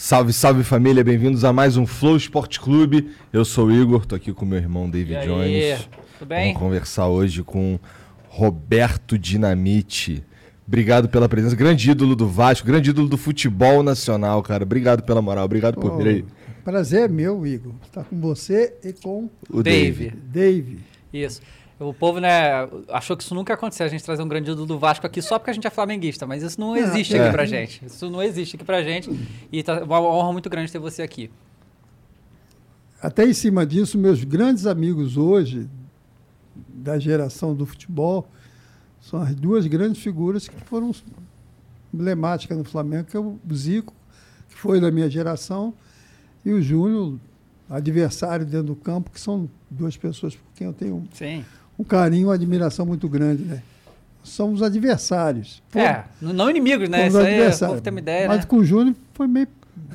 Salve, salve família, bem-vindos a mais um Flow Esporte Clube. Eu sou o Igor, tô aqui com meu irmão David E aí, Jones. tudo bem? Vamos conversar hoje com Roberto Dinamite. Obrigado pela presença, grande ídolo do Vasco, grande ídolo do futebol nacional, cara. Obrigado pela moral, obrigado por vir aí. Prazer é meu, Igor, estar com você e com O Dave. Dave. Isso. O povo, né, achou que isso nunca ia acontecer, a gente trazer um grande ídolo do Vasco aqui só porque a gente é flamenguista, mas isso não É, existe é. aqui pra gente. Isso não existe aqui pra gente. E tá uma honra muito grande ter você aqui. Até em cima disso, meus grandes amigos hoje, da geração do futebol, são as duas grandes figuras que foram emblemáticas no Flamengo, que é o Zico, que foi da minha geração, e o Júnior, adversário dentro do campo, que são duas pessoas por quem eu tenho Sim. Um carinho, uma admiração muito grande, né? Somos adversários. É, n- não inimigos, né? Isso aí, o adversários. povo tem uma ideia, Mas né? com o Júnior foi meio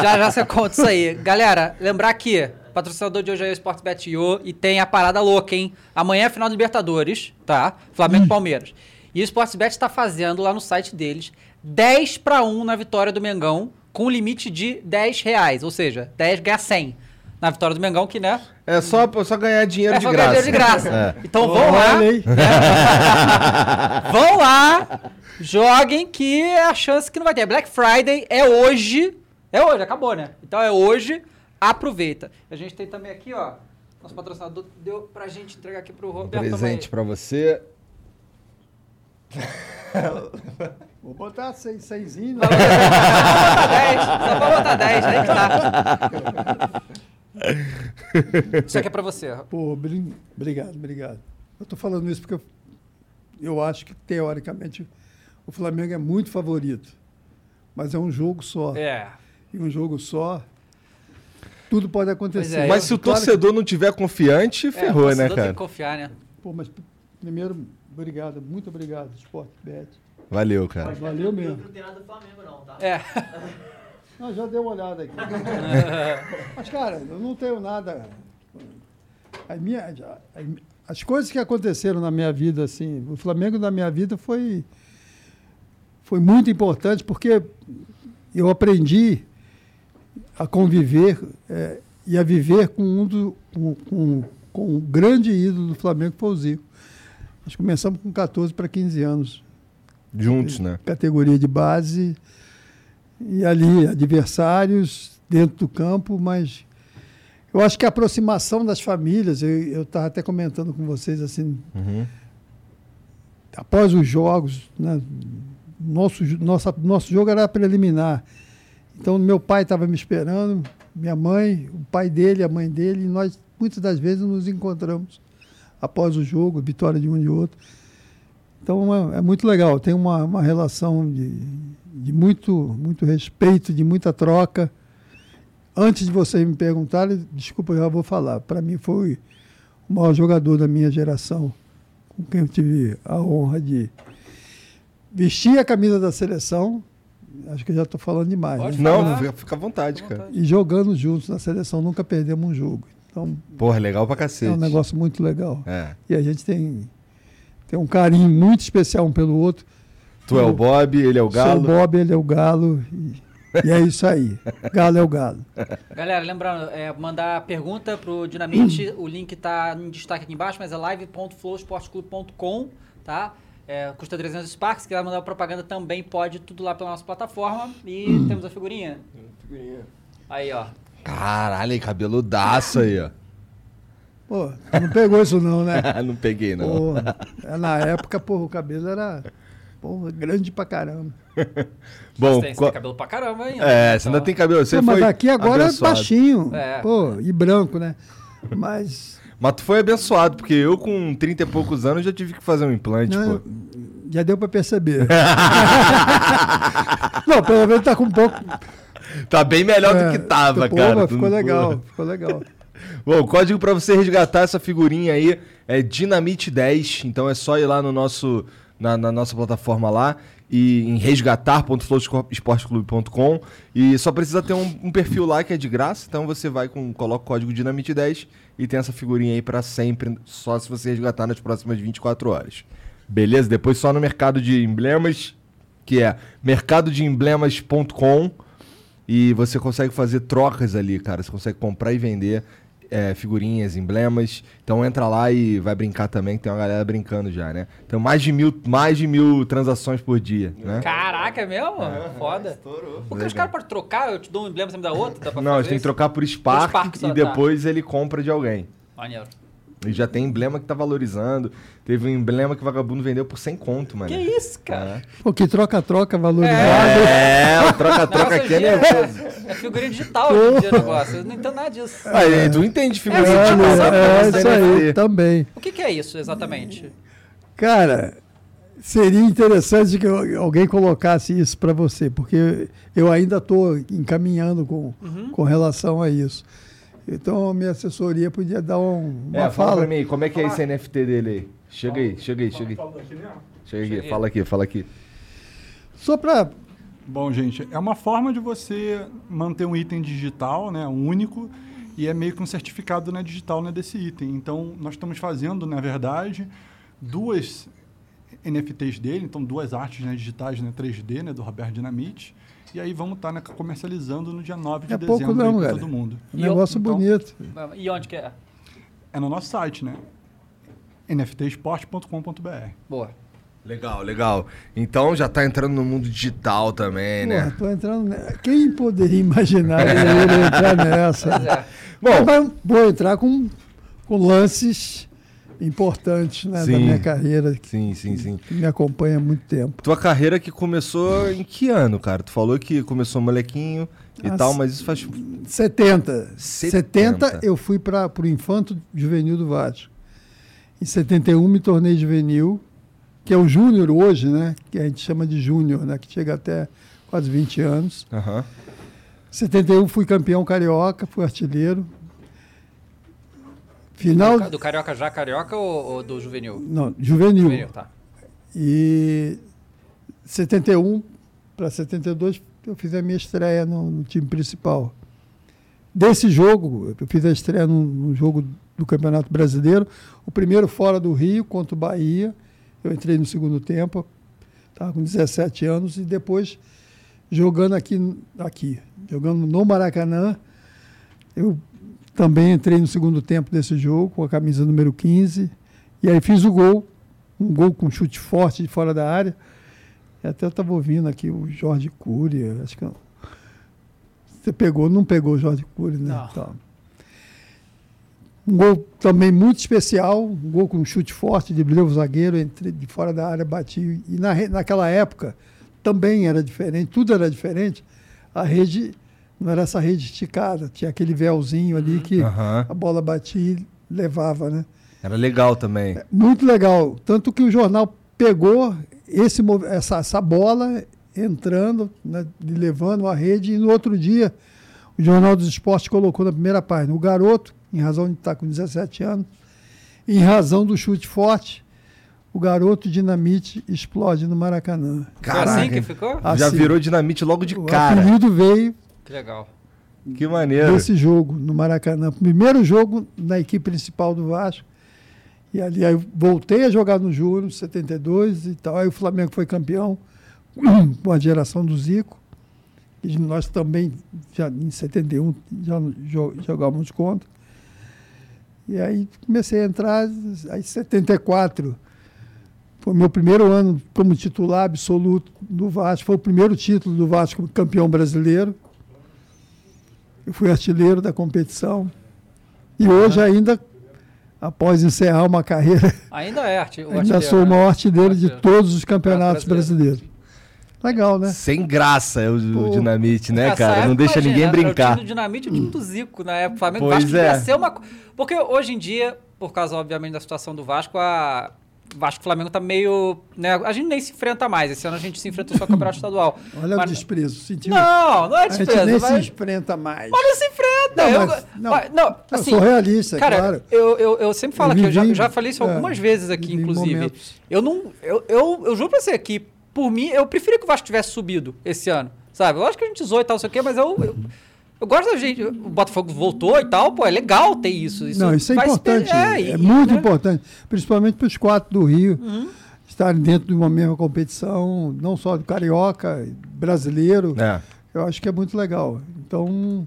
já já você conta isso aí. Galera, lembrar que o patrocinador de hoje é o Sportsbet.io e tem a parada louca, hein? Amanhã é final da Libertadores, tá? Flamengo e Palmeiras. E o Sportsbet está fazendo lá no site deles 10 para 1 na vitória do Mengão, com limite de 10 reais. Ou seja, 10 ganha 100 na vitória do Mengão, que, né? É só, só ganhar dinheiro É de só graça. ganhar dinheiro de graça. É. Então vão lá. Aí. Vão lá, joguem que é a chance que não vai ter. Black Friday é hoje. É hoje, acabou, né? Então é hoje, aproveita. A gente tem também aqui, ó. Nosso patrocinador deu pra gente entregar aqui pro Um Roberto. presente pra você. Vou botar seis, seisinho. Só pra botar 10, só pra botar 10, aí que tá. Isso aqui é pra você. Pô, obrigado, obrigado. Eu tô falando isso porque eu, eu acho que, teoricamente, o Flamengo é muito favorito. Mas é um jogo só. É. E um jogo só, tudo pode acontecer. Pois é, Mas se o Claro que- torcedor não tiver confiante, é, o ferrou, né, torcedor Tem cara? que confiar, né? Pô, mas primeiro, obrigado, muito obrigado, Sport Bet. Valeu, cara. Valeu mesmo. É. Não, já dei uma olhada aqui. Mas, cara, eu não tenho nada. A minha, as coisas que aconteceram na minha vida, assim, o Flamengo na minha vida foi, foi muito importante porque eu aprendi a conviver eh, e a viver com um do, com, com, com um grande ídolo do Flamengo, que foi o Zico. Nós começamos com 14 para 15 anos Juntos, né? categoria de base e ali adversários dentro do campo, mas eu acho que a aproximação das famílias, eu estava até comentando com vocês assim, Uhum. após os jogos, né, nosso, nossa, nosso jogo era preliminar. Então meu pai estava me esperando, minha mãe, o pai dele, a mãe dele, e nós muitas das vezes nos encontramos após o jogo, vitória de um e de outro. Então é, é muito legal, tem uma, uma relação de, de muito, muito respeito, de muita troca. Antes de vocês me perguntarem, desculpa, eu já vou falar. Para mim foi o maior jogador da minha geração, com quem eu tive a honra de vestir a camisa da seleção. Acho que eu já estou falando demais. Pode né? Não, fica- fica à vontade, Fica à cara. E jogando juntos na seleção, nunca perdemos um jogo. Então Porra, legal pra é cacete. um negócio muito legal. É. E a gente tem, tem um carinho muito especial um pelo outro. Tu é o Bob, ele é o Sou Galo. o Bob, ele é o Galo. E, e é isso aí. Galo é o Galo. Galera, lembrando, é, mandar pergunta pro Dinamite, o link tá em destaque aqui embaixo, mas é live.flowsportclub.com, tá? É, custa 300 Sparks, se quiser mandar propaganda também pode, tudo lá pela nossa plataforma. E temos a figurinha. Aí, ó. Caralho, cabeludaço aí, ó. Pô, tu não pegou isso não, né? não peguei, não. Pô, é, na época, pô, o cabelo era Porra, grande pra caramba. Bom, Você tem, tem cabelo pra caramba ainda. é, você ainda tem cabelo. Você Pô, mas foi aqui agora abençoado. é baixinho. É. Pô, e branco, né? Mas. Mas tu foi abençoado, porque eu com 30 e poucos anos já tive que fazer um implante, Não, pô. já deu pra perceber. Não, pelo menos tá com um pouco. Tá bem melhor é, do que tava, pô, cara. mas Ficou legal, ficou legal. Bom, o código pra você resgatar essa figurinha aí é Dinamite10. Então é só ir lá no nosso, na, na nossa plataforma lá e em resgatar.flowsportclube.com e só precisa ter um, um perfil lá que é de graça. Então você vai com coloca o código Dinamite10 e tem essa figurinha aí pra sempre, só se você resgatar nas próximas 24 horas. Beleza? Depois só no mercado de emblemas, que é mercadodeemblemas.com e você consegue fazer trocas ali, cara. Você consegue comprar e vender é, figurinhas, emblemas. Então entra lá e vai brincar também, que tem uma galera brincando já, né? Então mais de mil, mais de mil transações por dia, né? Caraca, é mesmo? Foda. Porque os caras podem trocar, eu te dou um emblema, você me dá outro? Dá pra Não, gente tem que trocar por Spark, Spark só, e tá. depois ele compra de alguém. Maneiro. E já tem emblema que tá valorizando. Teve um emblema que o vagabundo vendeu por 100 conto, mano. Que isso, cara? Pô, que troca-troca valorizado. É, o troca-troca aqui é nervoso. É figurinha digital hoje em dia o negócio. Eu não entendo nada disso. Aí, tu entende figurinha É, de sabe, É, você isso aí, também. O que, que é isso exatamente? Cara, seria interessante que alguém colocasse isso para você, porque eu ainda estou encaminhando com, Uhum. com relação a isso. Então, a minha assessoria podia dar um, uma É, fala fala. pra mim, como é que é esse NFT dele aí? Chega aí, chega aí, chega aí. Chega aqui, fala aqui, fala aqui. Só para Bom, gente, é uma forma de você manter um item digital, né, único, e é meio que um certificado né, digital né, desse item. Então, nós estamos fazendo, na verdade, duas NFTs dele, então duas artes né, digitais né, 3D, né, do Roberto Dinamite, e aí vamos estar né, comercializando no dia 9 de É pouco dezembro não, para todo mundo. um negócio Então, bonito. E onde que é? É no nosso site, né? nftsport.com.br. Boa. Legal, legal. Então já tá entrando no mundo digital também, Porra, né? tô entrando. Quem poderia imaginar ele entrar nessa? Pois é. Bom, Bom, vou entrar com, com lances importantes né, da Sim. minha carreira, que sim, sim, sim. me acompanha há muito tempo. Tua carreira que começou em que ano, cara? Tu falou que começou molequinho e Ah, tal, mas isso faz 70. 70. 70 eu fui para o Infanto Juvenil do Vasco. Em 71 me tornei juvenil, que é o júnior hoje, né? Que a gente chama de júnior, né? Que chega até quase 20 anos. Aham. 71 fui campeão carioca, fui artilheiro. Final. Do, do Carioca já Carioca ou, ou do Juvenil? Não, juvenil. Juvenil, tá. E 71 para 72 eu fiz a minha estreia no, no time principal. Desse jogo, eu fiz a estreia num, num jogo do Campeonato Brasileiro, o primeiro fora do Rio contra o Bahia. Eu entrei no segundo tempo, estava com 17 anos e depois jogando aqui, aqui, jogando no Maracanã, eu também entrei no segundo tempo desse jogo com a camisa número 15 e aí fiz o gol, um gol com chute forte de fora da área. E até eu estava ouvindo aqui o Jorge Cury, acho que você pegou, não pegou o Jorge Cury, né? Tá. Um gol também muito especial, um gol com chute forte, driblei o zagueiro, entrei de fora da área, bati. E na, naquela época também era diferente, tudo era diferente. A rede não era essa rede esticada, tinha aquele véuzinho ali que Aham. a bola batia e levava, né? Era legal também. Muito legal. Tanto que o jornal pegou esse, mov- essa, essa bola entrando, né, e levando a rede, e no outro dia o Jornal dos Esportes colocou na primeira página o garoto, em razão de estar com 17 anos, em razão do chute forte, o garoto dinamite explode no Maracanã. Foi assim Caraca, que ficou? Ah, já Assim, virou dinamite logo de O cara. apelido veio Que legal. Que maneiro. desse jogo no Maracanã. Primeiro jogo na equipe principal do Vasco. E ali aí eu voltei a jogar no Júnior, 72 e tal. Aí o Flamengo foi campeão com a geração do Zico. E nós também, já em 71, já jo- jogávamos contra. E aí comecei a entrar, aí em 74 foi meu primeiro ano como titular absoluto do Vasco. Foi o primeiro título do Vasco campeão brasileiro. Eu fui artilheiro da competição. E hoje ainda após encerrar uma carreira, Ainda é arte. o ainda artilheiro, sou o né? maior artilheiro de Artilheiro. todos os campeonatos brasileiro. brasileiros. Legal, né? Sem graça é o, o Pô. Dinamite, né, cara? Não deixa imagina, ninguém era O brincar. time do Dinamite e o time do Zico na época. O Flamengo Pois Vasco é. ser uma. Porque hoje em dia, por causa, obviamente, da situação do Vasco, a. Vasco e Flamengo tá meio. Né, a gente nem se enfrenta mais. Esse ano a gente se enfrenta só no campeonato estadual. Olha Mas- o desprezo. Sentiu? Não, não é a gente desprezo. nem mas, se enfrenta mais. mas não se enfrenta. Não, eu, mas- não. mas- não, Eu assim, sou realista, Cara, claro. eu, eu, eu sempre falo Eu aqui, eu já, vivi- eu já falei isso é, algumas vezes aqui, vivi inclusive. momentos. Eu não. Eu, eu, eu juro pra você que, por mim, eu preferia que o Vasco tivesse subido esse ano. Sabe? Eu acho que a gente zoou e tal, não sei o quê, mas eu. eu eu gosto da gente. O Botafogo voltou e tal, pô, é legal ter isso. isso Não, isso é importante. É, e- muito né? Uhum. importante. Principalmente para os quatro do Rio estarem dentro de uma mesma competição, não só do carioca, brasileiro. É. Eu acho que é muito legal. Então,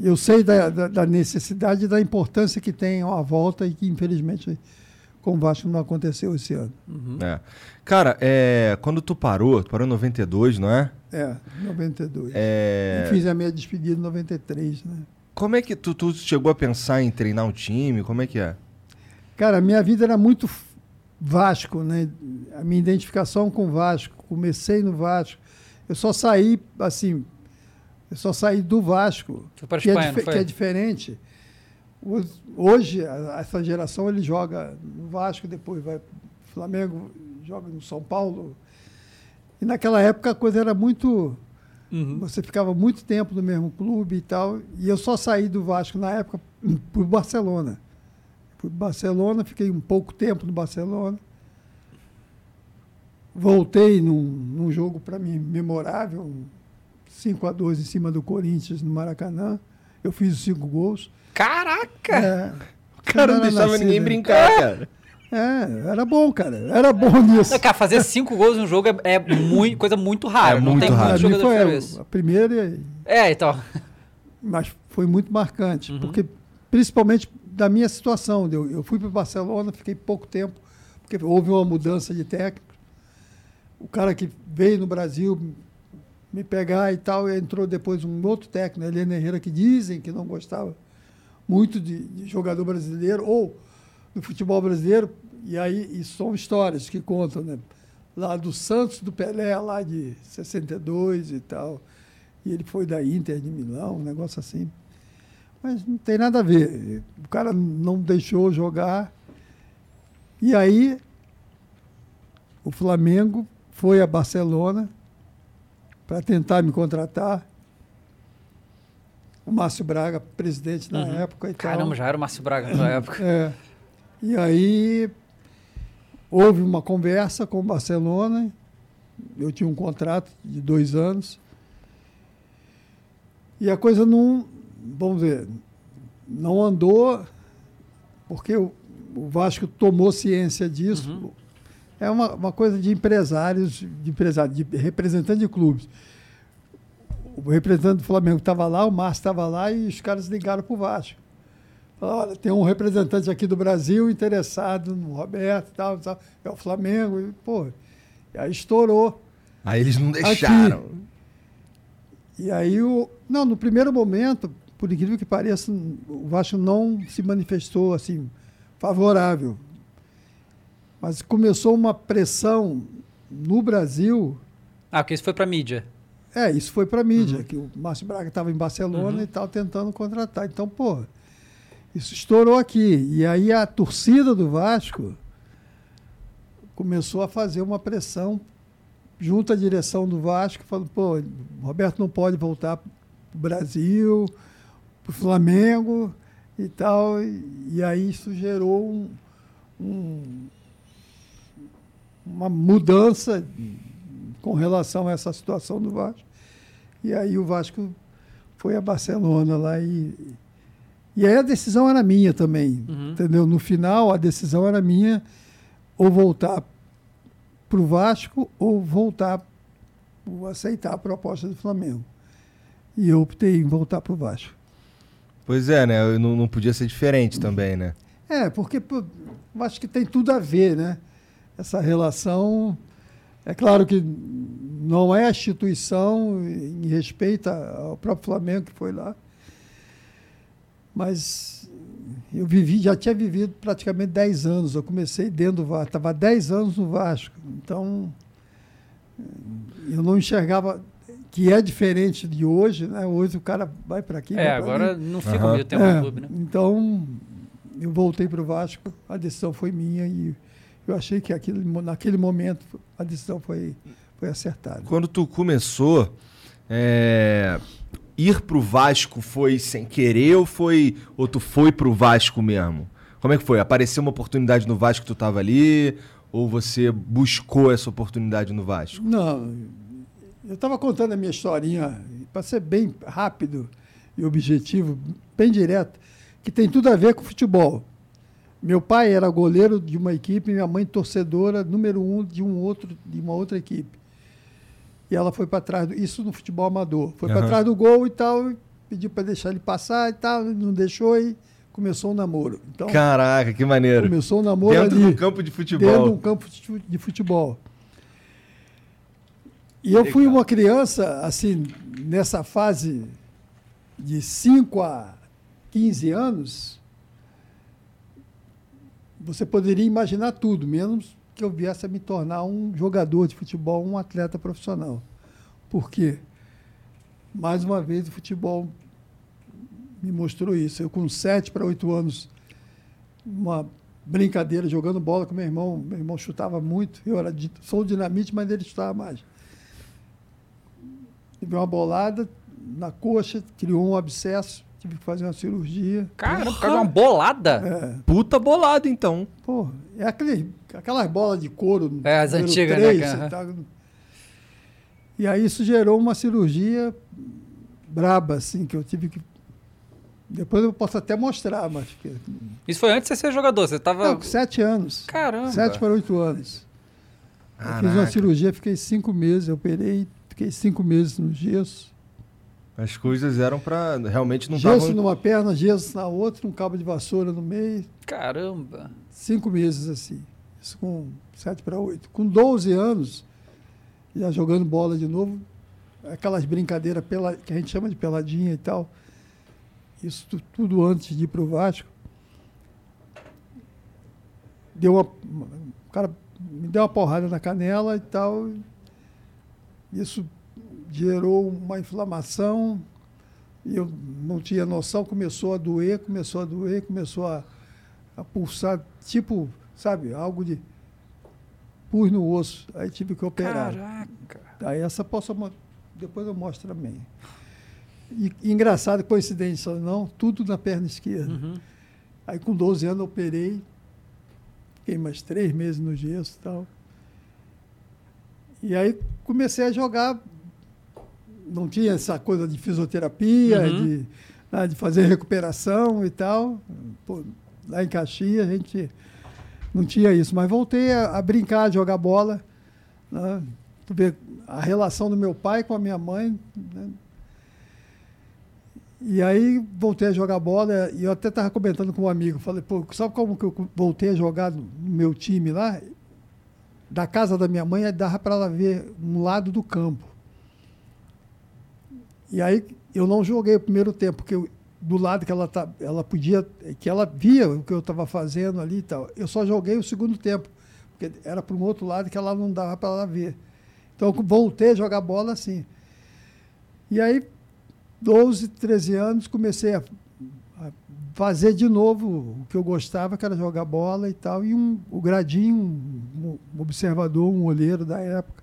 eu sei da, da, da necessidade e da importância que tem a volta e que, infelizmente, com o Vasco não aconteceu esse ano. É. Cara, é, quando tu parou, tu parou em 92, não é? É, 92. É, E fiz a minha despedida em 93, né? Como é que tu, tu chegou a pensar em treinar um time? Como é que é? Cara, a minha vida era muito Vasco, né? A minha identificação com o Vasco. Comecei no Vasco. Eu só saí, assim, eu só saí do Vasco, Foi para a que, é, Espanha, que é diferente. Hoje, essa geração, ele joga no Vasco, depois vai pro Flamengo, joga no São Paulo. E naquela época a coisa era muito... Uhum. Você ficava muito tempo no mesmo clube e tal. E eu só saí do Vasco na época para o Barcelona. Fui pro Barcelona, fiquei um pouco tempo no Barcelona. Voltei num, num jogo para mim memorável, um 5 a 2 em cima do Corinthians no Maracanã. Eu fiz os cinco gols. Caraca! É, O cara não deixava nascido, ninguém né? brincar, cara. É, era bom, cara. Era bom nisso. Não, Cara, fazer cinco gols num jogo é, é muito, coisa muito rara. É não muito tem raro. muito jogador que foi isso. a primeira e É, então. mas foi muito marcante, Uhum. porque principalmente da minha situação, eu, eu fui para o Barcelona, fiquei pouco tempo, porque houve uma mudança de técnico. O cara que veio no Brasil me pegar e tal, e entrou depois um outro técnico, Helena Herrera, que dizem que não gostava muito de, de jogador brasileiro ou do futebol brasileiro, e aí e são histórias que contam, né? Lá do Santos, do Pelé, lá de 62 e tal. E ele foi da Inter de Milão, um negócio assim. Mas não tem nada a ver. O cara não deixou jogar. E aí, o Flamengo foi a Barcelona para tentar me contratar. O Márcio Braga, presidente na época e tal. Caramba, já era o Márcio Braga naquela época. É. E aí houve uma conversa com o Barcelona. Eu tinha um contrato de dois anos. E a coisa não, vamos ver, não andou, porque o, o Vasco tomou ciência disso. É uma, uma coisa de empresários, de empresários, de representantes de clubes. O representante do Flamengo estava lá, o Márcio estava lá e os caras ligaram para o Vasco. Olha, tem um representante aqui do Brasil interessado no Roberto e tal, tal. É o Flamengo. E, pô, e aí estourou. Aí eles não deixaram. E aí, o, não, no primeiro momento, por incrível que pareça, o Vasco não se manifestou assim, favorável. Mas começou uma pressão no Brasil. Ah, porque isso foi pra mídia. É, isso foi para a mídia, que o Márcio Braga estava em Barcelona e tal, tentando contratar. Então, pô, isso estourou aqui. E aí a torcida do Vasco começou a fazer uma pressão junto à direção do Vasco, falando, pô, Roberto não pode voltar para o Brasil, para o Flamengo e tal. E aí isso gerou um- um- uma mudança com relação a essa situação do Vasco. E aí o Vasco foi a Barcelona lá e. E aí a decisão era minha também, entendeu? No final, a decisão era minha ou voltar para o Vasco ou voltar, ou aceitar a proposta do Flamengo. E eu optei em voltar para o Vasco. Pois é, né? Não, não podia ser diferente também, né? É, porque pô, acho que tem tudo a ver, né? Essa relação. É claro que não é a instituição em respeito ao próprio Flamengo que foi lá. Mas eu vivi, já tinha vivido praticamente 10 anos. Eu comecei dentro do Vasco, estava 10 anos no Vasco. Então, eu não enxergava que é diferente de hoje, né? Hoje o cara vai para aqui. É, agora ali. não fica Aham. muito tempo É, no clube, né? Então, eu voltei para o Vasco, a decisão foi minha e eu achei que aquilo, naquele momento a decisão foi, foi acertada. Quando tu começou, é, ir pro Vasco foi sem querer ou foi ou tu foi pro Vasco mesmo? Como é que foi? Apareceu uma oportunidade no Vasco tu tava ali ou você buscou essa oportunidade no Vasco? Não, eu estava contando a minha historinha, para ser bem rápido e objetivo, bem direto, que tem tudo a ver com futebol. Meu pai era goleiro de uma equipe, minha mãe torcedora número um de um outro de uma outra equipe. E ela foi para trás, do, isso no futebol amador. Foi para Aham. trás do gol e tal, e pediu para deixar ele passar e tal, não deixou e começou o namoro. Então, Caraca, que maneiro. começou o namoro Dentro ali do campo de futebol. dentro de um campo de futebol. E eu fui uma criança, assim, nessa fase de 5 a 15 anos, você poderia imaginar tudo, menos que eu viesse a me tornar um jogador de futebol, um atleta profissional. Por quê? Mais uma vez, o futebol me mostrou isso. Eu, com 7 para 8 anos, uma brincadeira jogando bola com meu irmão. Meu irmão chutava muito. Eu era sou dinamite, mas ele chutava mais. Tive uma bolada na coxa, criou um abscesso, tive que fazer uma cirurgia. Caramba, por causa de uma bolada. É, Puta bolado então. pô, é aquele, aquelas bolas de couro. É, as antigas, né, três, que- você aham. tá- E aí isso gerou uma cirurgia braba, assim, que eu tive que. Depois eu posso até mostrar, mas. Isso foi antes de você ser jogador, você tava... Não, com sete anos. Caramba. Sete para oito anos. Eu fiz uma Caraca. cirurgia, fiquei cinco meses, eu operei, fiquei cinco meses no gesso. As coisas eram pra. realmente não gesso estavam. numa perna, gesso na outra, um cabo de vassoura no meio. Caramba. Cinco meses assim. Isso com sete para oito. Com 12 anos, já jogando bola de novo, aquelas brincadeiras pela, que a gente chama de peladinha e tal. Isso tu- tudo antes de ir para o Vasco. Deu uma, o cara me deu uma porrada na canela e tal. Isso gerou uma inflamação. E eu não tinha noção, começou a doer, começou a doer, começou a, a pulsar, tipo, sabe, algo de pus no osso. Aí tive que operar. Caraca. Aí essa posso depois eu mostro também. E engraçado, coincidência ou não, tudo na perna esquerda. Uhum. Aí com 12 anos eu operei, fiquei mais três meses no gesso e tal. E aí comecei a jogar. Não tinha essa coisa de fisioterapia, Uhum. de, né, de fazer recuperação e tal. Pô, lá em Caxias a gente não tinha isso. Mas voltei a, a brincar, a jogar bola. Né? Tu vê a relação do meu pai com a minha mãe. né? E aí voltei a jogar bola e eu até estava comentando com um amigo, falei, pô, sabe como que eu voltei a jogar no meu time lá? Da casa da minha mãe, dava para ela ver um lado do campo. E aí eu não joguei o primeiro tempo, porque eu- do lado que ela, tá, ela podia, que ela via o que eu estava fazendo ali e tal. Eu só joguei o segundo tempo, porque era para um outro lado que ela não dava para ela ver. Então eu voltei a jogar bola assim. E aí 12, 13 anos, comecei a, a fazer de novo o que eu gostava, que era jogar bola e tal. E um, o Gradinho, um, um observador, um olheiro da época,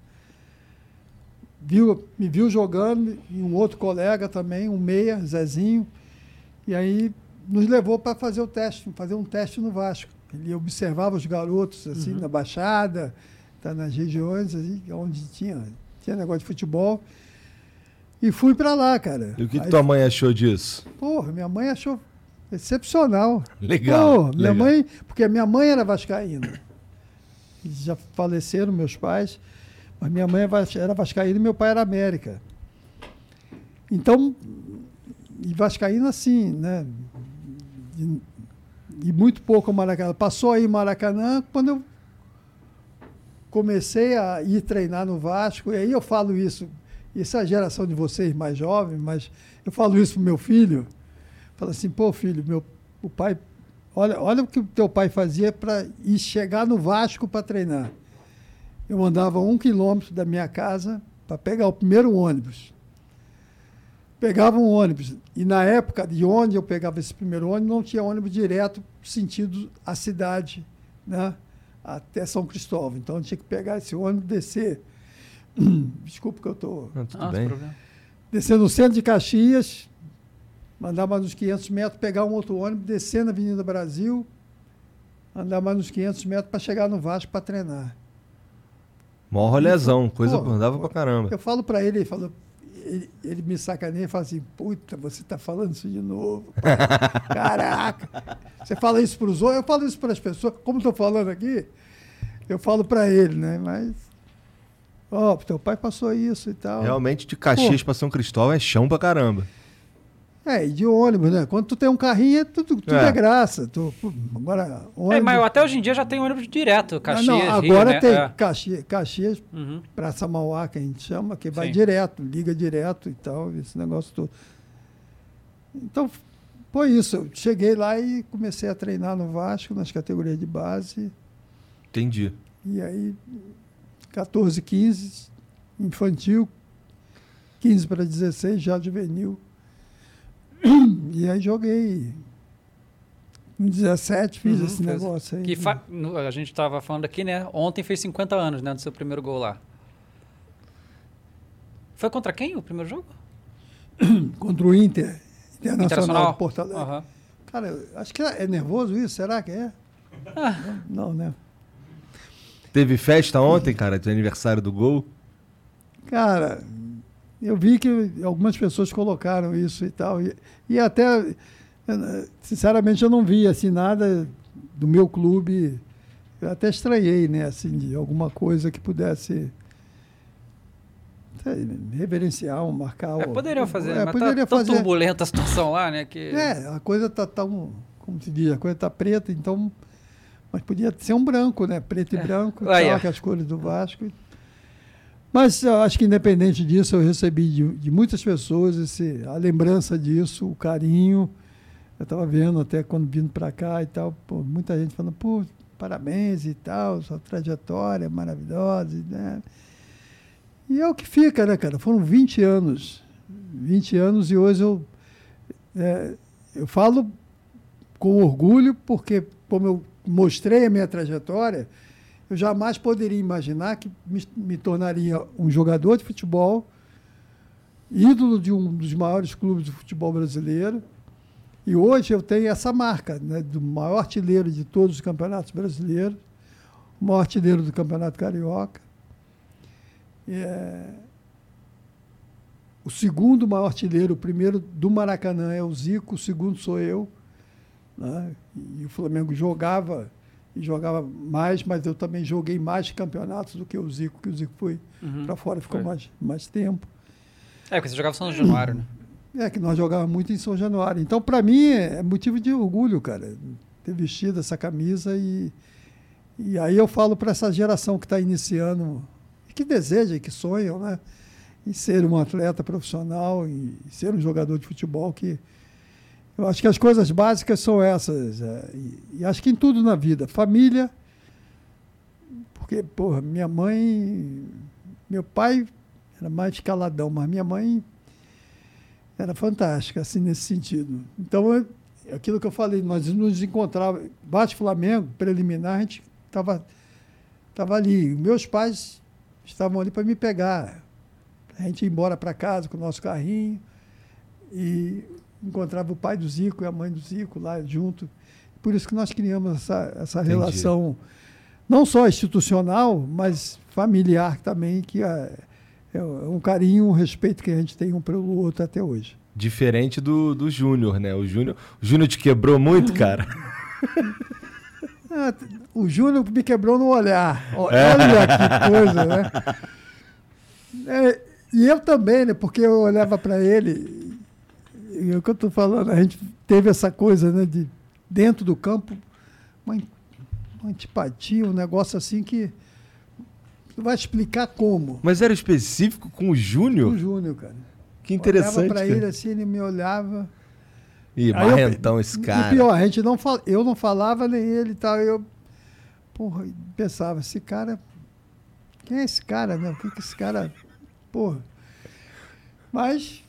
viu, me viu jogando, e um outro colega também, um meia, Zezinho, e aí nos levou para fazer o teste, fazer um teste no Vasco. Ele observava os garotos assim na Baixada, tá, nas regiões assim, onde tinha, tinha negócio de futebol. E fui para lá, cara. E o que, Aí, tua mãe achou disso? Porra, minha mãe achou excepcional. Legal. Porra, minha legal. mãe, porque a minha mãe era vascaína. Já faleceram meus pais, mas minha mãe é era vascaína e meu pai era América. Então, e vascaína assim, né? E, e muito pouco Maracanã. Passou aí Maracanã quando eu comecei a ir treinar no Vasco, e aí eu falo isso, isso é a geração de vocês mais jovens, mas eu falo isso pro meu filho, falo assim, pô filho, meu, o pai olha, olha o que o teu pai fazia para ir chegar no Vasco para treinar. Eu andava um quilômetro da minha casa para pegar o primeiro ônibus. Pegava um ônibus. E na época de onde eu pegava esse primeiro ônibus, não tinha ônibus direto sentido a cidade, né? até São Cristóvão. Então eu tinha que pegar esse ônibus e descer. Desculpa que eu estou. Não, tudo Ah, bem. Descer no centro de Caxias, mandar mais uns 500 metros, pegar um outro ônibus, descer na Avenida Brasil, andar mais uns 500 metros para chegar no Vasco para treinar. Mó rolezão, coisa Pô, andava pra caramba. Eu falo para ele, ele falou, ele, ele me sacaneia e fala assim, puta, você tá falando isso de novo. Caraca! Você fala isso para os outros, eu falo isso para as pessoas, como estou falando aqui, eu falo para ele, né? Mas, ó, teu pai passou isso e tal. Realmente, de Caxias pra São Cristóvão é chão pra caramba. É, e de ônibus, né? Quando tu tem um carrinho, tudo, tudo é. É. graça. Tu, agora, ônibus... É, mas até hoje em dia já tem ônibus direto, Ah, Caxias, não, Rio, agora né? tem É. Caxias, Caxias Uhum. Praça Mauá, que a gente chama, que vai Sim. direto, liga direto e tal, esse negócio todo. Então, foi isso. Eu cheguei lá e comecei a treinar no Vasco, nas categorias de base. Entendi. E aí, 14, 15, infantil, 15 para 16, já juvenil. E aí joguei. Com 17 fiz Uhum, esse fez. negócio aí. Que fa- A gente tava falando aqui, né? Ontem fez 50 anos, né? Do seu primeiro gol lá. Foi contra quem o primeiro jogo? Contra o Inter, Internacional, Internacional? de Porto Alegre. Aham. Cara, acho que é nervoso isso, será que é? Não, né? Teve festa ontem, cara, de aniversário do gol? Cara, eu vi que algumas pessoas colocaram isso e tal. E, e até, sinceramente, eu não vi assim nada do meu clube. Eu até estranhei, né? Assim, de alguma coisa que pudesse reverenciar, marcar. É, poderiam fazer, é, mas poderia tá tão fazer. turbulenta a situação lá, né? Que... É, a coisa tá tão, como se diz, a coisa tá preta, então, mas podia ser um branco, né? Preto e branco, ó. que as cores do Vasco. Mas eu acho que independente disso, eu recebi de, de muitas pessoas esse, a lembrança disso, o carinho. Eu estava vendo até quando vindo para cá e tal, pô, muita gente falando, pô, parabéns e tal, sua trajetória é maravilhosa, né? E é o que fica, né, cara? Foram 20 anos. 20 anos e hoje eu é, eu falo com orgulho porque, como eu mostrei a minha trajetória, eu jamais poderia imaginar que me, me tornaria um jogador de futebol, ídolo de um dos maiores clubes de futebol brasileiro. E hoje eu tenho essa marca né, do maior artilheiro de todos os campeonatos brasileiros, o maior artilheiro do Campeonato Carioca. É, o segundo maior artilheiro, o primeiro do Maracanã é o Zico, o segundo sou eu. né? E o Flamengo jogava e jogava mais, mas eu também joguei mais campeonatos do que o Zico, que o Zico foi Uhum. para fora, ficou Foi. mais, mais tempo. É, porque você jogava São Januário, né? É que nós jogávamos muito em São Januário. Então, para mim, é motivo de orgulho, cara, ter vestido essa camisa. E, e aí eu falo para essa geração que está iniciando, que deseja, e que sonham, né? Em ser um atleta profissional, e ser um jogador de futebol, que eu acho que as coisas básicas são essas. é, e, e acho que em tudo na vida. Família, porque, porra, minha mãe. Meu pai era mais caladão, mas minha mãe era fantástica, assim, nesse sentido. Então, eu- aquilo que eu falei, nós nos encontrávamos, Bate Flamengo, preliminar, a gente estava tava ali. Meus pais estavam ali para me pegar. A gente ia embora para casa com o nosso carrinho e encontrava o pai do Zico e a mãe do Zico lá junto. Por isso que nós criamos essa, essa Entendi. relação, não só institucional, mas familiar também, que é, é um carinho, um respeito que a gente tem um pelo outro até hoje. Diferente do, do Júnior, né? O Júnior, o Júnior te quebrou muito, cara. Ah, o Júnior me quebrou no olhar. É. Olha que coisa, né? É, e eu também, né? Porque eu olhava para ele, e é o que eu estou falando, a gente teve essa coisa, né? De dentro do campo, uma, uma antipatia, um negócio assim que. Tu vai explicar como. Mas era específico com o O Júnior? Júnior, cara. Que interessante. Olhava para ele assim, ele me olhava. Eu- marrentão esse cara. E pior, a gente não fala, eu não falava nem ele e tal. Eu porra, pensava, esse cara. Quem é esse cara, né? O que, que esse cara. Porra. Mas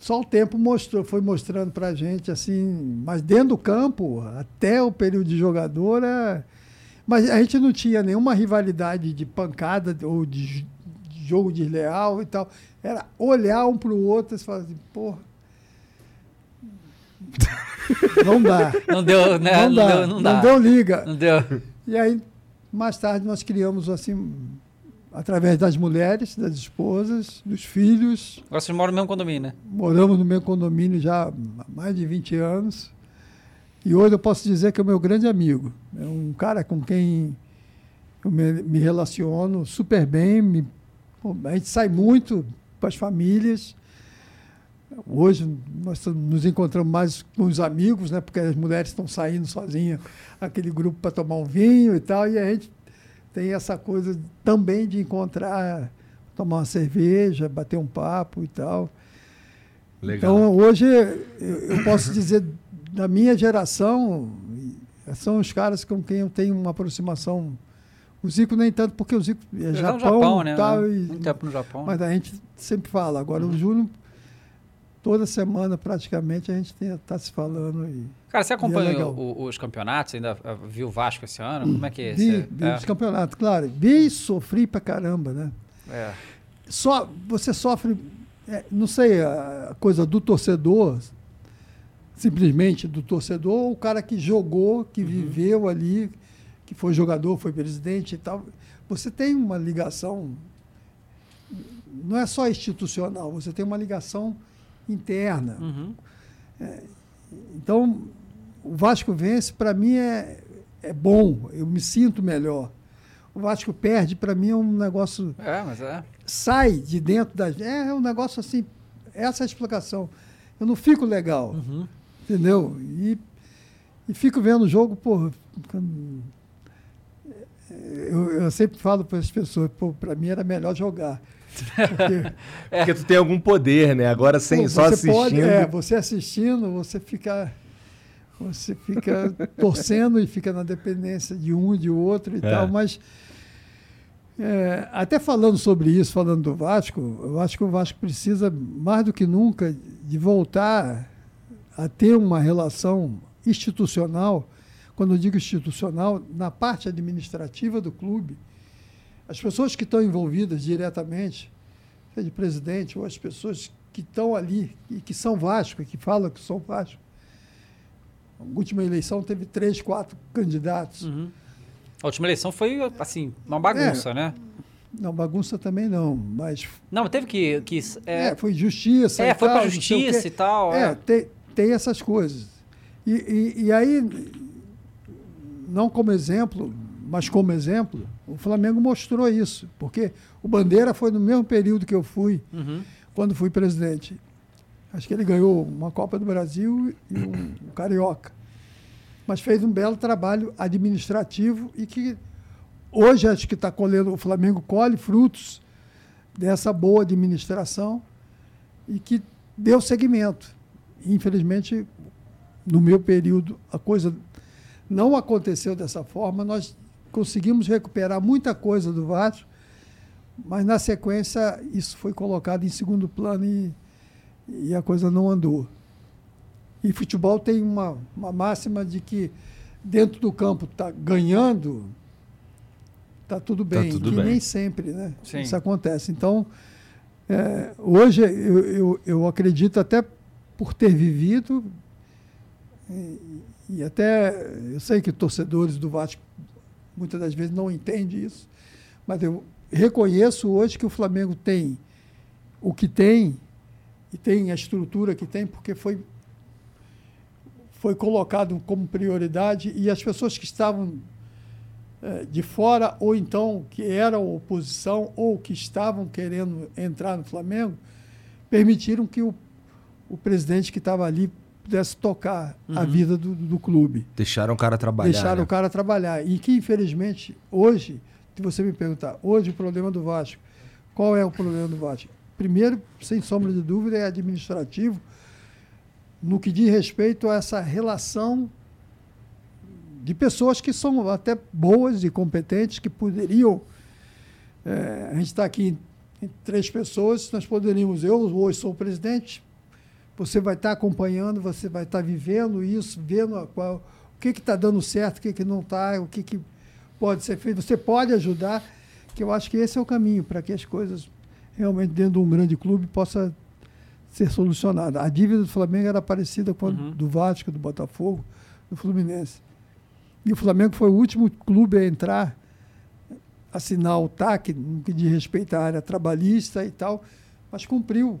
só o tempo mostrou, foi mostrando pra gente, assim, mas dentro do campo, até o período de jogador, é... mas a gente não tinha nenhuma rivalidade de pancada ou de, jogo desleal e tal. Era olhar um pro outro e falar assim, porra. Não dá. Não deu, né? Não, dá, deu, não dá. deu liga. Não deu. E aí, mais tarde, nós criamos assim, através das mulheres, das esposas, dos filhos. Agora vocês moram no mesmo condomínio, né? Moramos no meu condomínio já há mais de 20 anos. E hoje eu posso dizer que é o meu grande amigo. É um cara com quem eu me, me relaciono super bem. me- a gente sai muito com as famílias. Hoje nós nos encontramos mais com os amigos, né? Porque as mulheres estão saindo sozinhas, aquele grupo para tomar um vinho e tal. E a gente tem essa coisa também de encontrar, tomar uma cerveja, bater um papo e tal. Legal. Então, hoje, eu, eu posso dizer, da minha geração, são os caras com quem eu tenho uma aproximação. O Zico nem tanto, porque o Zico é Ele tá Japão, no Japão, né? tal, e- Muito tempo no Japão. mas a gente sempre fala. Agora, o Júnior, toda semana, praticamente, a gente está se falando. E, Cara, você é acompanha legal. o- os campeonatos? Ainda ah, viu o Vasco esse ano? Como é que é? vi, vi é, os campeonatos, claro. Vi e sofri pra caramba, né? é. só você sofre, é, não sei, a coisa do torcedor, simplesmente do torcedor, ou o cara que jogou, que viveu ali, que foi jogador, foi presidente e tal. Você tem uma ligação, não é só institucional, você tem uma ligação interna. Uhum. Então, o Vasco vence, para mim, é, é bom, eu me sinto melhor. O Vasco perde, para mim, é um negócio É, mas é. sai de dentro da gente. É um negócio assim, essa é a explicação. Eu não fico legal, entendeu? E, e fico vendo o jogo, pô. ficando- Eu, eu sempre falo para as pessoas, pô, para mim era melhor jogar. Porque, Porque tu tem algum poder, né? Agora sem pô, só assistindo. pode- é, você assistindo, você fica. Você fica torcendo e fica na dependência de um e de outro e É. tal, mas é, até falando sobre isso, falando do Vasco, eu acho que o Vasco precisa, mais do que nunca, de voltar a ter uma relação institucional. Quando eu digo institucional, na parte administrativa do clube, as pessoas que estão envolvidas diretamente, seja presidente ou as pessoas que estão ali e que são Vasco, e que falam que são Vasco. A última eleição teve três, quatro candidatos. A última eleição foi, assim, uma bagunça, né? Não, bagunça também não, mas Não, teve que. que É, é, foi justiça. É, e foi o justiça e tal, É, é. Tem, tem essas coisas. E, e, e aí, não como exemplo, mas como exemplo, o Flamengo mostrou isso. Porque o Bandeira foi no mesmo período que eu fui, Uhum. quando fui presidente. Acho que ele ganhou uma Copa do Brasil e um, um Carioca. Mas fez um belo trabalho administrativo e que hoje acho que está colhendo, o Flamengo colhe frutos dessa boa administração e que deu seguimento. Infelizmente, no meu período, a coisa não aconteceu dessa forma. Nós conseguimos recuperar muita coisa do Vasco, mas na sequência isso foi colocado em segundo plano e, e a coisa não andou. E futebol tem uma, uma máxima de que dentro do campo está ganhando, está tudo Tá bem. tudo e bem. nem sempre né? Sim. isso acontece. Então, é, hoje eu, eu, eu acredito até por ter vivido, e, e até eu sei que torcedores do Vasco muitas das vezes não entendem isso, mas eu reconheço hoje que o Flamengo tem o que tem e tem a estrutura que tem porque foi foi colocado como prioridade e as pessoas que estavam eh, de fora ou então que eram oposição ou que estavam querendo entrar no Flamengo permitiram que o, o presidente que estava ali pudesse tocar a vida do, do clube Deixaram o cara trabalhar. deixaram né? o cara trabalhar. E que, infelizmente, hoje, se você me perguntar, hoje o problema do Vasco, qual é o problema do Vasco? Primeiro, sem sombra de dúvida, é administrativo. no que diz respeito a essa relação de pessoas que são até boas e competentes, que poderiam. é, a gente está aqui em, três pessoas, nós poderíamos, eu hoje sou o presidente, você vai estar acompanhando, você vai estar vivendo isso, vendo qual, o que está dando certo, o que, que não está, o que, que pode ser feito. Você pode ajudar, que eu acho que esse é o caminho para que as coisas realmente dentro de um grande clube possa ser solucionada. A dívida do Flamengo era parecida com a do Vasco, do Botafogo, do Fluminense. E o Flamengo foi o último clube a entrar, assinar o TAC, no que diz respeito à área trabalhista e tal, mas cumpriu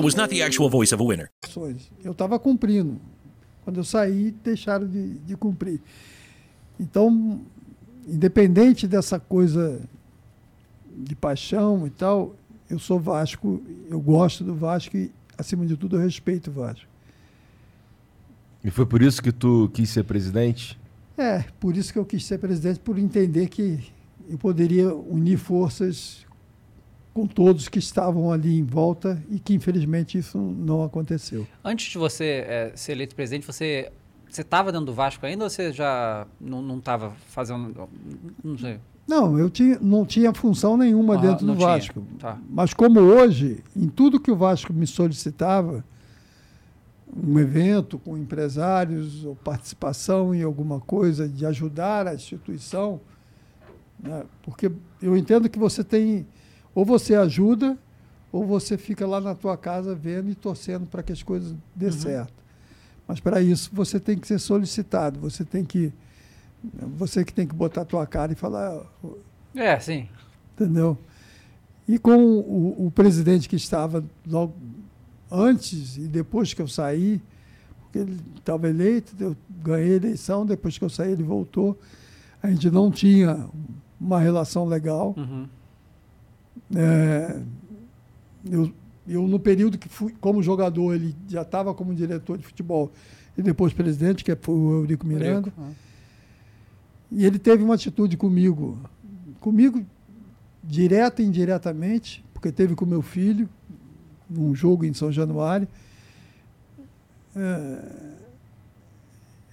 was not the actual voice of a winner. Eu estava cumprindo. Quando eu saí, deixaram de, de cumprir. Então, independente dessa coisa de paixão e tal, eu sou Vasco, eu gosto do Vasco e, acima de tudo, eu respeito o Vasco. E foi por isso que tu quis ser presidente? É, por isso que eu quis ser presidente, por entender que eu poderia unir forças com todos que estavam ali em volta e que, infelizmente, isso não aconteceu. Antes de você é, ser eleito presidente, você você estava dentro do Vasco ainda ou você já não estava fazendo. Não sei. Não, eu tinha, não tinha função nenhuma Aham, dentro do tinha. Vasco. Tá. Mas como hoje, em tudo que o Vasco me solicitava, um evento com empresários ou participação em alguma coisa de ajudar a instituição, né? porque eu entendo que você tem ou você ajuda ou você fica lá na tua casa vendo e torcendo para que as coisas dê certo. Mas para isso você tem que ser solicitado, você tem que você que tem que botar a tua cara e falar, É, sim. entendeu? E com o, o presidente que estava logo antes e depois que eu saí, porque ele estava eleito, eu ganhei a eleição, depois que eu saí ele voltou, a gente não tinha uma relação legal. Uhum. É, eu, eu, no período que fui como jogador, ele já estava como diretor de futebol e depois presidente, que foi o Eurico Miranda. Eurico, E ele teve uma atitude comigo, comigo direta e indiretamente, porque teve com meu filho, num jogo em São Januário. É,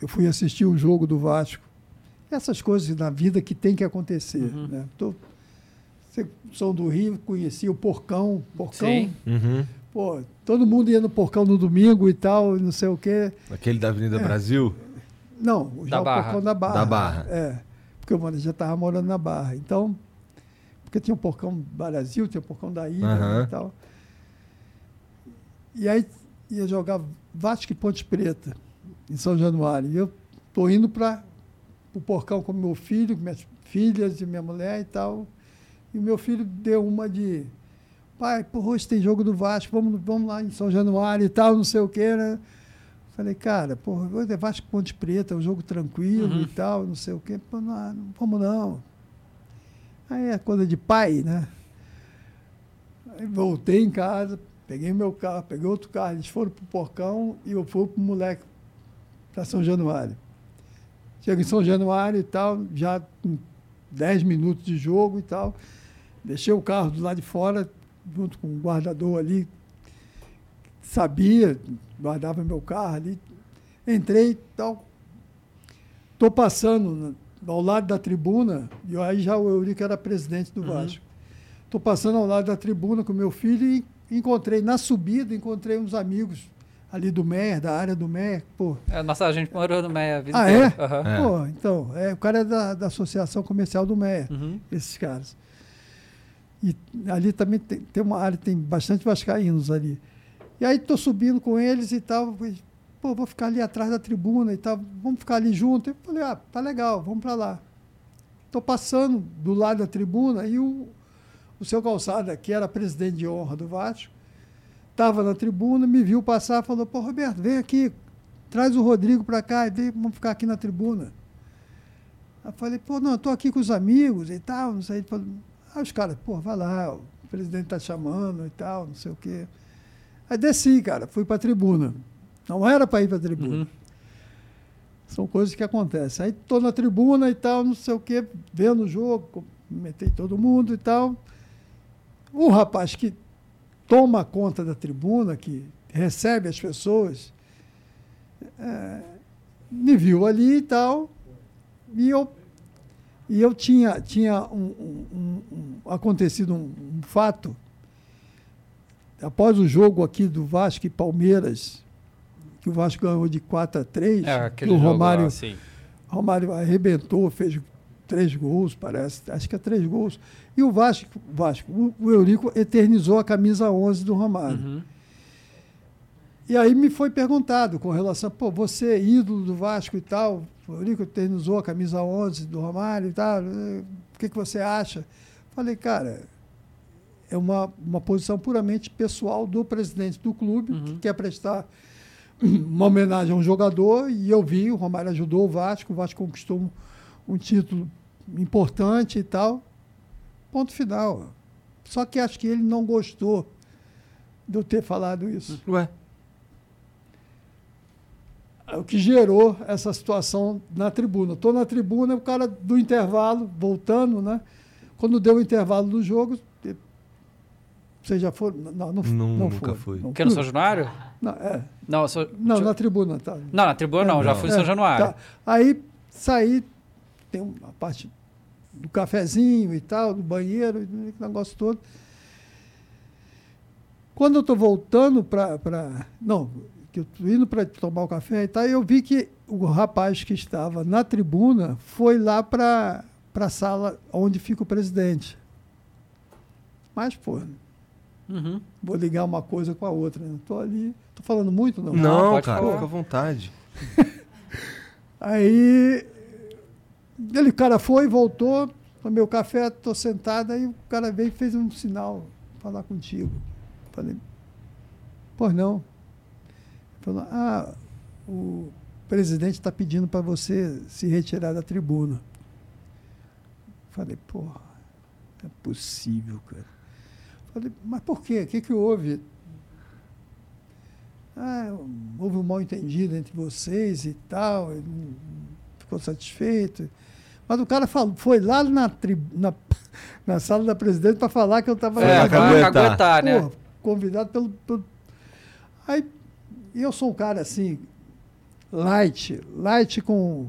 eu fui assistir o jogo do Vasco. Essas coisas na vida que tem que acontecer. Uhum. Né? Tô, você- sou do Rio, conheci o Porcão. Porcão, Sim. Uhum. pô, todo mundo ia no Porcão no domingo e tal, não sei o quê. Aquele da Avenida Brasil? Não, já Da o Barra. porcão da Barra. Da Barra. É, porque o mano já estava morando na Barra. Então, porque tinha o porcão Brasil, tinha o porcão da Ilha Aham. e tal. E aí ia jogar Vasco e Ponte Preta, em São Januário. E eu tô indo para o porcão com meu filho, com minhas filhas e minha mulher e tal. E o meu filho deu uma de. Pai, pô, hoje tem jogo do Vasco, vamos, vamos lá em São Januário e tal, não sei o quê, né? Falei, cara, porra, hoje é Vasco Ponte Preta, é um jogo tranquilo e tal, não sei o quê. Pô, não, não vamos não. Aí é coisa de pai, né? Aí voltei em casa, peguei meu carro, peguei outro carro, eles foram pro Porcão e eu fui pro moleque para São Januário. Chego em São Januário e tal, já com 10 minutos de jogo e tal. Deixei o carro do lado de fora, junto com o guardador ali, sabia, guardava meu carro ali. Entrei e tal. Estou passando ao lado da tribuna, e aí já o Eurico era presidente do Vasco. Estou passando ao lado da tribuna com meu filho e encontrei, na subida, encontrei uns amigos ali do Mer, da área do Mer. Pô, É, nossa, a gente morou no Meia ah, é? Aham. Pô, então, é, o cara é da, da Associação Comercial do Meia, Uhum. esses caras. E ali também tem, tem uma área, tem bastante vascaínos ali. E aí estou subindo com eles e tal, falei, pô, vou ficar ali atrás da tribuna e tal, vamos ficar ali junto. Eu falei, ah, tá legal, vamos para lá. Estou passando do lado da tribuna e o, o seu Calçada, que era presidente de honra do Vasco, estava na tribuna, me viu passar, falou, pô, Roberto, vem aqui, traz o Rodrigo para cá, vem, vamos ficar aqui na tribuna. Eu falei, pô, não, tô aqui com os amigos e tal, não sei. Ele falou, Aí os caras, pô, vai lá, o presidente tá chamando e tal, não sei o quê. Aí desci, cara, fui para a tribuna. Não era para ir para a tribuna. São coisas que acontecem. Aí tô na tribuna e tal, não sei o quê, vendo o jogo, cumprimentei todo mundo e tal. O rapaz que toma conta da tribuna, que recebe as pessoas, é, me viu ali e tal, e eu, e eu tinha, tinha um, um- um- acontecido um, fato, após o jogo aqui do Vasco e Palmeiras, que o Vasco ganhou de 4 a 3, É, que o Romário, lá. Romário arrebentou, fez três gols, parece, acho que é três gols. E o Vasco, Vasco o, o Eurico eternizou a camisa 11 do Romário. Uhum. E aí me foi perguntado com relação, pô, você é ídolo do Vasco e tal, o Eurico eternizou a camisa 11 do Romário e tal, eh, o que, que você acha? Falei, cara, é uma, uma posição puramente pessoal do presidente do clube, que quer prestar uma homenagem a um jogador, e eu vi, o Romário ajudou o Vasco, o Vasco conquistou um, um título importante e tal. Ponto final. Só que acho que ele não gostou de eu ter falado isso. Ué. É O que gerou essa situação na tribuna. Estou na tribuna, o cara do intervalo, voltando, né? Quando deu o intervalo do jogo, vocês já foram? Não, não, não Nunca foram. fui. Não, Que no São Januário? Não, é. Não, sou, não na tribuna, tá? não, na tribuna não, já fui em São É, Januário. tá. Aí saí, tem uma parte do cafezinho e tal, do banheiro, aquele negócio todo. Quando eu estou voltando para. Não, que eu estou indo para tomar o café e tal, eu vi que o rapaz que estava na tribuna foi lá para a sala onde fica o presidente. Mas, pô, Uhum. vou ligar uma coisa com a outra. Né? Estou ali. Estou falando muito, não? Não, cara, fica à vontade. Aí ele, o cara foi, voltou, tomei o café, tô sentado, aí o cara veio e fez um sinal, falar contigo. Falei, pois não. Ele falou, ah, o presidente está pedindo para você se retirar da tribuna. Falei, porra, não é possível, cara. Falei, mas por quê? O que, que houve? Ah, houve um mal entendido entre vocês e tal, ele não ficou satisfeito. Mas o cara falou, foi lá na, tri- na, na sala da presidente para falar que eu estava É, aguentar, né? Pô, convidado pelo, pelo. Aí eu sou um cara assim, light, light com.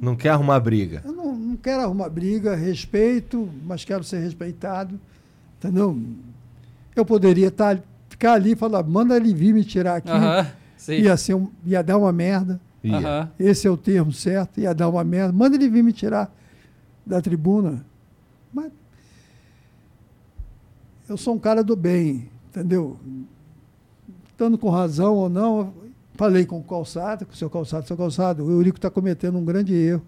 Não quer arrumar briga. Eu não, não quero arrumar briga, respeito, mas quero ser respeitado. Entendeu? Eu poderia estar, ficar ali e falar, manda ele vir me tirar aqui. Aham, sim. Ia, ser um- ia dar uma merda. Ia. Aham. Esse é o termo certo, ia dar uma merda. Manda ele vir me tirar da tribuna. Mas eu sou um cara do bem, entendeu? Estando com razão ou não, falei com o Calçado, com o seu Calçado, seu Calçado, o Eurico está cometendo um grande erro.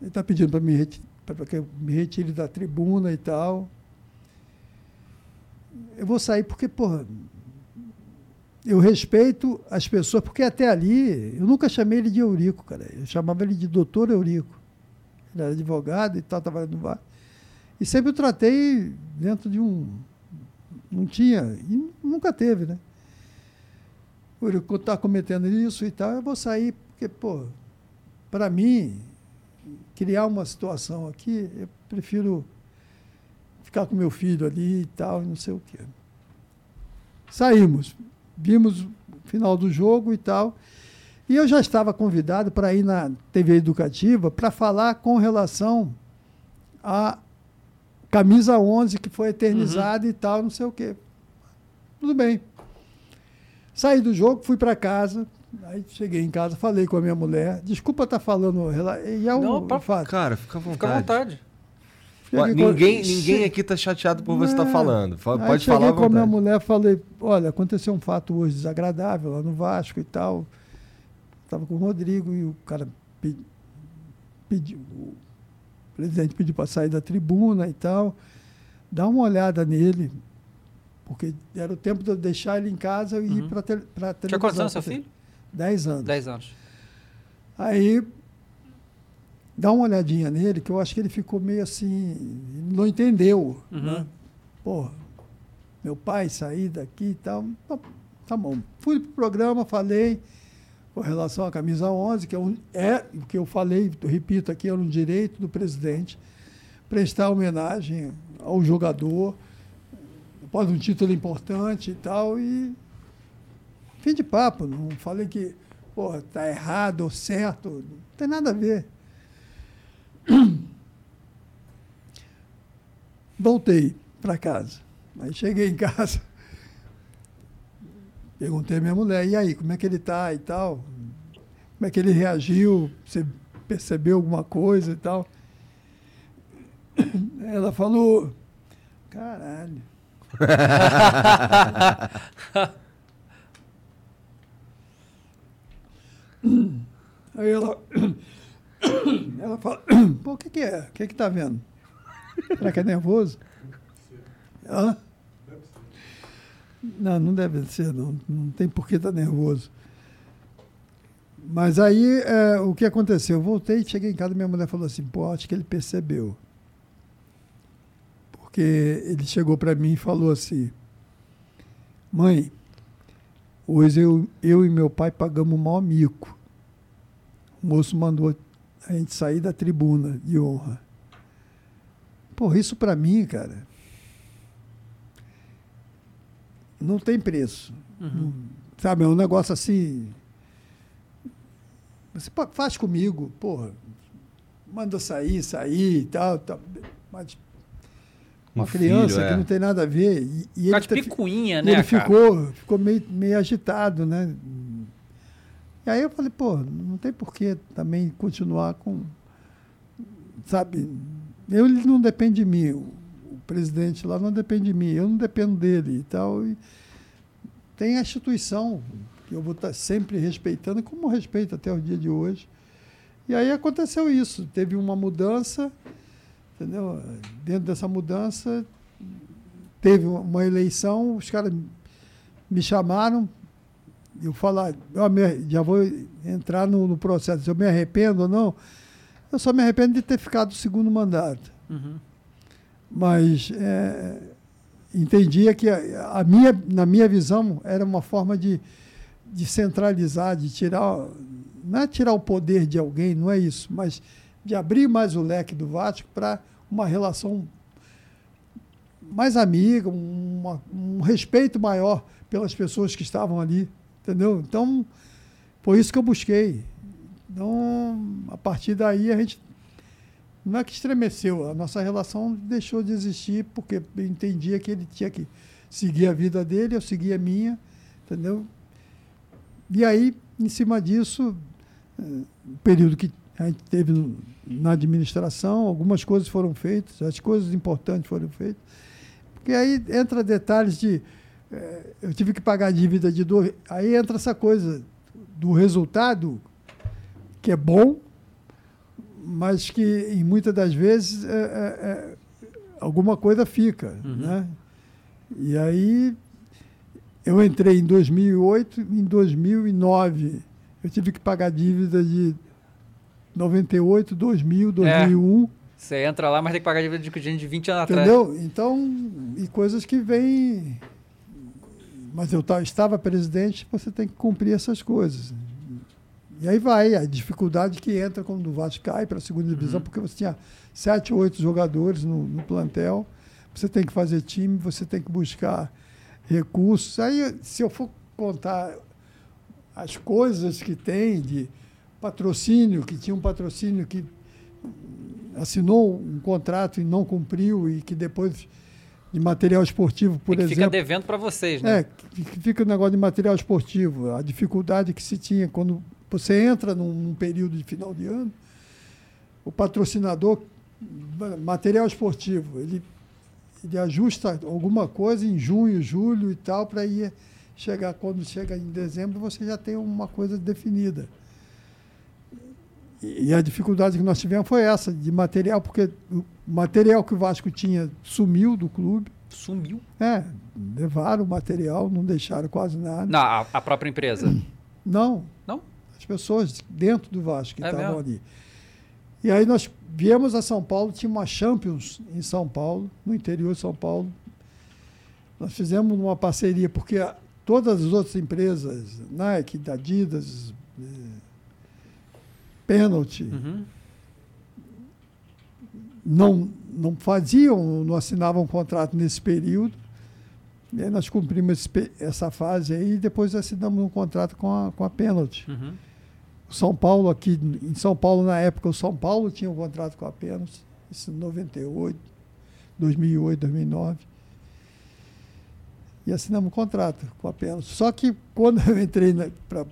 Ele está pedindo para me pra que eu me retire da tribuna e tal. Eu vou sair porque, porra, eu respeito as pessoas, porque até ali eu nunca chamei ele de Eurico, cara. Eu chamava ele de doutor Eurico. Ele era advogado e tal, trabalhando no bar. E sempre o tratei dentro de um. Não tinha, e nunca teve, né? O Eurico está cometendo isso e tal, eu vou sair, porque, pô, para mim, criar uma situação aqui, eu prefiro ficar com meu filho ali e tal, não sei o quê. Saímos, vimos o final do jogo e tal. E eu já estava convidado para ir na TV Educativa para falar com relação à camisa 11 que foi eternizada e tal, não sei o quê. Tudo bem. Saí do jogo, fui para casa. Aí cheguei em casa, falei com a minha mulher. Desculpa estar falando. rela- E é um Não, pra- fato. Cara, fica à vontade. Fica à vontade. Cheguei com- ninguém, ninguém aqui tá chateado por você estar É. falando. Aí Pode cheguei falar com a minha mulher falei, olha, aconteceu um fato hoje desagradável lá no Vasco e tal. Estava com o Rodrigo e o cara pe- pediu, o presidente pediu para sair da tribuna e tal. Dá uma olhada nele, Porque era o tempo de eu deixar ele em casa e ir Uhum. para te, pra televisão. Tinha quantos anos seu filho? 10 anos. 10 anos. Aí, dá uma olhadinha nele, que eu acho que ele ficou meio assim, não entendeu. Uhum. Né? Porra, meu pai sair daqui e tal. Tá, tá bom. Fui pro programa, falei com relação à camisa 11, que é, um, é o que eu falei, eu repito aqui, era um direito do presidente prestar homenagem ao jogador, após um título importante e tal, e fim de papo, não falei que pô, tá errado ou certo, não tem nada a ver. Voltei para casa. Aí cheguei em casa, perguntei à minha mulher, e aí, como é que ele tá e tal? Como é que ele reagiu? Você percebeu alguma coisa e tal? Ela falou, caralho. Aí ela, ela fala, pô, o que, que é? O que que tá vendo? Será que é nervoso? Hã? Não, não deve ser, não. Não tem por que estar nervoso. Mas aí, é, o que aconteceu? Eu voltei, cheguei em casa, minha mulher falou assim, pô, acho que ele percebeu. Porque ele chegou para mim e falou assim, mãe, hoje eu, eu e meu pai pagamos o maior mico. O moço mandou a gente sair da tribuna de honra. Pô, isso para mim, cara, não tem preço. Não- sabe, é um negócio assim. Você faz comigo, porra. Manda sair, sair e tal. tal mas uma Um filho, criança é. que não tem nada a ver. E, e de tá- picuinha, né, ele cara? ficou, ficou meio, meio agitado, né? E aí eu falei, pô, não tem por que também continuar com. Sabe? Eu, ele não depende de mim. O, o presidente lá não depende de mim. Eu não dependo dele e tal. E tem a instituição que eu vou estar sempre respeitando, como respeito até o dia de hoje. E aí aconteceu isso. Teve uma mudança, entendeu? Dentro dessa mudança, teve uma eleição, os caras me chamaram, eu falar, eu me- já vou entrar no, no processo, se eu me arrependo ou não, eu só me arrependo de ter ficado o segundo mandato. Uhum. Mas é, entendia que a, a minha, na minha visão era uma forma de, de centralizar, de tirar, não é tirar o poder de alguém, não é isso, mas de abrir mais o leque do Vasco para uma relação mais amiga, uma- um respeito maior pelas pessoas que estavam ali, entendeu? Então, foi isso que eu busquei. Então, a partir daí, a gente não é que estremeceu, a nossa relação deixou de existir porque eu entendia que ele tinha que seguir a vida dele, eu seguia a minha, entendeu? E aí, em cima disso, eh, o período que a gente teve na administração, algumas coisas foram feitas, as coisas importantes foram feitas, porque aí entra detalhes de eh, eu tive que pagar a dívida de dois, aí entra essa coisa do resultado que é bom, mas que em muitas das vezes é, é, é, alguma coisa fica, né? E aí eu entrei em 2008, em 2009 eu tive que pagar dívida de 98, 2000, 2001, Você entra lá, mas tem que pagar dívida de de 20 anos atrás. entendeu? Então, e coisas que vêm... Mas eu ta- estava presidente, você tem que cumprir essas coisas. E aí vai, a dificuldade que entra quando o Vasco cai para a segunda divisão, porque você tinha sete, oito jogadores no, no plantel, você tem que fazer time, você tem que buscar recursos. Aí, se eu for contar as coisas que tem de patrocínio, que tinha um patrocínio que assinou um contrato e não cumpriu, e que depois de material esportivo, por e que fica exemplo. devendo pra vocês, né? É, que fica o negócio de material esportivo, a dificuldade que se tinha quando você entra num, num período de final de ano, o patrocinador, ma- material esportivo, ele, ele ajusta alguma coisa em junho, julho e tal, para ir chegar, quando chega em dezembro, você já tem uma coisa definida. E, a dificuldade que nós tivemos foi essa, de material, porque o material que o Vasco tinha sumiu do clube, Sumiu. É, levaram o material, não deixaram quase nada. Não, a, a própria empresa. Não. Não? As pessoas dentro do Vasco que É estavam ali. E aí nós viemos a São Paulo, tinha uma Champions em São Paulo, no interior de São Paulo. Nós fizemos uma parceria, porque todas as outras empresas, Nike, Adidas, Penalty, Uhum. não, não faziam, não assinavam contrato nesse período. Aí nós cumprimos essa fase aí e depois assinamos um contrato com a, com a Penalty. Uhum. São Paulo, aqui em São Paulo, na época, o São Paulo tinha um contrato com a Penalty, isso em 98, 2008, 2009. E assinamos um contrato com a Penalty. Só que quando eu entrei para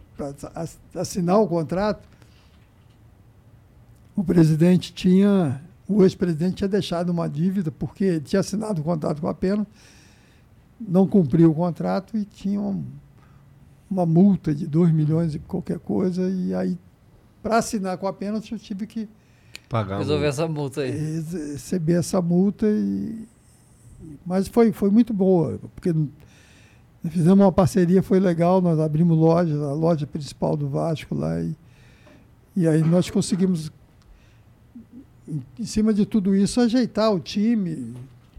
assinar o contrato, o presidente tinha, o ex-presidente tinha deixado uma dívida, porque ele tinha assinado o contrato com a Penalty, não cumpriu o contrato e tinha um, uma multa de 2 milhões e qualquer coisa, e aí, para assinar com a Penalty, eu tive que Pagar Resolver um- essa multa aí. rece- receber essa multa, e, mas foi, foi muito boa, porque fizemos uma parceria, foi legal, nós abrimos loja, a loja principal do Vasco lá, e, e aí nós conseguimos, em, cima de tudo isso, ajeitar o time,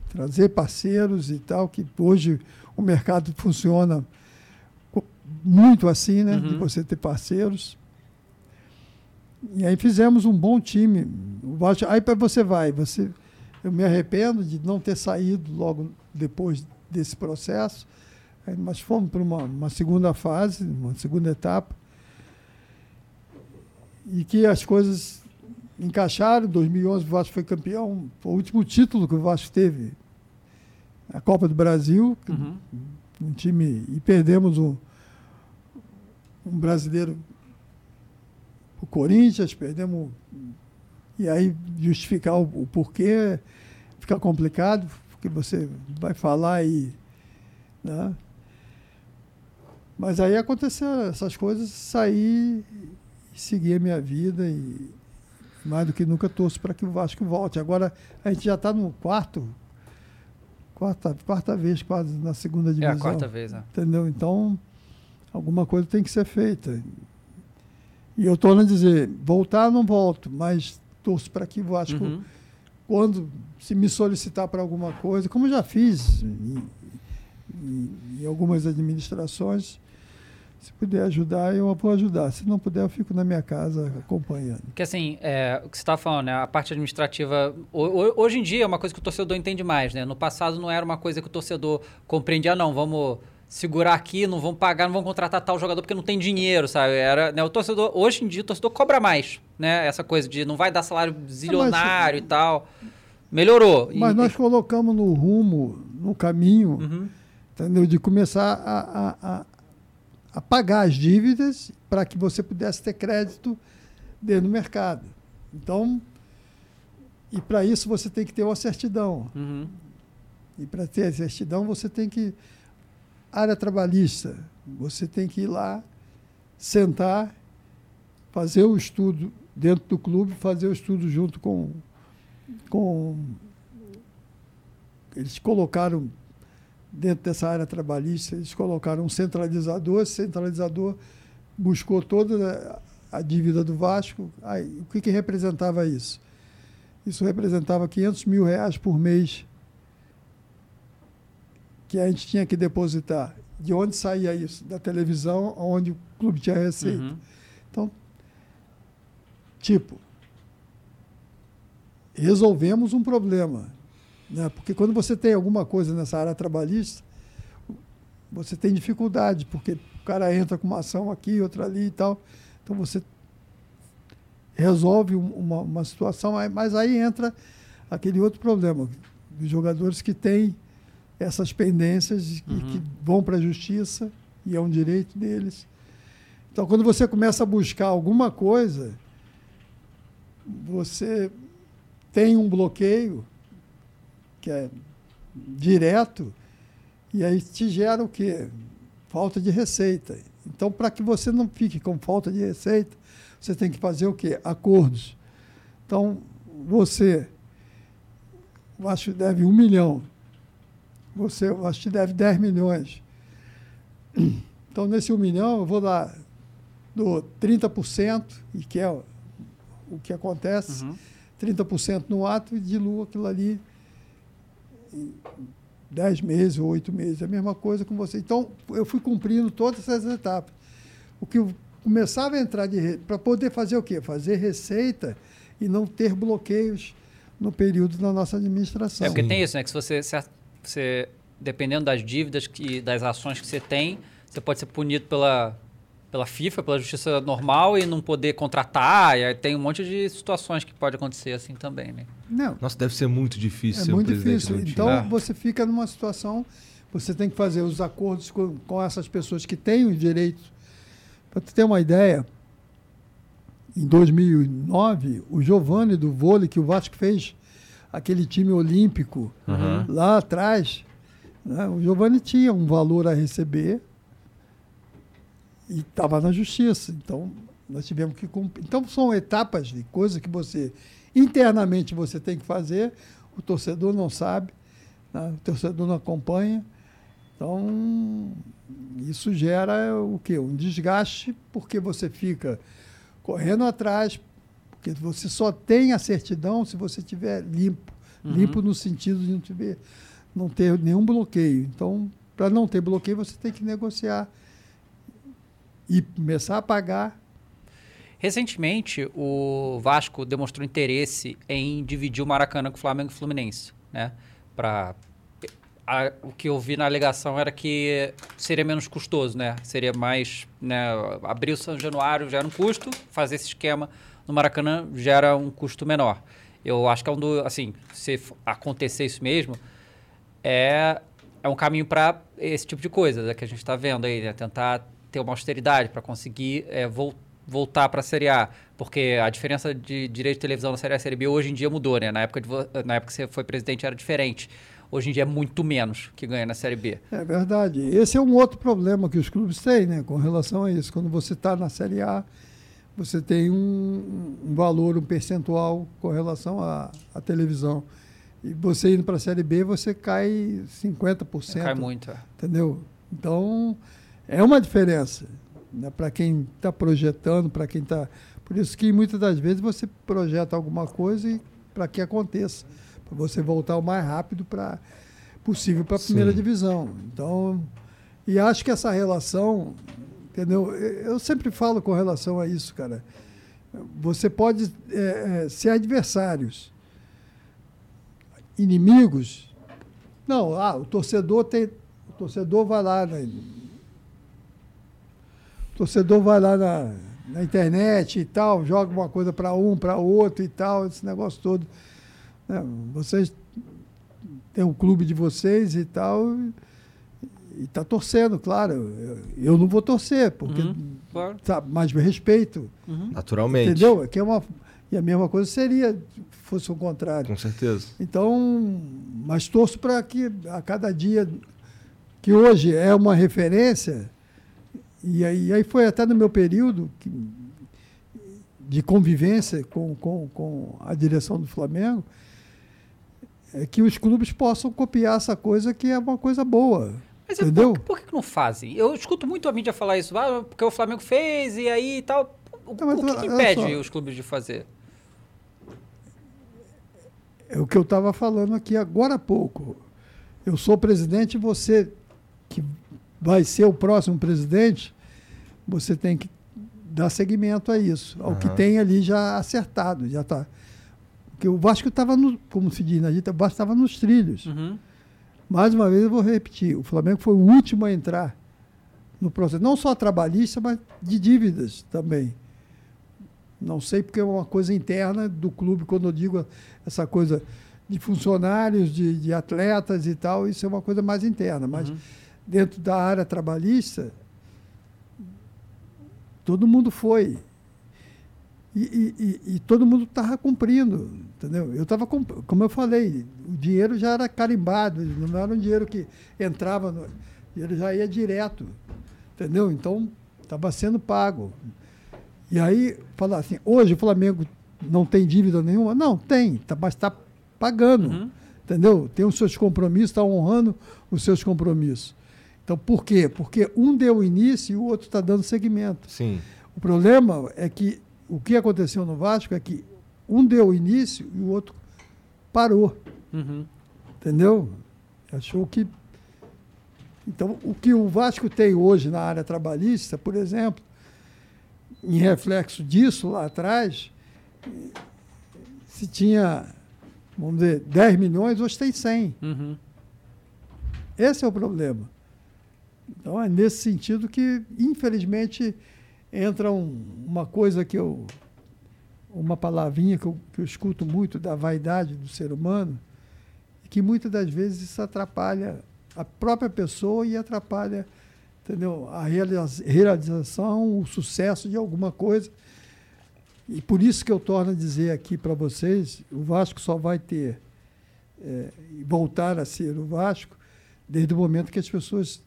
trazer parceiros e tal, que hoje o mercado funciona muito assim, né? De Uhum. você ter parceiros. E aí fizemos um bom time. Aí para você vai, você, eu me arrependo de não ter saído logo depois desse processo, nós fomos para uma, uma segunda fase, uma segunda etapa, e que as coisas encaixaram. Em 2011 o Vasco foi campeão, foi o último título que o Vasco teve, a Copa do Brasil, Uhum. um time e perdemos um, um brasileiro o Corinthians, perdemos e aí justificar o, o porquê fica complicado, porque você vai falar e né? Mas aí aconteceu essas coisas, saí e segui a minha vida e mais do que nunca torço para que o Vasco volte. Agora a gente já está no quarto, quarta, quarta vez quase na segunda É divisão. a quarta vez, né? Entendeu? Então, alguma coisa tem que ser feita. E eu torno a dizer, voltar não volto, mas torço para que o Vasco, Uhum. quando se me solicitar para alguma coisa, como já fiz em, em- em algumas administrações, se puder ajudar, eu vou ajudar. Se não puder, eu fico na minha casa acompanhando. Porque assim, é, o que você estava falando, né? A parte administrativa. ho- ho- hoje em dia é uma coisa que o torcedor entende mais, né? No passado não era uma coisa que o torcedor compreendia, não, vamos segurar aqui, não vamos pagar, não vamos contratar tal jogador porque não tem dinheiro, sabe? Era, né, o torcedor, hoje em dia, o torcedor cobra mais, né? Essa coisa de não vai dar salário zilionário e tal. Melhorou. E- Mas nós colocamos no rumo, no caminho, Uhum. entendeu? de começar a, a, a, a pagar as dívidas para que você pudesse ter crédito dentro do mercado. Então, e para isso você tem que ter uma certidão. Uhum. E para ter a certidão, você tem que. Área trabalhista, você tem que ir lá, sentar, fazer o estudo dentro do clube, fazer o estudo junto com. com eles colocaram, dentro dessa área trabalhista, eles colocaram um centralizador, esse centralizador buscou toda a dívida do Vasco. Aí, o que, que representava isso? Isso representava 500 mil reais por mês que a gente tinha que depositar. De onde saía isso? Da televisão, onde o clube tinha receita. Uhum. Então, tipo, resolvemos um problema. Né? Porque quando você tem alguma coisa nessa área trabalhista, você tem dificuldade, porque o cara entra com uma ação aqui, outra ali e tal. Então você resolve um- uma, uma situação, mas aí entra aquele outro problema dos jogadores que têm essas pendências e que, que vão para a justiça e é um direito deles. Então, quando você começa a buscar alguma coisa, você tem um bloqueio que é direto e aí te gera o quê? Falta de receita. Então, para que você não fique com falta de receita, você tem que fazer o quê? Acordos. Então, você, eu acho que deve um milhão. você eu acho que deve 10 milhões. Então, nesse 1 milhão, eu vou dar do 30%, e que é o, que acontece, 30% no ato e diluo aquilo ali 10 meses 8 meses. É a mesma coisa com você. Então, eu fui cumprindo todas essas etapas. O que eu começava a entrar de para poder fazer o quê? Fazer receita e não ter bloqueios no período da nossa administração. É porque tem isso, né? Que se você, se você dependendo das dívidas e das ações que você tem, você pode ser punido pela, pela FIFA, pela justiça normal e não poder contratar. E aí tem um monte de situações que pode acontecer assim também, né? Não, Nossa, deve ser muito difícil é ser muito difícil. Então, É. você fica numa situação, você tem que fazer os acordos com, com essas pessoas que têm os direitos. Para você ter uma ideia, em 2009, o Giovanni do vôlei, que o Vasco fez aquele time olímpico lá atrás, né, o Giovanni tinha um valor a receber e estava na justiça. Então, nós tivemos que cumprir. Então, são etapas de coisas que você, internamente, você tem que fazer, o torcedor não sabe, né, o torcedor não acompanha. Então, isso gera o quê? Um desgaste, porque você fica correndo atrás, porque você só tem a certidão se você tiver limpo. Limpo no sentido de não, tiver, não ter nenhum bloqueio. Então, para não ter bloqueio, você tem que negociar e começar a pagar. Recentemente, o Vasco demonstrou interesse em dividir o Maracanã com o Flamengo e o Fluminense, né? Pra, a- o que eu vi na alegação era que seria menos custoso, né? Seria mais, né? Abrir o São Januário gera um custo, fazer esse esquema no Maracanã gera um custo menor. Eu acho que é um do, assim, se acontecer isso mesmo, é, é um caminho para esse tipo de coisa né, que a gente está vendo aí, né? Tentar ter uma austeridade para conseguir é, vol- voltar para a Série A. Porque a diferença de direito de televisão na Série A e Série B hoje em dia mudou, né? Na época, de, na época que você foi presidente era diferente. Hoje em dia é muito menos que ganha na Série B. É verdade. Esse é um outro problema que os clubes têm, né, com relação a isso. Quando você está na Série A, você tem um, um valor, um percentual com relação à, à televisão. E você indo para a Série B, você cai 50%. Cai muito. é. Entendeu? Então, é uma diferença né, para quem está projetando, para quem está. Por isso que muitas das vezes você projeta alguma coisa e para que aconteça, para você voltar o mais rápido para possível para a primeira divisão. Então, e acho que essa relação, entendeu? Eu sempre falo com relação a isso, cara. Você pode é, é, ser adversários, inimigos. Não, ah, o torcedor tem, o torcedor vai lá, o torcedor vai lá na, na internet e tal, joga uma coisa para um, para outro e tal, esse negócio todo. né? Vocês têm um clube de vocês e tal, e está torcendo, claro. Eu, eu não vou torcer, porque Uhum, claro. sabe, mas me respeito. Naturalmente. Entendeu? É Que é uma, e a mesma coisa seria se fosse o contrário. Com certeza. Então, mas torço para que a cada dia, que hoje é uma referência, e aí, aí foi até no meu período que- de convivência com, com, com a direção do Flamengo, é que os clubes possam copiar essa coisa que é uma coisa boa. Mas entendeu? por, por que não fazem? Eu escuto muito a mídia falar isso, ah, porque o Flamengo fez e aí e tal. O, Não, mas o que, que impede só. os clubes de fazer? É o que eu estava falando aqui agora há pouco. Eu sou presidente, você que vai ser o próximo presidente, você tem que dar seguimento a isso, ao que tem ali já acertado, já está. Porque o Vasco estava, no, como se diz na dita, o Vasco estava nos trilhos. Uhum. Mais uma vez eu vou repetir, o Flamengo foi o último a entrar no processo, não só trabalhista, mas de dívidas também. Não sei porque é uma coisa interna do clube, quando eu digo essa coisa de funcionários, de, de atletas e tal, isso é uma coisa mais interna. Mas dentro da área trabalhista, todo mundo foi. E, e- e- e todo mundo estava cumprindo, entendeu? Eu estava, como eu falei, o dinheiro já era carimbado, não era um dinheiro que entrava, no, ele já ia direto, entendeu? Então, estava sendo pago. E aí, falar assim, hoje o Flamengo não tem dívida nenhuma? Não, tem, tá, mas está pagando, Entendeu? Tem os seus compromissos, está honrando os seus compromissos. Então, por quê? Porque um deu início e o outro está dando seguimento. Sim. O problema é que o que aconteceu no Vasco é que um deu início e o outro parou. Uhum. Entendeu? Achou que. Então, o que o Vasco tem hoje na área trabalhista, por exemplo, em reflexo disso lá atrás, se tinha, vamos dizer, 10 milhões, hoje tem 100. Uhum. Esse é o problema. Então é nesse sentido que, infelizmente, entra um- uma coisa que eu. uma palavrinha que eu, que eu escuto muito da vaidade do ser humano, que muitas das vezes isso atrapalha a própria pessoa e atrapalha entendeu? a realiza- realização, o sucesso de alguma coisa. E por isso que eu torno a dizer aqui para vocês, o Vasco só vai ter é, voltar a ser o Vasco desde o momento que as pessoas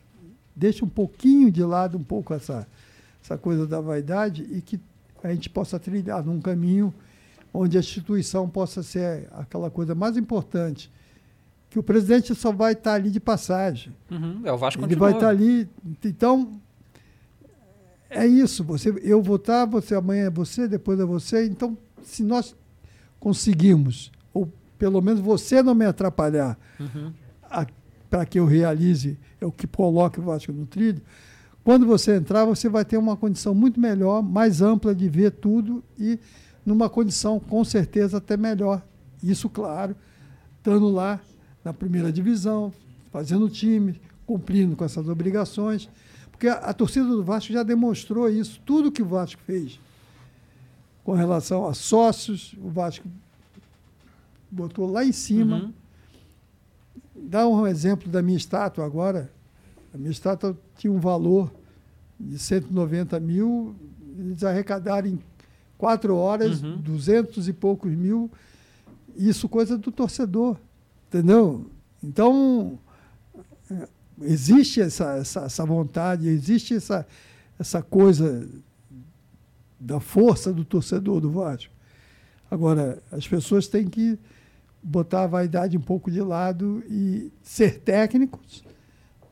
deixem um pouquinho de lado um pouco essa, essa coisa da vaidade e que a gente possa trilhar num caminho onde a instituição possa ser aquela coisa mais importante, que o presidente só vai estar ali de passagem. Uhum. É o Vasco Ele continua. vai estar ali. Então, é isso. Você, eu vou estar, você amanhã é você, depois é você. Então, se nós conseguirmos, ou pelo menos você não me atrapalhar, Uhum. Para que eu realize, eu que coloque o Vasco no trilho, quando você entrar, você vai ter uma condição muito melhor, mais ampla de ver tudo e numa condição, com certeza, até melhor. Isso, claro, estando lá na primeira divisão, fazendo time, cumprindo com essas obrigações. Porque a, a torcida do Vasco já demonstrou isso, tudo que o Vasco fez com relação a sócios, o Vasco botou lá em cima. Uhum. Dá um exemplo da minha estátua agora. A minha estátua tinha um valor de 190 mil, eles arrecadaram em quatro horas, Uhum. 200 e poucos mil. Isso coisa do torcedor, entendeu? Então, existe essa, essa, essa vontade, existe essa, essa coisa da força do torcedor do Vasco. Agora, as pessoas têm que botar a vaidade um pouco de lado e ser técnicos,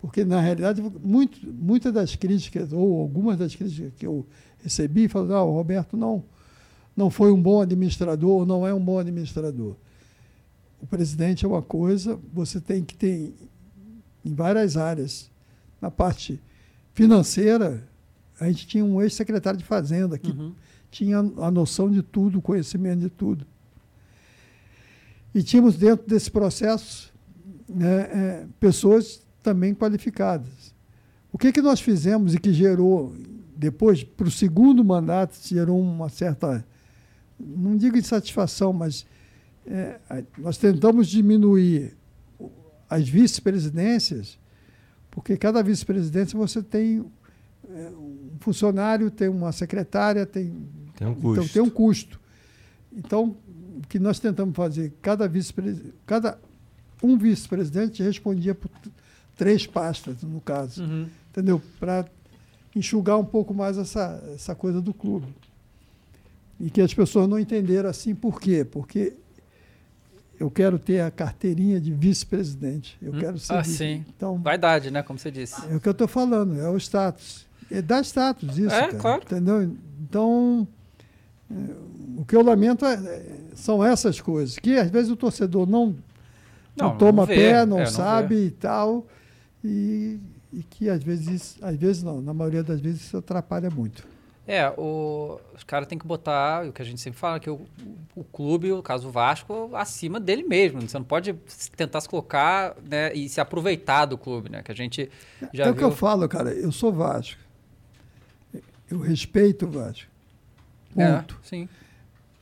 porque, na realidade, muito, muitas das críticas, ou algumas das críticas que eu recebi, falaram, ah, o Roberto não, não foi um bom administrador, ou não é um bom administrador. O presidente é uma coisa, você tem que ter em várias áreas. Na parte financeira, a gente tinha um ex-secretário de Fazenda que Uhum. tinha a noção de tudo, o conhecimento de tudo. E tínhamos dentro desse processo né, é, pessoas também qualificadas. O que, que nós fizemos e que gerou, depois, para o segundo mandato, gerou uma certa, não digo insatisfação, mas é, nós tentamos diminuir as vice-presidências, porque cada vice-presidência você tem é, um funcionário, tem uma secretária, tem Tem um então custo. tem um custo. Então, que nós tentamos fazer, cada vice cada um vice-presidente respondia por três pastas, no caso, Uhum. entendeu? Para enxugar um pouco mais essa, essa coisa do clube. E que as pessoas não entenderam assim, por quê? Porque eu quero ter a carteirinha de vice-presidente. Eu Hum, quero ser ah, vice. sim. Então, Vaidade, né? Como você disse. é o que eu estou falando, é o status. É dar status isso, É, cara, claro. Entendeu? Então, é, o que eu lamento é- é- são essas coisas, que às vezes o torcedor não, não, Não, toma não vê, pé, não é, não sabe vê. e tal, e, e que às vezes, às vezes não, na maioria das vezes isso atrapalha muito. É, o, os caras têm que botar, o que a gente sempre fala, que o, o clube, o caso Vasco, acima dele mesmo. Você não pode tentar se colocar né, e se aproveitar do clube, né? Que a gente já é o que eu falo, cara, eu sou Vasco. Eu respeito o Vasco. É, Ponto. sim.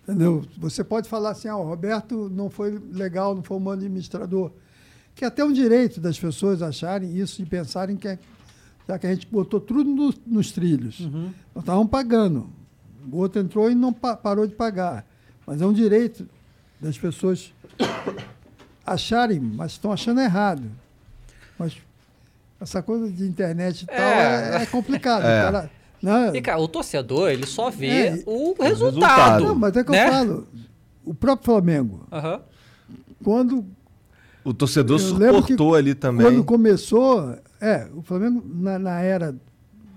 Entendeu? Você pode falar assim, ah, o Roberto não foi legal, não foi um bom administrador. Que é até um direito das pessoas acharem isso e pensarem que é, já que a gente botou tudo no- nos trilhos. Uhum. Nós estávamos pagando. O outro entrou e não pa- parou de pagar. Mas é um direito das pessoas acharem, mas estão achando errado. Mas essa coisa de internet e tal É. é, é complicado. É. Cara, né? E, cara, o torcedor, ele só vê É, o resultado. Não, mas é que né? eu falo. O próprio Flamengo, Aham. quando O torcedor suportou ali também. Quando começou, é, o Flamengo na, na era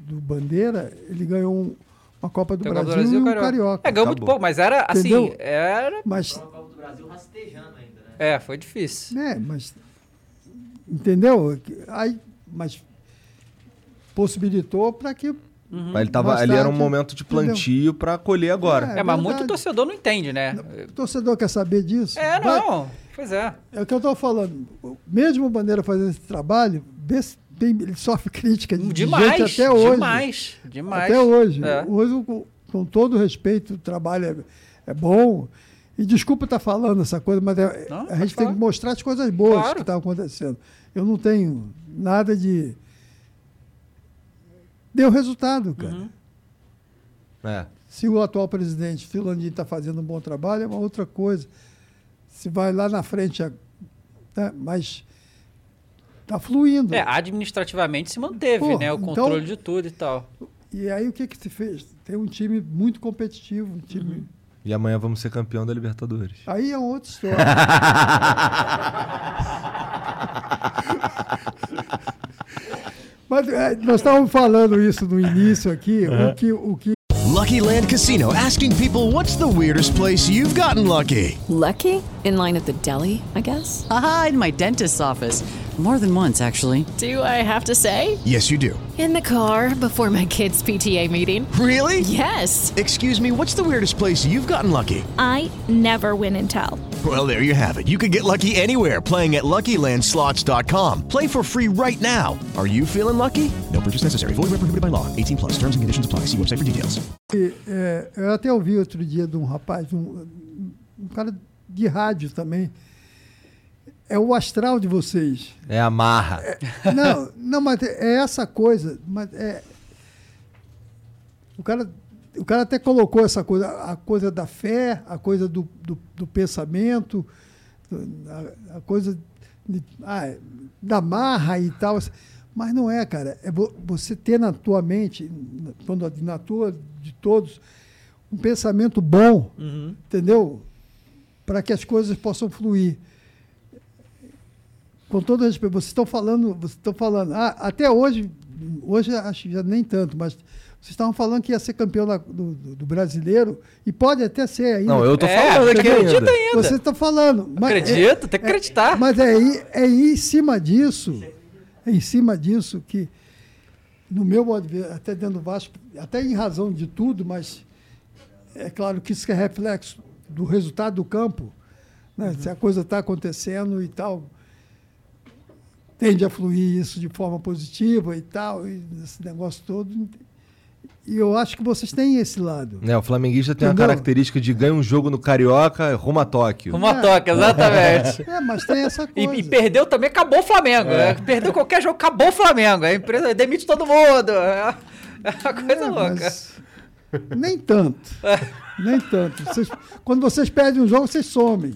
do Bandeira, ele ganhou um- uma Copa do Copa Brasil, do e um Carioca. Carioca. É, ganhou muito pouco, mas era assim, Entendeu? era... Mas, É, foi difícil. é, mas entendeu? Aí, mas possibilitou para que Uhum. Mas ele tava, mais ali era um momento de plantio pra colher agora. É, mas muito torcedor não entende, né? O torcedor quer saber disso? É, Vai- não. Pois é. É o que eu estou falando. Mesmo o Bandeira fazendo esse trabalho, vê se tem- ele sofre crítica de, de Demais, gente até hoje. demais, demais. Até hoje. É. Hoje, com, com todo respeito, o trabalho é, é bom. E desculpa estar falando essa coisa, mas é- Não, a pode gente tem falar. que mostrar as coisas boas Claro. que estão acontecendo. Eu não tenho nada de. Deu resultado, cara. Uhum. É. Se o atual presidente Filandinho está fazendo um bom trabalho, é uma outra coisa. Se vai lá na frente, é- né, mas está fluindo. É, administrativamente se manteve, Pô, né? O então- controle de tudo e tal. E aí o que, que se fez? Tem um time muito competitivo, um time. Uhum. E amanhã vamos ser campeão da Libertadores. Aí é outra história. Mas é, nós estávamos falando isso no início aqui, o que, o que Lucky Land Casino asking people what's the weirdest place you've gotten lucky? Lucky? In line at the deli, I guess? Haha, in my dentist's office. More than once, actually. Do I have to say? Yes, you do. In the car before my kids' PTA meeting. Really? Yes. Excuse me, what's the weirdest place you've gotten lucky? I never win and tell. Well, there you have it. You can get lucky anywhere playing at LuckyLandSlots.com. Play for free right now. Are you feeling lucky? No purchase necessary. Void where prohibited by law. 18 plus. Terms and conditions apply. See website for details. é, eu até ouvi outro dia de um rapaz, um, um cara de rádio também. É o astral de vocês. É a marra. Não, não, mas é essa coisa. Mas é, o, cara, o cara até colocou essa coisa, a coisa da fé, a coisa do, do, do pensamento, a, a coisa de- ah, da marra e tal. Mas não é, cara. É vo- você ter na tua mente, na- quando- na tua, de todos, um pensamento bom, entendeu? Para que as coisas possam fluir com todo respeito, vocês estão falando, vocês estão falando, ah, até hoje, hoje acho que já nem tanto, mas vocês estavam falando que ia ser campeão da- do, do- brasileiro e pode até ser ainda. Não, eu tô É, falando aqui acredita ainda. ainda. Vocês estão falando. mas Acredito, tem que acreditar. mas é, aí- é em cima disso, é em cima disso que, no meu modo de ver, até dentro do Vasco, até em razão de tudo, mas é claro que isso é reflexo do resultado do campo, né? se a coisa está acontecendo e tal, tende a fluir isso de forma positiva e tal, e esse negócio todo. E eu acho que vocês têm esse lado. É, o flamenguista tem Entendeu? a característica de ganhar um jogo no Carioca rumo a Tóquio. Uma toca, exatamente. É, mas tem essa E, coisa. e perdeu também, acabou o Flamengo. né? Perdeu qualquer jogo, acabou o Flamengo. A empresa demite todo mundo. É é uma coisa É, louca. mas Nem tanto. Nem tanto. Vocês- quando vocês perdem um jogo, vocês somem.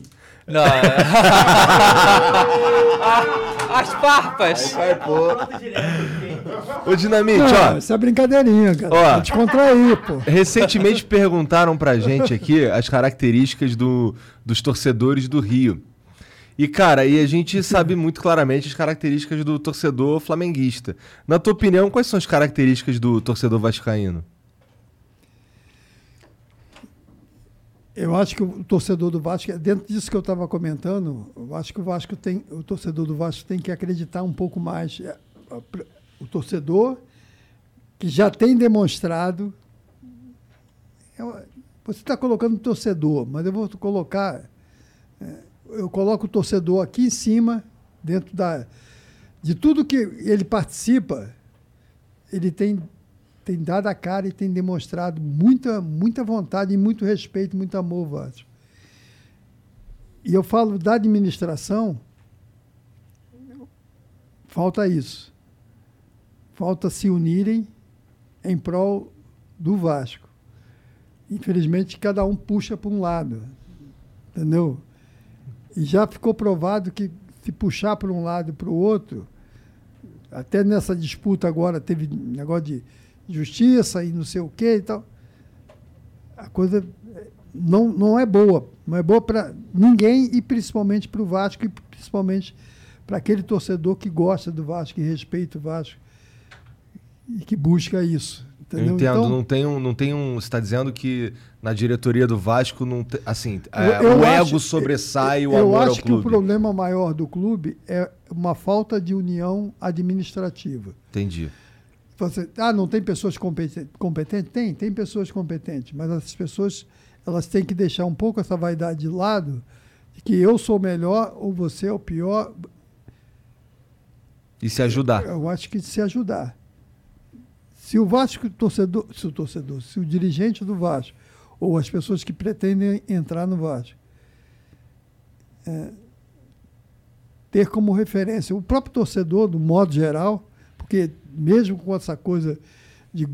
Não. é. As farpas. Vai, pô. Ô, Dinamite, Não, ó. isso é brincadeirinha, cara. Ó. Pra descontrair, pô. Recentemente perguntaram pra gente aqui as características do, dos torcedores do Rio. E, cara, e a gente sabe muito claramente as características do torcedor flamenguista. Na tua opinião, quais são as características do torcedor vascaíno? Eu acho que o torcedor do Vasco, dentro disso que eu estava comentando, eu acho que o Vasco tem, o torcedor do Vasco tem que acreditar um pouco mais. É, O torcedor que já tem demonstrado. eu- Você está colocando torcedor, mas eu vou colocar. é, Eu coloco o torcedor aqui em cima, dentro da, de tudo que ele participa, ele tem tem dado a cara e tem demonstrado muita, muita vontade e muito respeito, muito amor, Vasco. E eu falo da administração, falta isso. Falta se unirem em prol do Vasco. Infelizmente, cada um puxa para um lado, entendeu? E já ficou provado que se puxar para um lado e para o outro, até nessa disputa agora teve negócio de justiça e não sei o quê e tal. A coisa não, não é boa. Não é boa para ninguém e principalmente para o Vasco e principalmente para aquele torcedor que gosta do Vasco, que respeita o Vasco e que busca isso. Eu Entendeu? entendo, Então, não tem um, não tem um. Você está dizendo que na diretoria do Vasco não tem, assim, é, eu- eu o acho- ego sobressai o eu amor acho ao que o clube. problema maior do clube é uma falta de união administrativa. Entendi. Você, ah, não tem pessoas competen- competentes? Tem, tem pessoas competentes, mas essas pessoas elas têm que deixar um pouco essa vaidade de lado, de que eu sou melhor ou você é o pior. E se ajudar. Eu acho que se ajudar. Se o Vasco, torcedor, se o torcedor, se o dirigente do Vasco, ou as pessoas que pretendem entrar no Vasco, é, ter como referência o próprio torcedor, do modo geral, porque mesmo com essa coisa de,